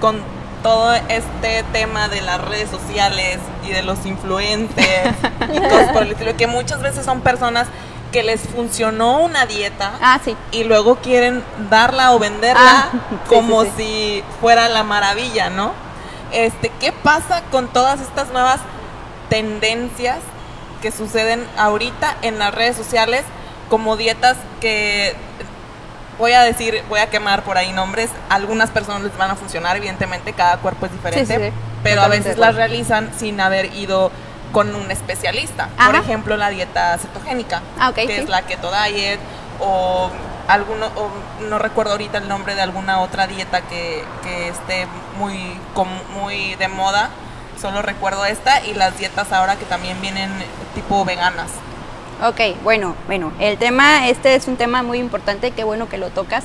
con todo este tema de las redes sociales y de los influencers y cosas por el estilo, que muchas veces son personas que les funcionó una dieta Ah, sí. y luego quieren darla o venderla Ah, sí, como sí, si fuera la maravilla, ¿no? Este, ¿qué pasa con todas estas nuevas tendencias que suceden ahorita en las redes sociales como dietas que voy a decir, voy a quemar por ahí nombres, algunas personas les van a funcionar, evidentemente cada cuerpo es diferente, pero a veces las realizan sin haber ido con un especialista. Por ejemplo, la dieta cetogénica, ah, que es la keto diet o alguno o no recuerdo ahorita el nombre de alguna otra dieta que, que esté muy muy de moda. Solo recuerdo esta y las dietas ahora que también vienen tipo veganas. Ok, bueno, bueno, el tema, este es un tema muy importante, qué bueno que lo tocas.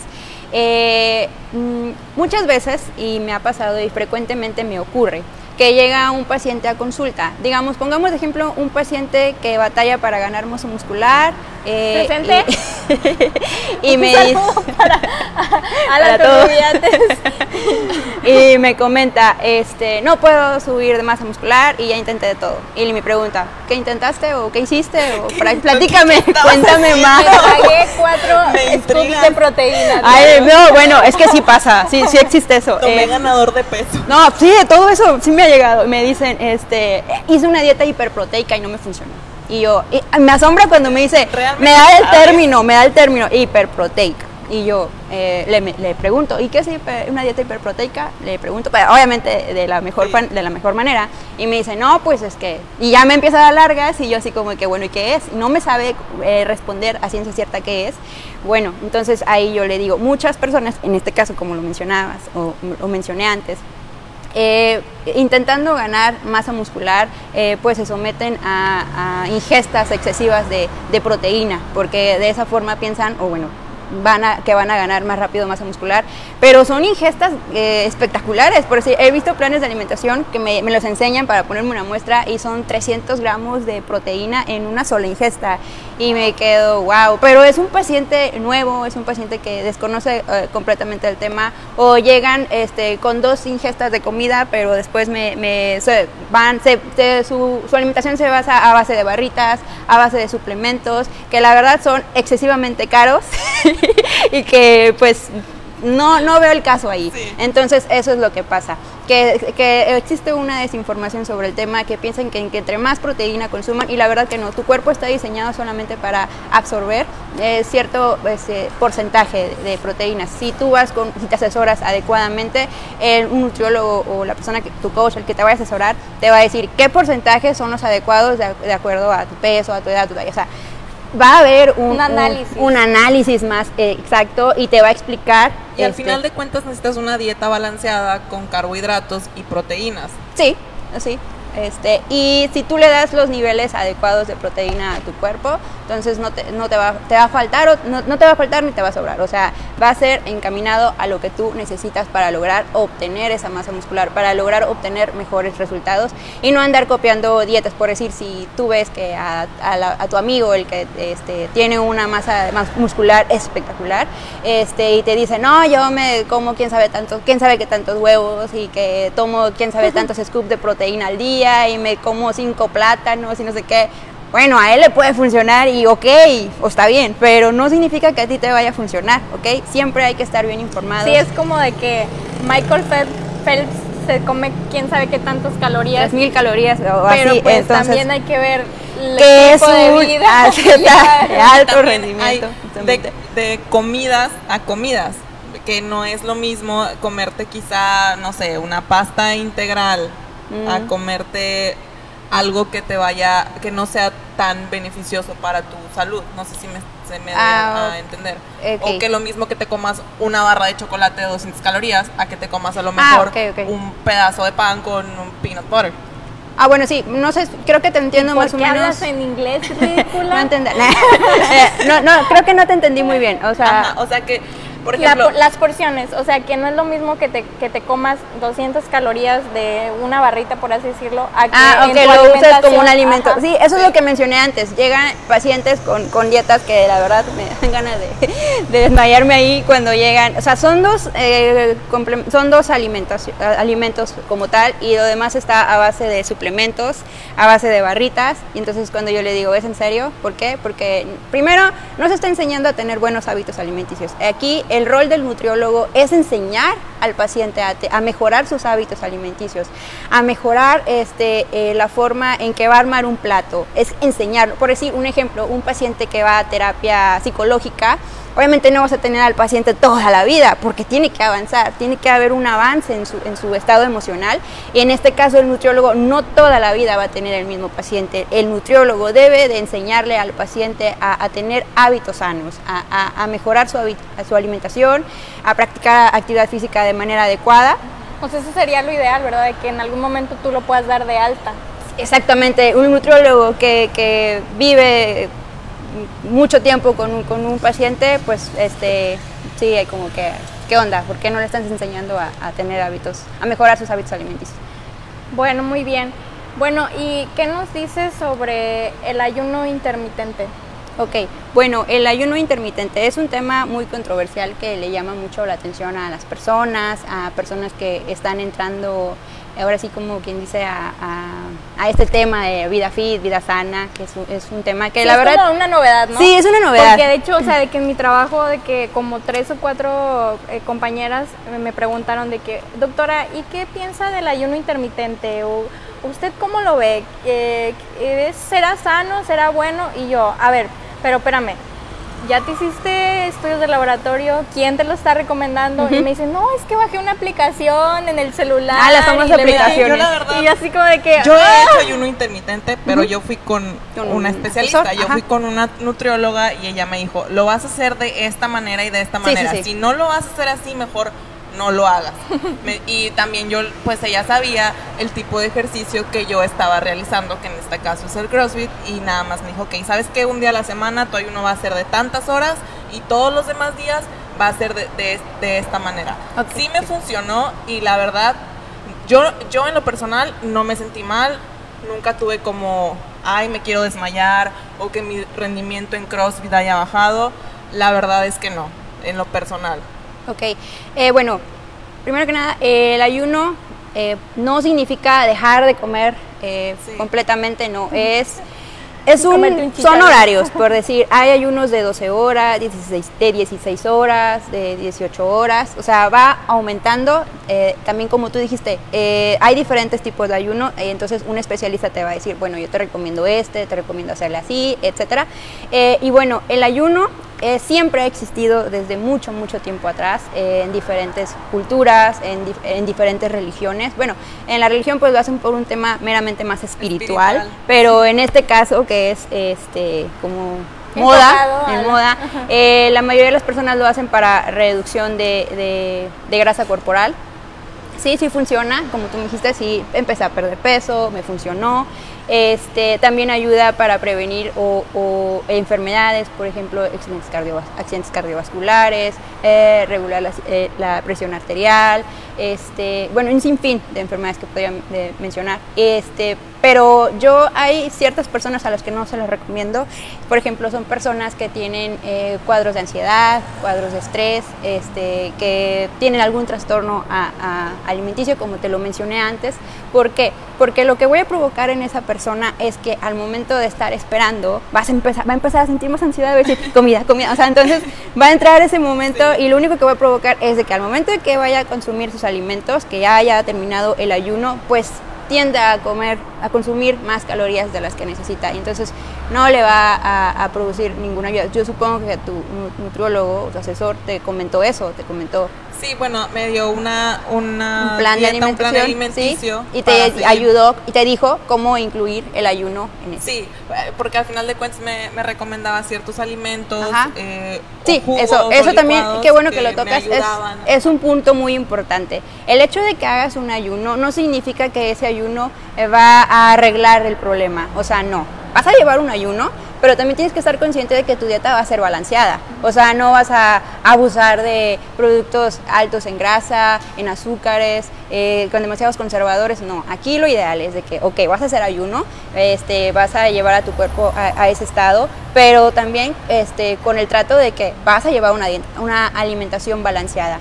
Eh, mm, muchas veces, y me ha pasado y frecuentemente me ocurre, que llega un paciente a consulta. Digamos, pongamos de ejemplo un paciente que batalla para ganar masa muscular. Eh, ¿Presente? Y, me dice... Para, a, todos. y me comenta, este, no puedo subir de masa muscular y ya intenté de todo. Y me pregunta, ¿qué intentaste o qué hiciste? O platícame, cuéntame más. Me tragué cuatro scoops de proteína. Ay, no, bueno, es que sí pasa, sí, sí existe eso. Tomé eh, ganador de peso. No, sí, todo eso sí me ha llegado. Me dicen, este, hice una dieta hiperproteica y no me funcionó. Y yo, me asombra cuando me dice, me da el término, me da el término hiperproteica. Y yo eh, le, le, pregunto, ¿y qué es una dieta hiperproteica? Le pregunto, obviamente de la, mejor de la mejor manera. Y me dice, no, pues es que. Y ya me empieza a dar largas y yo, así como que, bueno, ¿y qué es? no me sabe eh, responder a ciencia cierta qué es. Bueno, entonces ahí yo le digo, muchas personas, en este caso, como lo mencionabas o, o mencioné antes, eh, intentando ganar masa muscular, eh, pues se someten a, ingestas excesivas de, de, proteína, porque de esa forma piensan, o bueno, van a, que van a ganar más rápido masa muscular, pero son ingestas eh, espectaculares, por decir, he visto planes de alimentación que me, los enseñan para ponerme una muestra y son 300 gramos de proteína en una sola ingesta. Y me quedo, wow, pero es un paciente nuevo, es un paciente que desconoce eh, completamente el tema. O llegan este, con dos ingestas de comida, pero después me, me van, su, su alimentación se basa a base de barritas, a base de suplementos, que la verdad son excesivamente caros. y que pues no, no veo el caso ahí. Entonces eso es lo que pasa. Que, que, existe una desinformación sobre el tema, que piensan que, entre más proteína consuman, y la verdad que no, tu cuerpo está diseñado solamente para absorber eh, cierto este, porcentaje de, proteínas. Si tú vas con, si te asesoras adecuadamente, el, un nutriólogo o la persona, que, tu coach, el que te vaya a asesorar, te va a decir qué porcentaje son los adecuados de, de acuerdo a tu peso, a tu edad, a tu talla. O sea, va a haber un, análisis. Un, análisis más exacto y te va a explicar. Y al este final de cuentas necesitas una dieta balanceada con carbohidratos y proteínas. Sí, sí. Este, y si tú le das los niveles adecuados de proteína a tu cuerpo, entonces no te, no te, va, te va a faltar, o, no, no, te va a faltar ni te va a sobrar. O sea, va a ser encaminado a lo que tú necesitas para lograr obtener esa masa muscular, para lograr obtener mejores resultados y no andar copiando dietas. Por decir, si tú ves que a, a, tu amigo, el que este, tiene una masa muscular espectacular, este, y te dice, no, yo me como quién sabe tantos, quién sabe qué tantos huevos y que tomo quién sabe tantos scoops de proteína al día y me como cinco plátanos y no sé qué. Bueno, a él le puede funcionar y ok, o está bien, pero no significa que a ti te vaya a funcionar, ¿ok? Siempre hay que estar bien informado. Sí, es como de que Michael Phelps se come quién sabe qué tantas calorías. mil calorías o pero así. Pues también hay que ver qué es de vida. alto rendimiento. de, comidas a comidas, que no es lo mismo comerte quizá, no sé, una pasta integral a comerte algo que te vaya, que no sea tan beneficioso para tu salud. No sé si me, se me ah, a entender. O que lo mismo que te comas una barra de chocolate de 200 calorías, a que te comas a lo ah, mejor un pedazo de pan con un peanut butter. Ah, bueno, sí, no sé, creo que te entiendo más o menos. hablas en inglés ridícula? no, entendí, no, no, creo que no te entendí muy bien, o sea... o sea que por ejemplo, las porciones, o sea, que no es lo mismo que te, que te comas 200 calorías de una barrita, por así decirlo, a que ah, lo uses como un alimento. Sí, eso es lo que mencioné antes. Llegan pacientes con, con dietas que la verdad me dan ganas de, de, desmayarme ahí cuando llegan. O sea, son dos, eh, son dos alimentos, alimentos como tal y lo demás está a base de suplementos, a base de barritas. Y entonces cuando yo le digo, ¿es en serio? ¿Por qué? Porque primero no se está enseñando a tener buenos hábitos alimenticios. Aquí el rol del nutriólogo es enseñar al paciente a, mejorar sus hábitos alimenticios, a mejorar este, eh, la forma en que va a armar un plato, es enseñar, por decir un ejemplo, un paciente que va a terapia psicológica, Obviamente no vas a tener al paciente toda la vida porque tiene que avanzar, tiene que haber un avance en su, en su estado emocional y en este caso el nutriólogo no toda la vida va a tener el mismo paciente. El nutriólogo debe de enseñarle al paciente a, tener hábitos sanos, a, mejorar su, su alimentación, a practicar actividad física de manera adecuada. Pues eso sería lo ideal, ¿verdad? De que en algún momento tú lo puedas dar de alta. Exactamente, un nutriólogo que, que vive mucho tiempo con un, con un paciente, pues este, sí, hay como que, ¿qué onda? ¿Por qué no le estás enseñando a, a tener hábitos, a mejorar sus hábitos alimenticios? Bueno, muy bien. Bueno, ¿y qué nos dices sobre el ayuno intermitente? Ok, bueno, el ayuno intermitente es un tema muy controversial que le llama mucho la atención a las personas, a personas que están entrando ahora sí como quien dice a, a, este tema de vida fit, vida sana, que es un, es un tema que la verdad... Es como una novedad, ¿no? Sí, es una novedad. Porque de hecho, o sea, de que en mi trabajo, de que como tres o cuatro eh, compañeras me preguntaron de que, doctora, ¿y qué piensa del ayuno intermitente? O, ¿Usted cómo lo ve? Eh, ¿Será sano? ¿Será bueno? Y yo, a ver, pero espérame, ya te hiciste estudios de laboratorio, ¿quién te lo está recomendando? Y me dice, no, es que bajé una aplicación en el celular. Ah, las famosas aplicaciones. y así como de que... Yo he ¡ah! hecho ayuno intermitente, pero yo fui con una especialista, yo fui con una nutrióloga y ella me dijo, lo vas a hacer de esta manera y de esta manera. Si no lo vas a hacer así, mejor no lo hagas. y también yo, pues ella sabía el tipo de ejercicio que yo estaba realizando, que en este caso es el CrossFit, y nada más me dijo, ok, ¿sabes qué? Un día a la semana tu ayuno va a ser de tantas horas y todos los demás días va a ser de, de, esta manera. Sí me funcionó y la verdad, yo, yo en lo personal no me sentí mal, nunca tuve como, ay, me quiero desmayar o que mi rendimiento en CrossFit haya bajado. La verdad es que no, en lo personal. Ok, eh, bueno, primero que nada, el ayuno eh, no significa dejar de comer eh, completamente, no, es... Es un, son horarios, por decir, hay ayunos de 12 horas, 16, de 16 horas, de 18 horas, o sea, va aumentando. también como tú dijiste, hay diferentes tipos de ayuno, entonces un especialista te va a decir, bueno, yo te recomiendo este, te recomiendo hacerle así, etcétera. y bueno, el ayuno eh, siempre ha existido desde mucho, mucho tiempo atrás eh, en diferentes culturas, en, diferentes religiones. Bueno, en la religión pues lo hacen por un tema meramente más espiritual, pero en este caso que es este como moda, en moda, eh, la mayoría de las personas lo hacen para reducción de, de grasa corporal. Sí, sí funciona, como tú me dijiste, sí empecé a perder peso, me funcionó. Este, también ayuda para prevenir enfermedades, por ejemplo, accidentes, cardiovasculares, eh, regular eh, la, presión arterial, este, bueno, un sinfín de enfermedades que podría mencionar. Este, pero yo hay ciertas personas a las que no se las recomiendo. Por ejemplo, son personas que tienen eh, cuadros de ansiedad, cuadros de estrés, que tienen algún trastorno alimenticio, como te lo mencioné antes. ¿Por qué? Porque lo que voy a provocar en esa persona es que al momento de estar esperando, vas a empezar, va a empezar a sentir más ansiedad, de decir, comida, comida. O sea, entonces va a entrar ese momento y lo único que voy a provocar es de que al momento de que vaya a consumir sus alimentos, que ya haya terminado el ayuno, pues tiende a comer, a consumir más calorías de las que necesita y entonces no le va a, producir ninguna ayuda. Yo supongo que tu nutriólogo, tu asesor te comentó eso, te comentó. Sí, bueno, me dio una, una un plan de alimentación, alimenticio y te ayudó y te dijo cómo incluir el ayuno en eso. Sí, porque al final de cuentas me, me recomendaba ciertos alimentos. Eh, sí, eso, eso también, qué bueno que, lo tocas, es, es un punto muy importante. El hecho de que hagas un ayuno no significa que ese ayuno eh, va a arreglar el problema, o sea, no. Vas a llevar un ayuno, pero también tienes que estar consciente de que tu dieta va a ser balanceada. O sea, no vas a abusar de productos altos en grasa, en azúcares, eh, con demasiados conservadores. No, aquí lo ideal es de que, ok, vas a hacer ayuno, este, vas a llevar a tu cuerpo a, ese estado, pero también este, con el trato de que vas a llevar una, una alimentación balanceada.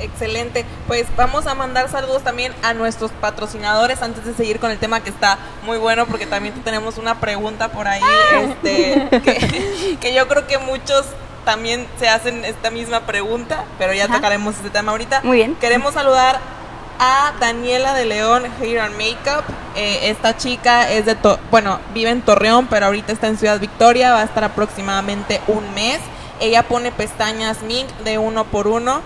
Excelente. Pues vamos a mandar saludos también a nuestros patrocinadores antes de seguir con el tema que está muy bueno porque también tenemos una pregunta por ahí este, que, yo creo que muchos también se hacen esta misma pregunta, pero ya Ajá. tocaremos este tema ahorita. Muy bien. Queremos saludar a Daniela de León Hair and Makeup. Eh, esta chica es de, To- bueno, vive en Torreón, pero ahorita está en Ciudad Victoria, va a estar aproximadamente un mes. Ella pone pestañas mink de uno por uno.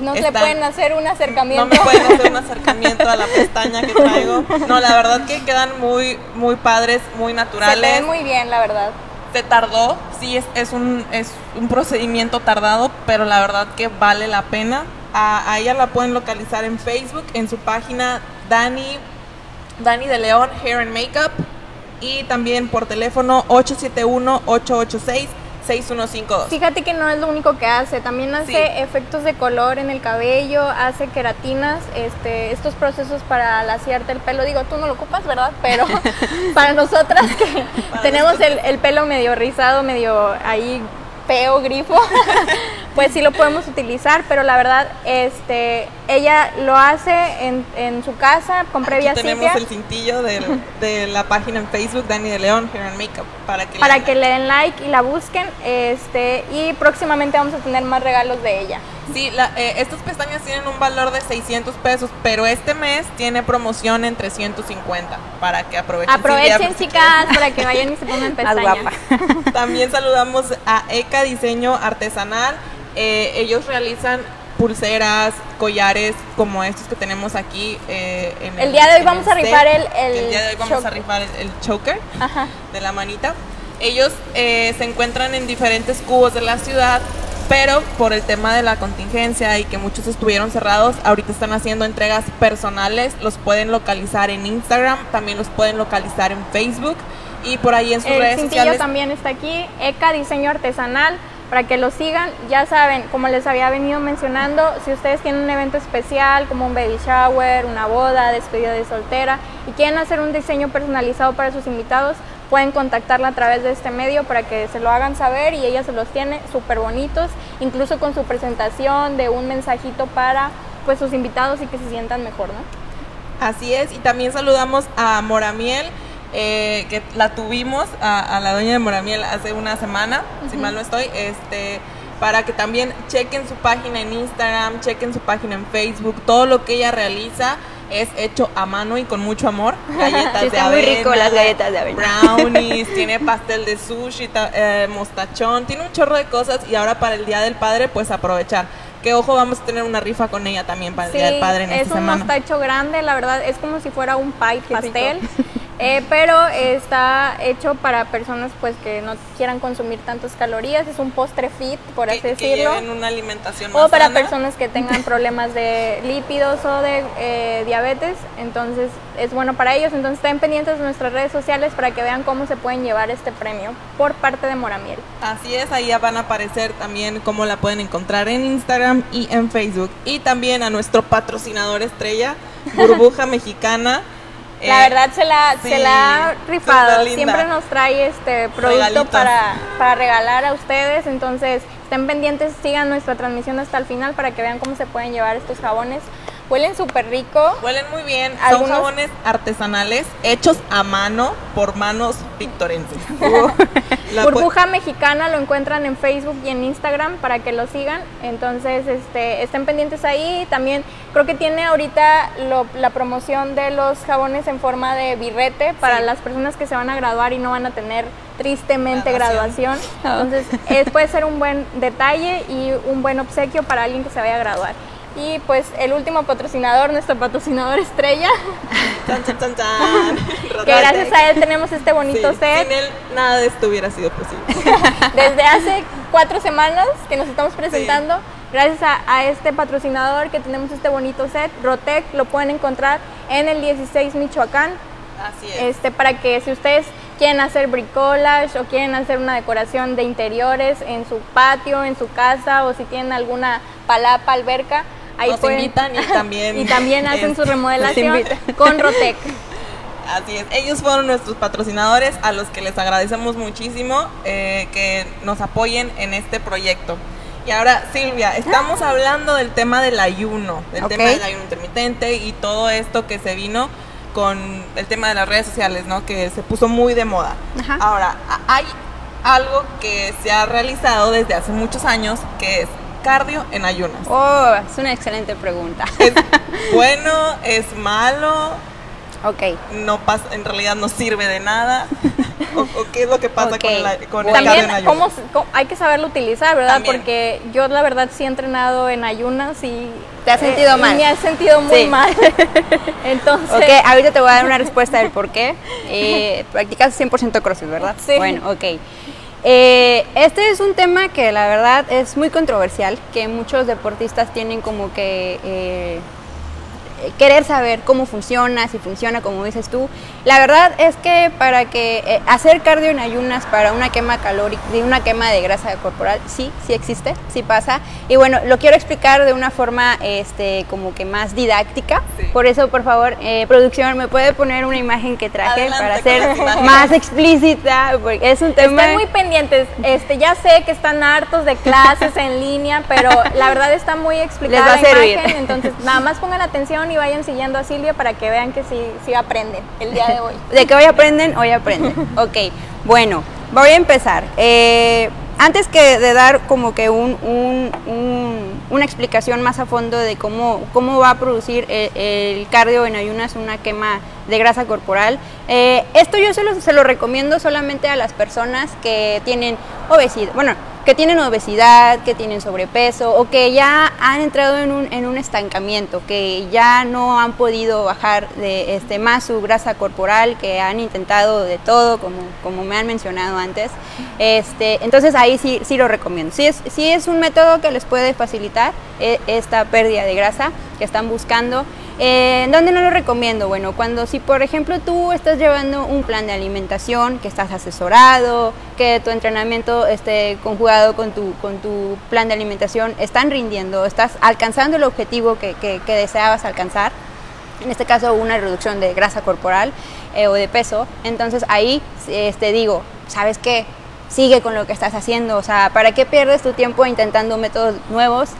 No se Está- pueden hacer un acercamiento. No me pueden hacer un acercamiento a la pestaña que traigo. No, la verdad que quedan muy, muy padres, muy se naturales. ven muy bien, la verdad. Se tardó, sí, es, es, un, es un procedimiento tardado, pero la verdad que vale la pena. A, a ella la pueden localizar en Facebook, en su página Dani, Dani de León Hair and Makeup y también por teléfono 871-886-6152. Fíjate que no es lo único que hace, también hace Sí. efectos de color en el cabello, hace queratinas, este, estos procesos para laciarte el pelo. Digo, tú no lo ocupas, ¿verdad? Pero para nosotras que Para tenemos el, el pelo medio rizado, medio ahí feo, grifo, pues sí lo podemos utilizar, pero la verdad, este, ella lo hace en, en su casa con previa Aquí tenemos el cintillo del- de la página en Facebook Dani de León Hair and Makeup para que para la- que le den like y la busquen, este, y próximamente vamos a tener más regalos de ella. Sí, la- eh, estas pestañas tienen un valor de 600 pesos, pero este mes tiene promoción en 350 para que aprovechen. Aprovechen, si chicas, para que vayan y se pongan Más pestañas. guapa. También saludamos a ECA Diseño Artesanal. Eh, ellos realizan pulseras, collares como estos que tenemos aquí. eh, en El día de hoy vamos a rifar el- el El día de hoy vamos a choker. rifar el, choker Ajá. de la manita. Ellos eh, se encuentran en diferentes cubos de la ciudad, pero por el tema de la contingencia y que muchos estuvieron cerrados, ahorita están haciendo entregas personales. Los pueden localizar en Instagram, también los pueden localizar en Facebook y por ahí en sus El redes sociales. también está aquí, ECA Diseño Artesanal, para que lo sigan. Ya saben, como les había venido mencionando, si ustedes tienen un evento especial como un baby shower, una boda, despedida de soltera y quieren hacer un diseño personalizado para sus invitados, pueden contactarla a través de este medio para que se lo hagan saber y ella se los tiene súper bonitos, incluso con su presentación de un mensajito para pues sus invitados y que se sientan mejor, ¿no? Así es, y también saludamos a Moramiel, eh, que la tuvimos, a, a la doña de Moramiel hace una semana, si mal no estoy, este, para que también chequen su página en Instagram, chequen su página en Facebook, todo lo que ella realiza es hecho a mano y con mucho amor. Galletas Sí, de está muy avena, rico las galletas de avena. brownies, tiene pastel de sushi, eh, mostachón, tiene un chorro de cosas y ahora para el Día del Padre pues aprovechar. Que ojo, vamos a tener una rifa con ella también para el Día del Padre en es esta un semana. mostacho grande, la verdad, es como si fuera un pie pastel, eh, pero está hecho para personas pues que no quieran consumir tantas calorías, es un postre fit, por así que, que decirlo. lleven una alimentación más O para sana. personas que tengan problemas de lípidos o de eh, diabetes, entonces es bueno para ellos. Entonces estén pendientes de nuestras redes sociales para que vean cómo se pueden llevar este premio por parte de Moramiel. Así es, ahí ya van a aparecer también cómo la pueden encontrar en Instagram y en Facebook. Y también a nuestro patrocinador estrella, Burbuja Mexicana. La Eh, verdad se la, sí, se la ha rifado. Siempre nos trae este producto Regalitos. para, para regalar a ustedes. Entonces, estén pendientes, sigan nuestra transmisión hasta el final para que vean cómo se pueden llevar estos jabones. Huelen súper rico. Huelen muy bien, son jabones artesanales hechos a mano por manos victorenses. La Burbuja Mexicana lo encuentran en Facebook y en Instagram para que lo sigan. Entonces, este, estén pendientes ahí. También creo que tiene ahorita lo- la promoción de los jabones en forma de birrete para Sí. las personas que se van a graduar y no van a tener tristemente Graduación. graduación. Entonces, es- puede ser un buen detalle y un buen obsequio para alguien que se vaya a graduar. Y pues el último patrocinador, nuestro patrocinador estrella, Chan, chan, chan, chan. que gracias a él tenemos este bonito Sí, set. Sin él nada de esto hubiera sido posible. Desde hace cuatro semanas que nos estamos presentando, gracias a, a este patrocinador que tenemos este bonito set, Rotec, lo pueden encontrar en el 16 Michoacán, Así es. este, para que si ustedes quieren hacer bricolage o quieren hacer una decoración de interiores en su patio, en su casa o si tienen alguna palapa, alberca, ahí Nos pueden- invitan y también, y también hacen su remodelación con Rotec. Así es, ellos fueron nuestros patrocinadores a los que les agradecemos muchísimo eh, que nos apoyen en este proyecto. Y ahora, Silvia, estamos hablando del tema del ayuno, del tema del ayuno intermitente y todo esto que se vino con el tema de las redes sociales, ¿no? Que se puso muy de moda. Ajá. Ahora, hay algo que se ha realizado desde hace muchos años, que es cardio en ayunas. Oh, es una excelente pregunta. ¿Es bueno? ¿Es malo? Ok. No pasa, en realidad no sirve de nada. ¿O, o qué es lo que pasa con el, con el También cardio en ayunas? cómo, cómo- hay que saberlo utilizar, ¿verdad? También. Porque yo la verdad sí he entrenado en ayunas y... ¿Te has sentido y mal? Me he sentido muy Sí. mal. Entonces... Ok, ahorita te voy a dar una respuesta del por qué. Eh, practicas 100% CrossFit, ¿verdad? Sí. Bueno, ok. Eh, este es un tema que la verdad es muy controversial, que muchos deportistas tienen como que eh, querer saber cómo funciona, si funciona como dices tú. La verdad es que para que eh, hacer cardio en ayunas para una quema calórica, de una quema de grasa corporal, sí, sí existe, sí pasa. Y bueno, lo quiero explicar de una forma este, como que más didáctica. Sí. Por eso, por favor, eh, producción, ¿me puede poner una imagen que traje Adelante para ser más explícita? Porque es un tema... Están muy pendientes. Este, ya sé que están hartos de clases en línea, pero la verdad está muy explicada Les va a la servir. imagen. Entonces, nada más pongan atención y vayan siguiendo a Silvia para que vean que sí, sí aprenden el día de hoy. De que hoy aprenden, hoy aprenden. Ok, bueno, voy a empezar. Eh, antes que de dar como que un, un- un- una explicación más a fondo de cómo, cómo va a producir el, el cardio en ayunas una quema de grasa corporal, eh, esto yo se lo, se lo recomiendo solamente a las personas que tienen obesidad, bueno, que tienen obesidad, que tienen sobrepeso o que ya han entrado en un, en un estancamiento, que ya no han podido bajar de este, más su grasa corporal, que han intentado de todo, como, como me han mencionado antes. Este, entonces ahí sí, sí lo recomiendo. Sí es, es un método que les puede facilitar eh, esta pérdida de grasa que están buscando. Eh, ¿Dónde no lo recomiendo? Bueno, cuando si por ejemplo tú estás llevando un plan de alimentación, que estás asesorado, que tu entrenamiento esté conjugado con tu, con tu plan de alimentación, están rindiendo, estás alcanzando el objetivo que, que- deseabas alcanzar, en este caso una reducción de grasa corporal eh, o de peso, entonces ahí este, digo, ¿sabes qué? Sigue con lo que estás haciendo, o sea, ¿para qué pierdes tu tiempo intentando métodos nuevos?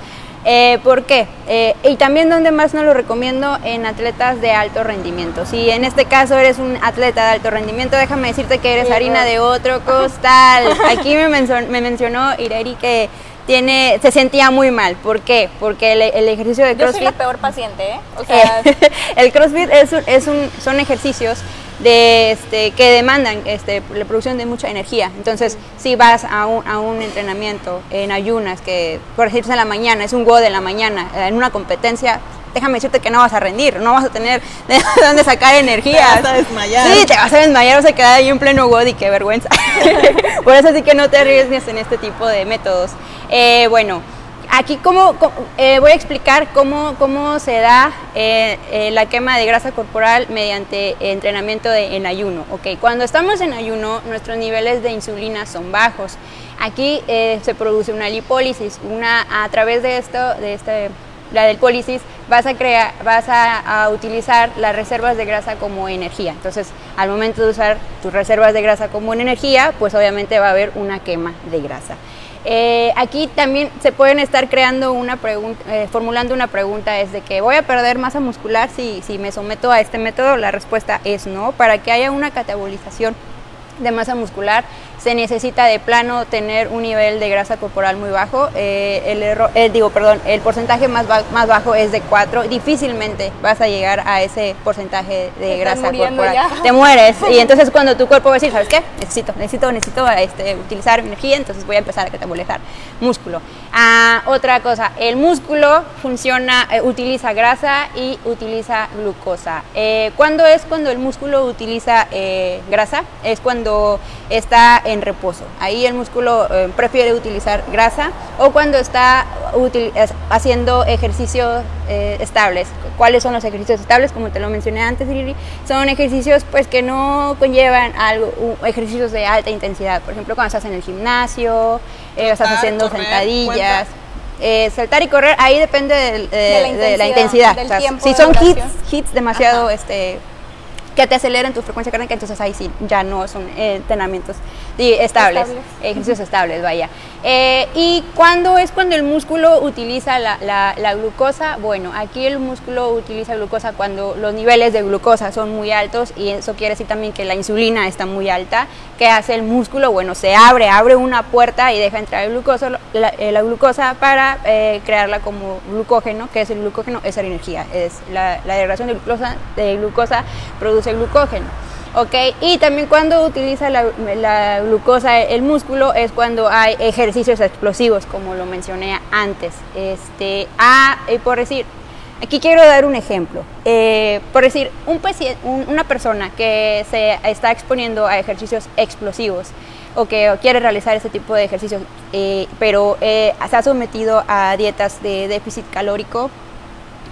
Eh, ¿Por qué? Eh, y también donde más no lo recomiendo en atletas de alto rendimiento. Si en este caso eres un atleta de alto rendimiento, déjame decirte que eres harina de otro costal. Aquí me, mencionó, me mencionó Ireri que tiene, se sentía muy mal. ¿Por qué? Porque el, el ejercicio de Yo soy CrossFit... la peor paciente, ¿eh? O sea, Eh, el CrossFit es un- es un- son ejercicios de, este, que demandan este, la producción de mucha energía. Entonces, si vas a un, a un entrenamiento en ayunas, que por ejemplo en la mañana, es un WOD en la mañana, eh, en una competencia, déjame decirte que no vas a rendir, no vas a tener de dónde sacar energía. Te vas a desmayar. Sí, te vas a desmayar, vas a quedar ahí en pleno WOD y qué vergüenza. por eso sí que no te arriesgues en este tipo de métodos. Eh, bueno, Aquí cómo, eh, voy a explicar cómo, cómo se da eh, eh, la quema de grasa corporal mediante entrenamiento de- en ayuno. Okay. Cuando estamos en ayuno, nuestros niveles de insulina son bajos. Aquí se produce una lipólisis, una, a través de esto, de este, la del pólisis, vas a crear, vas a, utilizar las reservas de grasa como energía. Entonces, al momento de usar tus reservas de grasa como en energía, pues obviamente va a haber una quema de grasa. Eh, aquí también se pueden estar creando una pregunta, eh, formulando una pregunta, es de que voy a perder masa muscular si, si me someto a este método. La respuesta es no. Para que haya una catabolización de masa muscular se necesita de plano tener un nivel de grasa corporal muy bajo. Eh, el error, eh, digo, perdón, el porcentaje más, ba- más bajo es de 4. Difícilmente vas a llegar a ese porcentaje de grasa corporal. ya. Te mueres. Y entonces cuando tu cuerpo va a decir, ¿sabes qué? Necesito, necesito, necesito este, utilizar energía, entonces voy a empezar a catabolizar músculo. Ah, otra cosa, el músculo funciona, eh, utiliza grasa y utiliza glucosa. Eh, ¿Cuándo es cuando el músculo utiliza eh, grasa? Es cuando está en reposo. Ahí el músculo eh, prefiere utilizar grasa o cuando está util- es- haciendo ejercicios eh, estables. ¿Cuáles son los ejercicios estables? Como te lo mencioné antes, Riri, son ejercicios pues que no conllevan algo, ejercicios de alta intensidad. Por ejemplo, cuando estás en el gimnasio, eh, estás Saltar, haciendo correr, sentadillas. Eh, saltar y correr, ahí depende del- De la de intensidad, del O sea, tiempo si son hits, hits demasiado Ajá. este, que te aceleran tu frecuencia cardíaca, entonces ahí sí, ya no son eh, entrenamientos estables, Estables. ejercicios estables, vaya. Eh, ¿Y cuándo es cuando el músculo utiliza la, la- la glucosa? Bueno, aquí el músculo utiliza glucosa cuando los niveles de glucosa son muy altos y eso quiere decir también que la insulina está muy alta, ¿qué hace el músculo? Bueno, se abre, abre una puerta y deja entrar el glucosa, la, eh, la glucosa para eh, crearla como glucógeno, que es el glucógeno, es la energía, es la, la degradación de glucosa, de glucosa produce glucógeno. ¿ok? Y también cuando utiliza la, la, glucosa el músculo es cuando hay ejercicios explosivos, como lo mencioné antes. Este, ah, por decir, aquí quiero dar un ejemplo. Eh, por decir, un un, una persona que se está exponiendo a ejercicios explosivos o que quiere realizar ese tipo de ejercicios, eh, pero eh, se ha sometido a dietas de déficit calórico,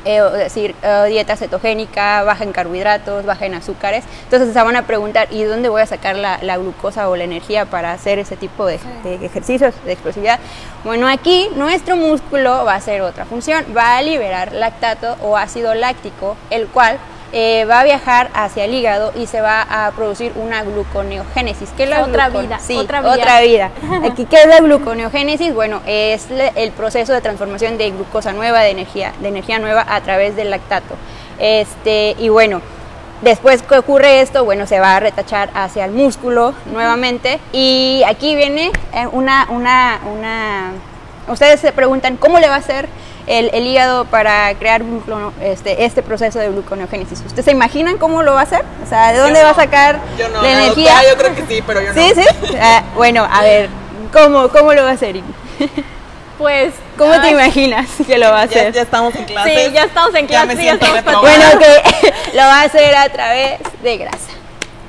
eh, es decir, eh, dieta cetogénica, baja en carbohidratos, baja en azúcares. Entonces se van a preguntar, ¿y dónde voy a sacar la, la glucosa o la energía para hacer ese tipo de, de, ejercicios de explosividad? Bueno, aquí nuestro músculo va a hacer otra función, va a liberar lactato o ácido láctico, el cual eh, va a viajar hacia el hígado y se va a producir una gluconeogénesis. ¿Qué es la otra vida? Sí, otra, otra vida. Aquí, ¿qué es la gluconeogénesis? Bueno, es el proceso de transformación de glucosa nueva, de energía, de energía nueva a través del lactato. Este, y bueno, Después que ocurre esto, bueno, se va a retachar hacia el músculo nuevamente. Y aquí viene eh, una, una, una... Ustedes se preguntan, ¿cómo le va a hacer el, el hígado para crear este, este proceso de gluconeogénesis. ¿Ustedes se imaginan cómo lo va a hacer? O sea, ¿de dónde va a sacar yo no, la energía? Doctora, yo creo que sí, pero yo ¿Sí, no. sí? Ah, bueno, a ver, ¿cómo, cómo lo va a hacer? Pues, ¿cómo ay, te imaginas que lo va a hacer? Ya, ya estamos en clase. Sí, ya estamos en Ya clase. me ya siento. Bueno, que lo va a hacer a través de grasa.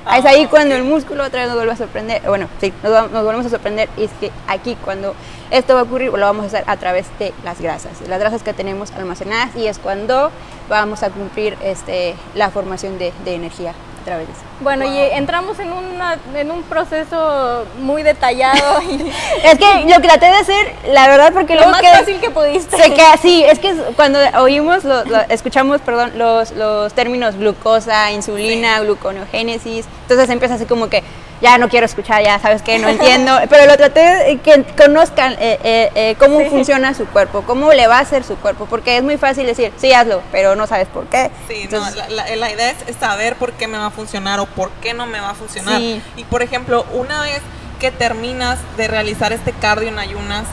Ah, es ahí cuando el músculo otra vez nos vuelve a sorprender. Bueno, sí, nos, nos volvemos a sorprender. Y es que aquí cuando esto va a ocurrir, lo vamos a hacer a través de las grasas. Las grasas que tenemos almacenadas y es cuando vamos a cumplir este, la formación de energía a través de eso. Bueno, y entramos en, una, en un proceso muy detallado y Es que lo que traté de hacer, la verdad, porque lo más queda- fácil que pudiste. Se queda, sí, es que cuando oímos, lo- lo- escuchamos, perdón, los, los términos glucosa, insulina, gluconeogénesis, entonces empieza así como que ya no quiero escuchar, ya sabes que no entiendo, pero lo traté de que conozcan eh, eh, eh, cómo Sí. funciona su cuerpo, cómo le va a hacer su cuerpo, porque es muy fácil decir, sí, hazlo, pero no sabes por qué. Sí, Entonces, no, la, la- la idea es, saber por qué me va a funcionar o por qué no me va a funcionar. Sí. Y por ejemplo, una vez que terminas de realizar este cardio en ayunas,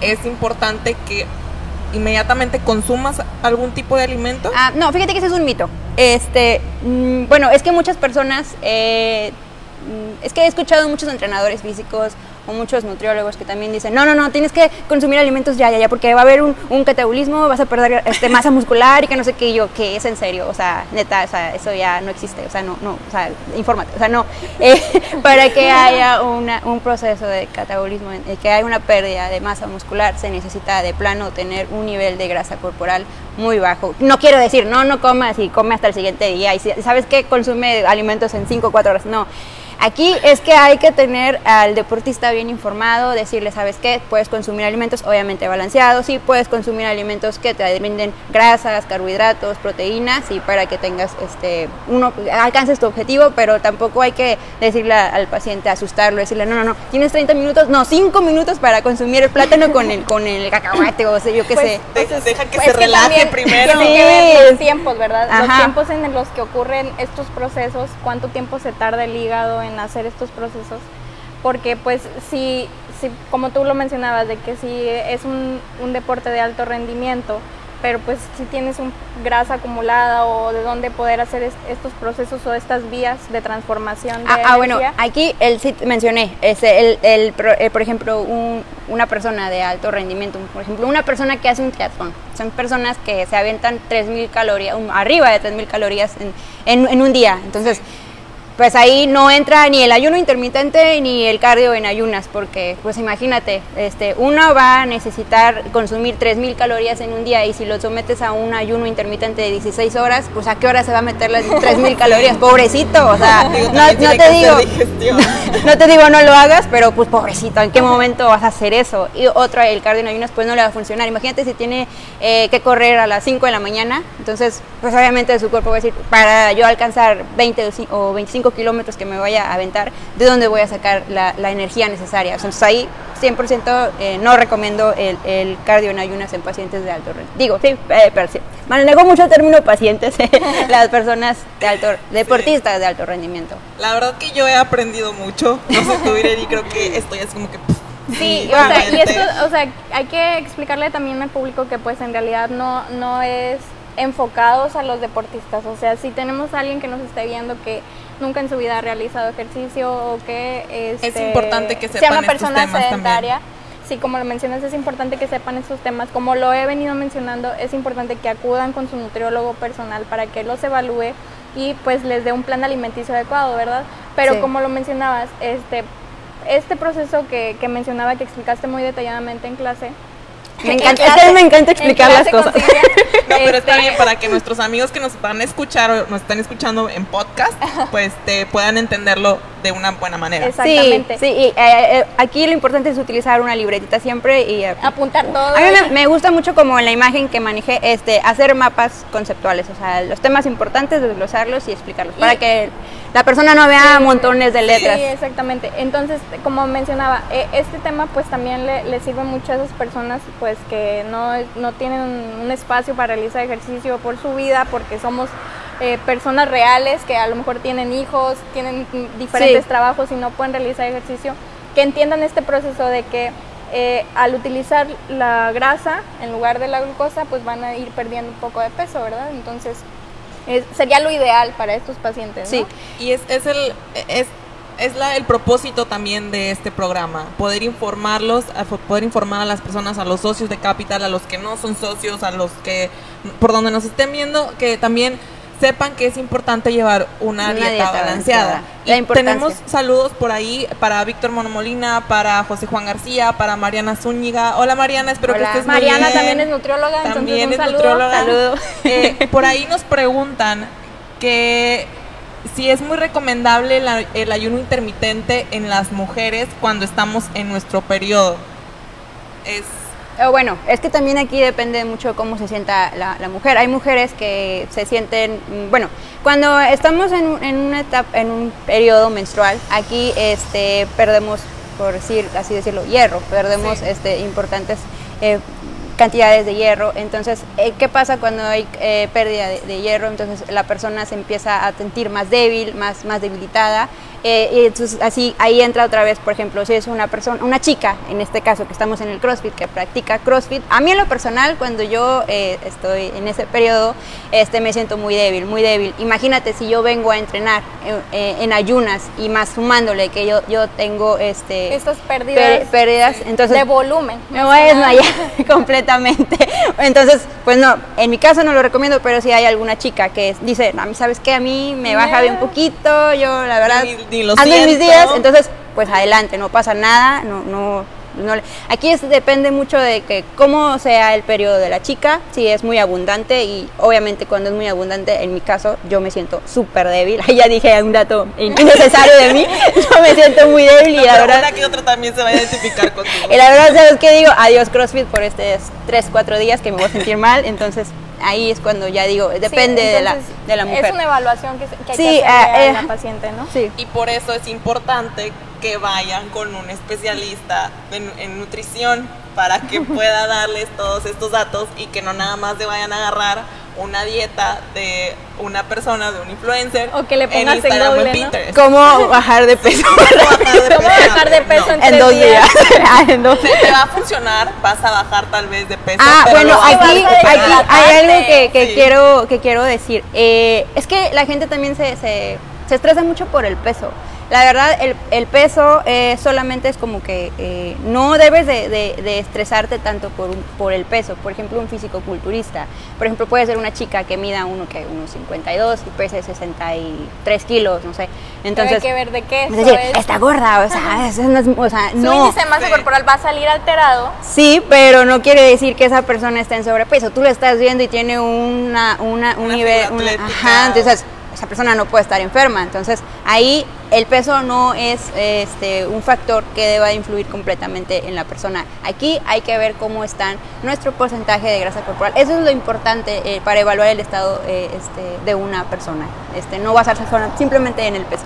es importante que inmediatamente consumas algún tipo de alimento. Ah, no, fíjate que ese es un mito. Este, mm, bueno, es que muchas personas, eh, es que he escuchado muchos entrenadores físicos o muchos nutriólogos que también dicen, no, no, no, tienes que consumir alimentos ya, ya, ya, porque va a haber un, un catabolismo, vas a perder este, masa muscular y que no sé qué, Y yo, que es en serio, o sea, neta, o sea, eso ya no existe, o sea, no, no, o sea, infórmate, o sea, no, Eh, para que haya una, un proceso de catabolismo, el que haya una pérdida de masa muscular, se necesita de plano tener un nivel de grasa corporal muy bajo. No quiero decir, no, no comas y come hasta el siguiente día, y si, sabes que consume alimentos en 5 o 4 horas, no. Aquí es que hay que tener al deportista bien informado, decirle, ¿sabes qué? Puedes consumir alimentos obviamente balanceados, sí, puedes consumir alimentos que te brinden grasas, carbohidratos, proteínas, y para que tengas, este, uno, alcances tu objetivo, pero tampoco hay que decirle al paciente, asustarlo, decirle, no, no, no, tienes 30 minutos, no, 5 minutos para consumir el plátano con el, con el cacahuate, o sea, yo qué Pues, sé. De- deja que Pues se que relaje también primero. Tiene Sí. que ver los tiempos, ¿verdad? Los Ajá. tiempos en los que ocurren estos procesos, cuánto tiempo se tarda el hígado en hacer estos procesos. Porque pues si, si como tú lo mencionabas, de que si es un, un deporte de alto rendimiento, pero pues si tienes un grasa acumulada o de dónde poder hacer es- estos procesos o estas vías de transformación de Ah, ah, bueno, energía. aquí el sí mencioné, este, el, el pro- eh, por ejemplo, un- una persona de alto rendimiento, por ejemplo, una persona que hace un triatlón, son personas que se avientan 3.000 calorías, arriba de 3.000 calorías en, en- en un día, entonces, pues ahí no entra ni el ayuno intermitente ni el cardio en ayunas, porque pues imagínate, este, uno va a necesitar consumir 3.000 calorías en un día y si lo sometes a un ayuno intermitente de 16 horas, pues a qué hora se va a meter las 3.000 calorías, pobrecito, o sea, Digo, no, te digo, no te digo no lo hagas, pero pues pobrecito, ¿en qué momento vas a hacer eso? Y otro, el cardio en ayunas, pues no le va a funcionar. Imagínate si tiene eh, que correr a las 5 de la mañana, entonces, pues obviamente su cuerpo va a decir, para yo alcanzar 20 o ci- o 25 5 kilómetros que me vaya a aventar, ¿de dónde voy a sacar la, energía necesaria? Entonces ahí 100% eh, no recomiendo el, el, cardio en ayunas en pacientes de alto rendimiento. Digo, sí, eh, pero sí, manejo mucho el término pacientes, las personas de alto, deportistas de alto rendimiento. La verdad que yo he aprendido mucho, no sé tú, y creo que estoy así como que... Sí, o sea, y esto, o sea, hay que explicarle también al público que pues en realidad no, no es enfocados a los deportistas. O sea, si tenemos a alguien que nos esté viendo que nunca en su vida ha realizado ejercicio o que es este, importante que sepan sea una persona sedentaria. Sí, como lo mencionas, es importante que sepan estos temas. Como lo he venido mencionando, es importante que acudan con su nutriólogo personal para que los evalúe y pues les dé un plan alimenticio adecuado, ¿verdad? Pero como lo mencionabas, este, este proceso que, que mencionaba, que explicaste muy detalladamente en clase, me encanta, me encanta explicar las cosas. No, pero está bien para que nuestros amigos que nos van a escuchar o nos están escuchando en podcast, pues te puedan entenderlo de una buena manera. Exactamente. Sí, sí y, eh, eh, aquí lo importante es utilizar una libretita siempre y eh, apuntar todo. A mí me, gusta mucho como en la imagen que manejé, este, hacer mapas conceptuales, o sea, los temas importantes, desglosarlos y explicarlos, para que la persona no vea montones de letras. Sí, exactamente. Entonces, como mencionaba, este tema pues también le, le sirve mucho a esas personas pues que no, no tienen un espacio para realizar ejercicio por su vida, porque somos eh, personas reales que a lo mejor tienen hijos, tienen diferentes trabajos y no pueden realizar ejercicio, que entiendan este proceso de que eh, al utilizar la grasa en lugar de la glucosa, pues van a ir perdiendo un poco de peso, ¿verdad? Entonces, sería lo ideal para estos pacientes. Sí, y es, es el... Es es la, el propósito también de este programa, poder informarlos, poder informar a las personas, a los socios de Capital, a los que no son socios, a los que por donde nos estén viendo, que también sepan que es importante llevar una, dieta, balanceada. Y tenemos saludos por ahí para Víctor Monomolina, para José Juan García, para Mariana Zúñiga. Hola Mariana, espero que estés muy bien. Mariana también es nutrióloga, también es nutrióloga. Eh, por ahí nos preguntan que si es muy recomendable el ayuno intermitente en las mujeres cuando estamos en nuestro periodo. Es bueno, es que también aquí depende mucho cómo se sienta la, mujer. Hay mujeres que se sienten, mm, bueno, cuando estamos en, una etapa, en un periodo menstrual, aquí este, perdemos, por decir así decirlo, hierro, perdemos este, importantes eh, cantidades de hierro. Entonces, eh, ¿qué pasa cuando hay eh, pérdida de, hierro? Entonces la persona se empieza a sentir más débil, más, más debilitada eh, y entonces así ahí entra otra vez, por ejemplo, si es una persona, una chica, en este caso que estamos en el CrossFit, que practica CrossFit, a mí en lo personal cuando yo eh, estoy en ese periodo, este me siento muy débil, muy débil. Imagínate si yo vengo a entrenar eh, en ayunas y más sumándole que yo yo tengo este estas pérdidas, pérdidas entonces de volumen, me voy a desmayar completamente. Entonces, pues no, en mi caso no lo recomiendo, pero si hay alguna chica que dice, a mí sabes qué, a mí me baja bien poquito, yo la verdad ni lo ando en mis días, entonces pues adelante, no pasa nada, no, no, no aquí es, depende mucho de que cómo sea el periodo de la chica, si es muy abundante y obviamente cuando es muy abundante, en mi caso yo me siento súper débil, ahí ya dije un dato innecesario de mí, yo me siento muy débil y la verdad... que otra también se va a identificar contigo. y la verdad, ¿sabes qué digo? Adiós CrossFit por estos 3, 4 días que me voy a sentir mal, entonces ahí es cuando ya digo, depende de, la, de la mujer. Es una evaluación que, que hay que hacer eh, la paciente, ¿no? Sí. Y por eso es importante que vayan con un especialista en, nutrición para que pueda darles todos estos datos y que no nada más se vayan a agarrar una dieta de una persona, de un influencer. O que le pongas en Instagram en Pinterest. ¿Cómo bajar de peso? ¿Cómo bajar de peso, en, dos días? Ah, en dos días. Te va a funcionar, vas a bajar tal vez de peso. Ah, bueno, aquí, aquí hay algo que, que quiero, que quiero decir. Eh, es que la gente también se, se, se estresa mucho por el peso. La verdad, el, el peso eh, solamente es como que eh, no debes de, de, estresarte tanto por, por el peso. Por ejemplo, un físico culturista. Por ejemplo, puede ser una chica que mida uno que unos 52 y pese 63 kilos, no sé. Entonces, hay que ver de qué es decir, está gorda, o sea, no, o sea, no. Su índice de masa corporal va a salir alterado. Sí, pero no quiere decir que esa persona esté en sobrepeso. Tú lo estás viendo y tiene una, una, un nivel... Una, ajá, entonces esa persona no puede estar enferma. Entonces ahí el peso no es este, un factor que deba influir completamente en la persona. Aquí hay que ver cómo está nuestro porcentaje de grasa corporal. Eso es lo importante eh, para evaluar el estado eh, este, de una persona. Este, no basarse simplemente en el peso.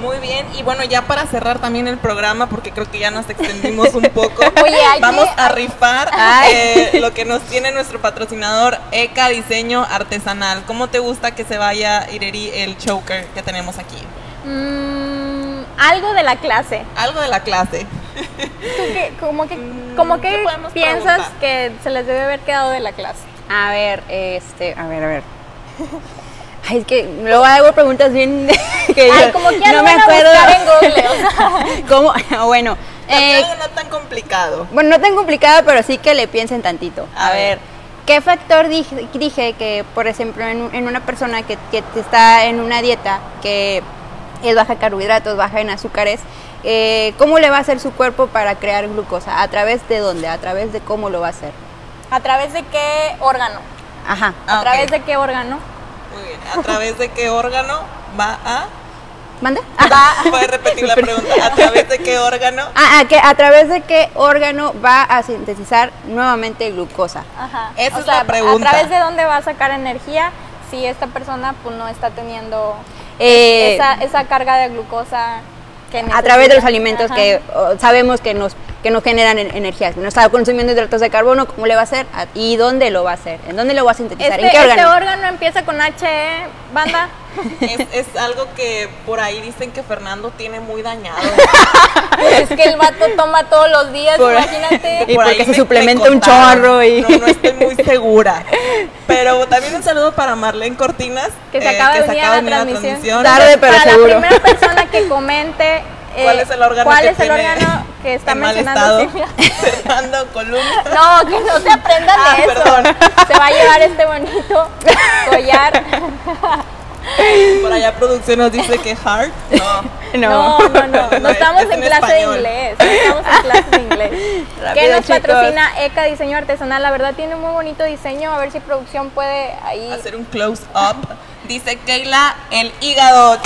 Muy bien, y bueno, ya para cerrar también el programa, porque creo que ya nos extendimos un poco, Oye, vamos que- a rifar eh, lo que nos tiene nuestro patrocinador ECA Diseño Artesanal. ¿Cómo te gusta que se vaya, Ireri, el choker que tenemos aquí? Mm, algo de la clase. Algo de la clase. ¿Tú qué, como que, como Mm, ¿qué que podemos piensas preguntar? que se les debe haber quedado de la clase? A ver, este, a ver, a ver. Ay, es que luego hago preguntas bien que Ay, yo como que no me acuerdo. en Google, o sea. ¿Cómo? Bueno, También eh, algo no tan complicado. bueno, no tan complicado, pero sí que le piensen tantito. A A, ver. ver, ¿qué factor dije, dije que, por ejemplo, en, en una persona que, que está en una dieta que es baja en carbohidratos, baja en azúcares, eh, ¿cómo le va a hacer su cuerpo para crear glucosa? ¿A través de dónde? ¿A través de cómo lo va a hacer? ¿A través de qué órgano? Ajá. Ah, ¿A ok. través de qué órgano? Muy bien. ¿A través de qué órgano va a...? ¿Mande? ¿Puedes repetir la pregunta? ¿A través de qué órgano? Ah, ah, que a través de qué órgano va a sintetizar nuevamente glucosa. Ajá. Esa es la pregunta. ¿A través de dónde va a sacar energía si esta persona pues, no está teniendo Eh, esa, esa carga de glucosa a través de los alimentos Ajá. que sabemos que nos que nos generan en- energía. No está consumiendo hidratos de carbono, ¿cómo le va a hacer? ¿A- ¿Y dónde lo va a hacer? ¿En dónde lo va a sintetizar? Este, ¿En qué este órgano? órgano empieza con H, ¿eh? banda. Es, es algo que por ahí dicen que Fernando tiene muy dañado. es que el vato toma todos los días, Por- imagínate. Y Por porque ahí se me- suplementa me un chorro y- No, no estoy muy segura. Pero también un saludo para Marlene Cortinas. Que se eh, acaba de se venir acaba a de la transmisión. Tarde, pero Para seguro. la primera persona que comente eh, ¿Cuál es el órgano cuál que es el órgano que está en mencionando. Fernando Columna. No, que no se aprendan Ah, de eso. perdón. Se va a llevar este bonito collar. Por allá producción nos dice que hard. No. No, no, no. No No, estamos es en en clase de inglés. No estamos en clase de inglés. que nos chicos. patrocina ECA Diseño Artesanal. La verdad tiene un muy bonito diseño. A ver si producción puede ahí. Hacer un close up. Dice Keila, el hígado.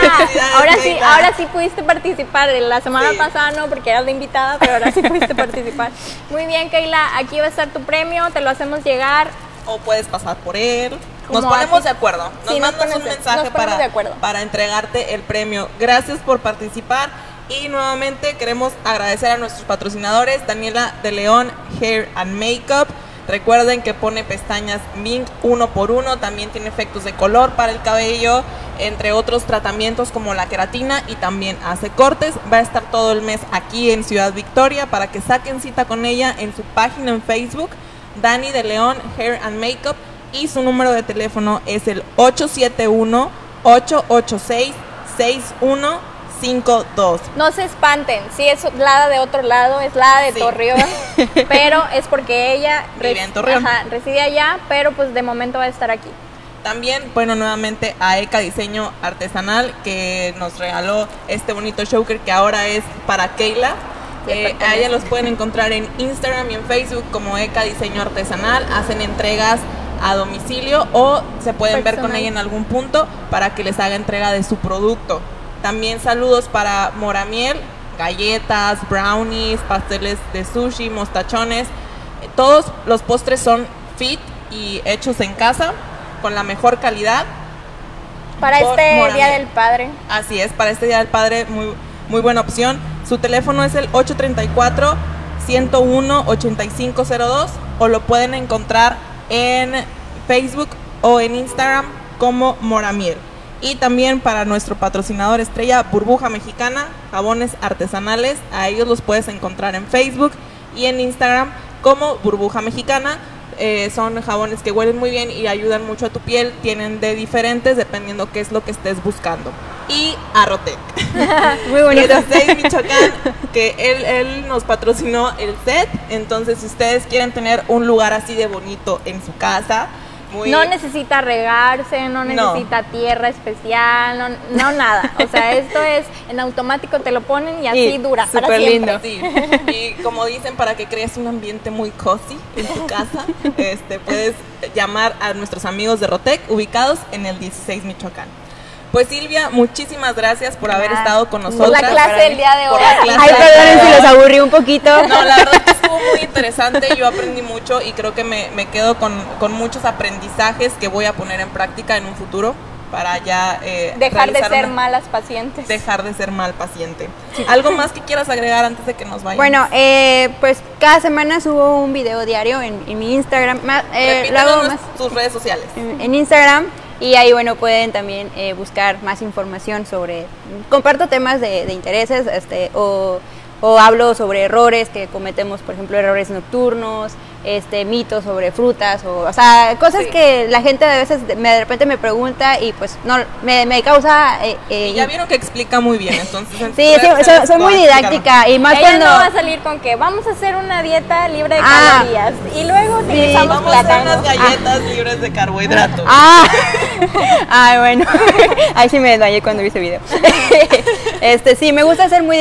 Felicidades, Ahora sí, Keila. ahora sí pudiste participar. La semana Sí. pasada no, porque eras la invitada, pero ahora sí pudiste participar. Muy bien, Keila. Aquí va a estar tu premio. Te lo hacemos llegar. O puedes pasar por él. Nos ponemos de acuerdo. Nos Sí, nos mandas un ponemos de- mensaje nos para, para entregarte el premio. Gracias por participar. Y nuevamente queremos agradecer a nuestros patrocinadores, Daniela de León Hair and Makeup. Recuerden que pone pestañas Mink uno por uno, también tiene efectos de color para el cabello, entre otros tratamientos como la queratina y también hace cortes. Va a estar todo el mes aquí en Ciudad Victoria para que saquen cita con ella en su página en Facebook, Dani de León Hair and Makeup y su número de teléfono es el 871-886-6152. No se espanten, si es la de otro lado, es la de Sí. Torreón, pero es porque ella Vive res- en Torreón. ajá, reside allá, pero pues de momento va a estar aquí. También, bueno, nuevamente a ECA Diseño Artesanal que nos regaló este bonito choker que ahora es para Keila. Eh, a ella los pueden encontrar en Instagram y en Facebook como ECA Diseño Artesanal. Hacen entregas a domicilio o se pueden ver con ella en algún punto para que les haga entrega de su producto. También saludos para Moramiel, galletas, brownies, pasteles de sushi, mostachones. Todos los postres son fit y hechos en casa con la mejor calidad. Para este Moramiel. Día del Padre. Así es, para este Día del Padre, muy, muy buena opción. Su teléfono es el 834-101-8502 o lo pueden encontrar en Facebook o en Instagram como Moramiel. Y también para nuestro patrocinador estrella, Burbuja Mexicana, jabones artesanales. A ellos los puedes encontrar en Facebook y en Instagram como Burbuja Mexicana. Eh, son jabones que huelen muy bien y ayudan mucho a tu piel. Tienen de diferentes dependiendo qué es lo que estés buscando. Y Arrotec. Muy bonito. 16 Michoacán, que él, él nos patrocinó el set. Entonces, si ustedes quieren tener un lugar así de bonito en su casa, muy No necesita regarse, no No. necesita tierra especial, no, no nada. O sea, esto es en automático, te lo ponen y así Y dura para súper siempre. lindo. Sí, y como dicen, para que crees un ambiente muy cozy en tu casa, este, puedes llamar a nuestros amigos de Rotec, ubicados en el 16 Michoacán. Pues Silvia, muchísimas gracias por haber estado con por Por nosotros. la clase del día de hoy. Ay, perdonen si los aburrí un poquito. No, la verdad es que estuvo muy interesante, yo aprendí mucho y creo que me, me quedo con, con muchos aprendizajes que voy a poner en práctica en un futuro. para ya eh, dejar de ser una- malas pacientes. dejar de ser mal paciente. ¿Algo más que quieras agregar antes de que nos vayamos? Bueno, eh, pues cada semana subo un video diario en, en mi Instagram. Eh, nues- más tus redes sociales. en, en Instagram y ahí bueno pueden también eh, buscar más información sobre comparto temas de, de intereses este o, o hablo sobre errores que cometemos por ejemplo errores nocturnos este mitos sobre frutas o, o sea cosas Sí. que la gente a veces de, me- de repente me pregunta y pues no me, me causa eh, eh, Y ya vieron que explica muy bien, entonces. sí soy, soy- sociales soy muy didáctica y más Ella cuando no va a salir con que vamos a hacer una dieta libre de Ah. calorías y luego utilizamos Vamos a hacer unas galletas libres de carbohidratos. Ah, Ay, bueno, ahí sí me desmayé cuando vi ese video. Este, sí, me gusta ser muy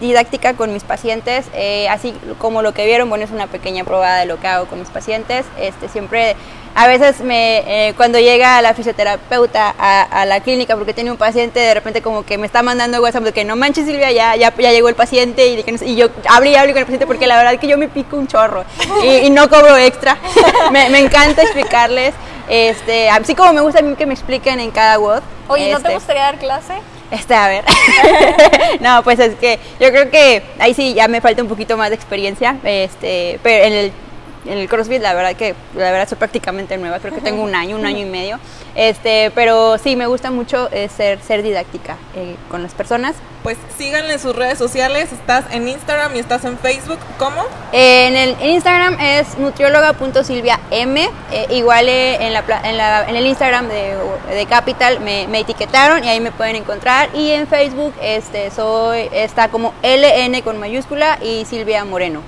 didáctica con mis pacientes, eh, así como lo que vieron, bueno, es una pequeña probada de lo que hago con mis pacientes. Este, siempre, a veces me, eh, cuando llega la fisioterapeuta a, a la clínica porque tiene un paciente, de repente como que me está mandando WhatsApp de que no manches Silvia, ya, ya, ya llegó el paciente y, que no y yo hablo y hablo con el paciente porque la verdad que yo me pico un chorro y, y no cobro extra. me, me encanta explicarles. Este, así como me gusta a mí que me expliquen en cada WOD. Oye, ¿no te este, gustaría dar clase? Este, a ver. no, pues es que yo creo que ahí sí ya me falta un poquito más de experiencia. Este, pero en el, en el CrossFit la verdad que la verdad soy prácticamente nueva, creo que tengo un año, un año y medio. Este, pero sí me gusta mucho eh, ser ser didáctica eh, con las personas. Pues síganle en sus redes sociales. Estás en Instagram y estás en Facebook. ¿Cómo? Eh, en, el, en Instagram es nutrióloga.silviam. Eh, igual eh, en, la, en, la- en el Instagram de, de Capital me, me etiquetaron y ahí me pueden encontrar. Y en Facebook este, soy, está como LN con mayúscula y Silvia Moreno.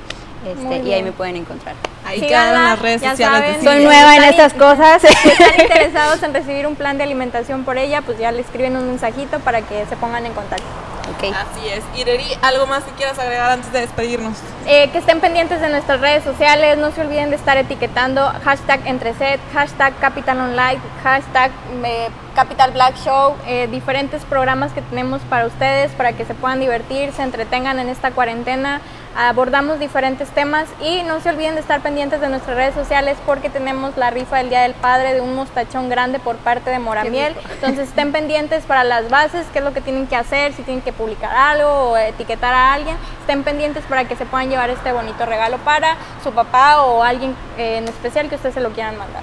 Este, y ahí me pueden encontrar. Ahí quedan las redes ya sociales de saben. Soy nueva en estas cosas. Si están interesados en recibir un plan de alimentación por ella, pues ya le escriben un mensajito para que se pongan en contacto. Ok. Así es. Ireri, ¿algo más que quieras agregar antes de despedirnos? Eh, que estén pendientes de nuestras redes sociales, no se olviden de estar etiquetando hashtag entreset, hashtag capital online, hashtag eh, capital black show, eh, diferentes programas que tenemos para ustedes para que se puedan divertir, se entretengan en esta cuarentena. Abordamos diferentes temas y no se olviden de estar pendientes de nuestras redes sociales porque tenemos la rifa del Día del Padre de un mostachón grande por parte de Moramiel. Entonces estén pendientes para las bases, qué es lo que tienen que hacer, si tienen que publicar algo o etiquetar a alguien. Estén pendientes para que se puedan llevar este bonito regalo para su papá o alguien eh, en especial que ustedes se lo quieran mandar.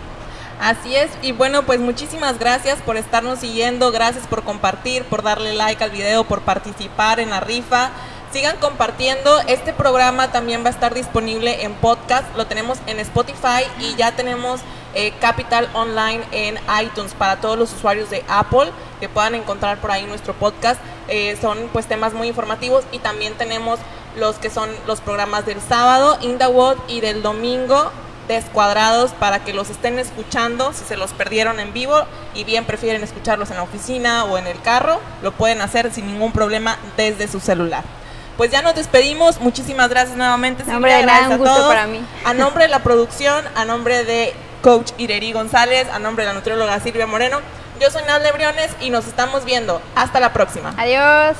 Así es, y bueno, pues muchísimas gracias por estarnos siguiendo, gracias por compartir, por darle like al video, por participar en la rifa. Sigan compartiendo, este programa también va a estar disponible en podcast, lo tenemos en Spotify y ya tenemos eh, Capital Online en iTunes para todos los usuarios de Apple que puedan encontrar por ahí nuestro podcast. Eh, son pues temas muy informativos y también tenemos los que son los programas del sábado, In the World y del domingo descuadrados para que los estén escuchando si se los perdieron en vivo y bien prefieren escucharlos en la oficina o en el carro, lo pueden hacer sin ningún problema desde su celular. Pues ya nos despedimos, muchísimas gracias nuevamente. No, hombre, Silvia, de nada, un a gusto todos. para mí. A nombre de la producción, a nombre de coach Ireri González, a nombre de la nutrióloga Silvia Moreno, yo soy Nadle Briones y nos estamos viendo. Hasta la próxima. Adiós.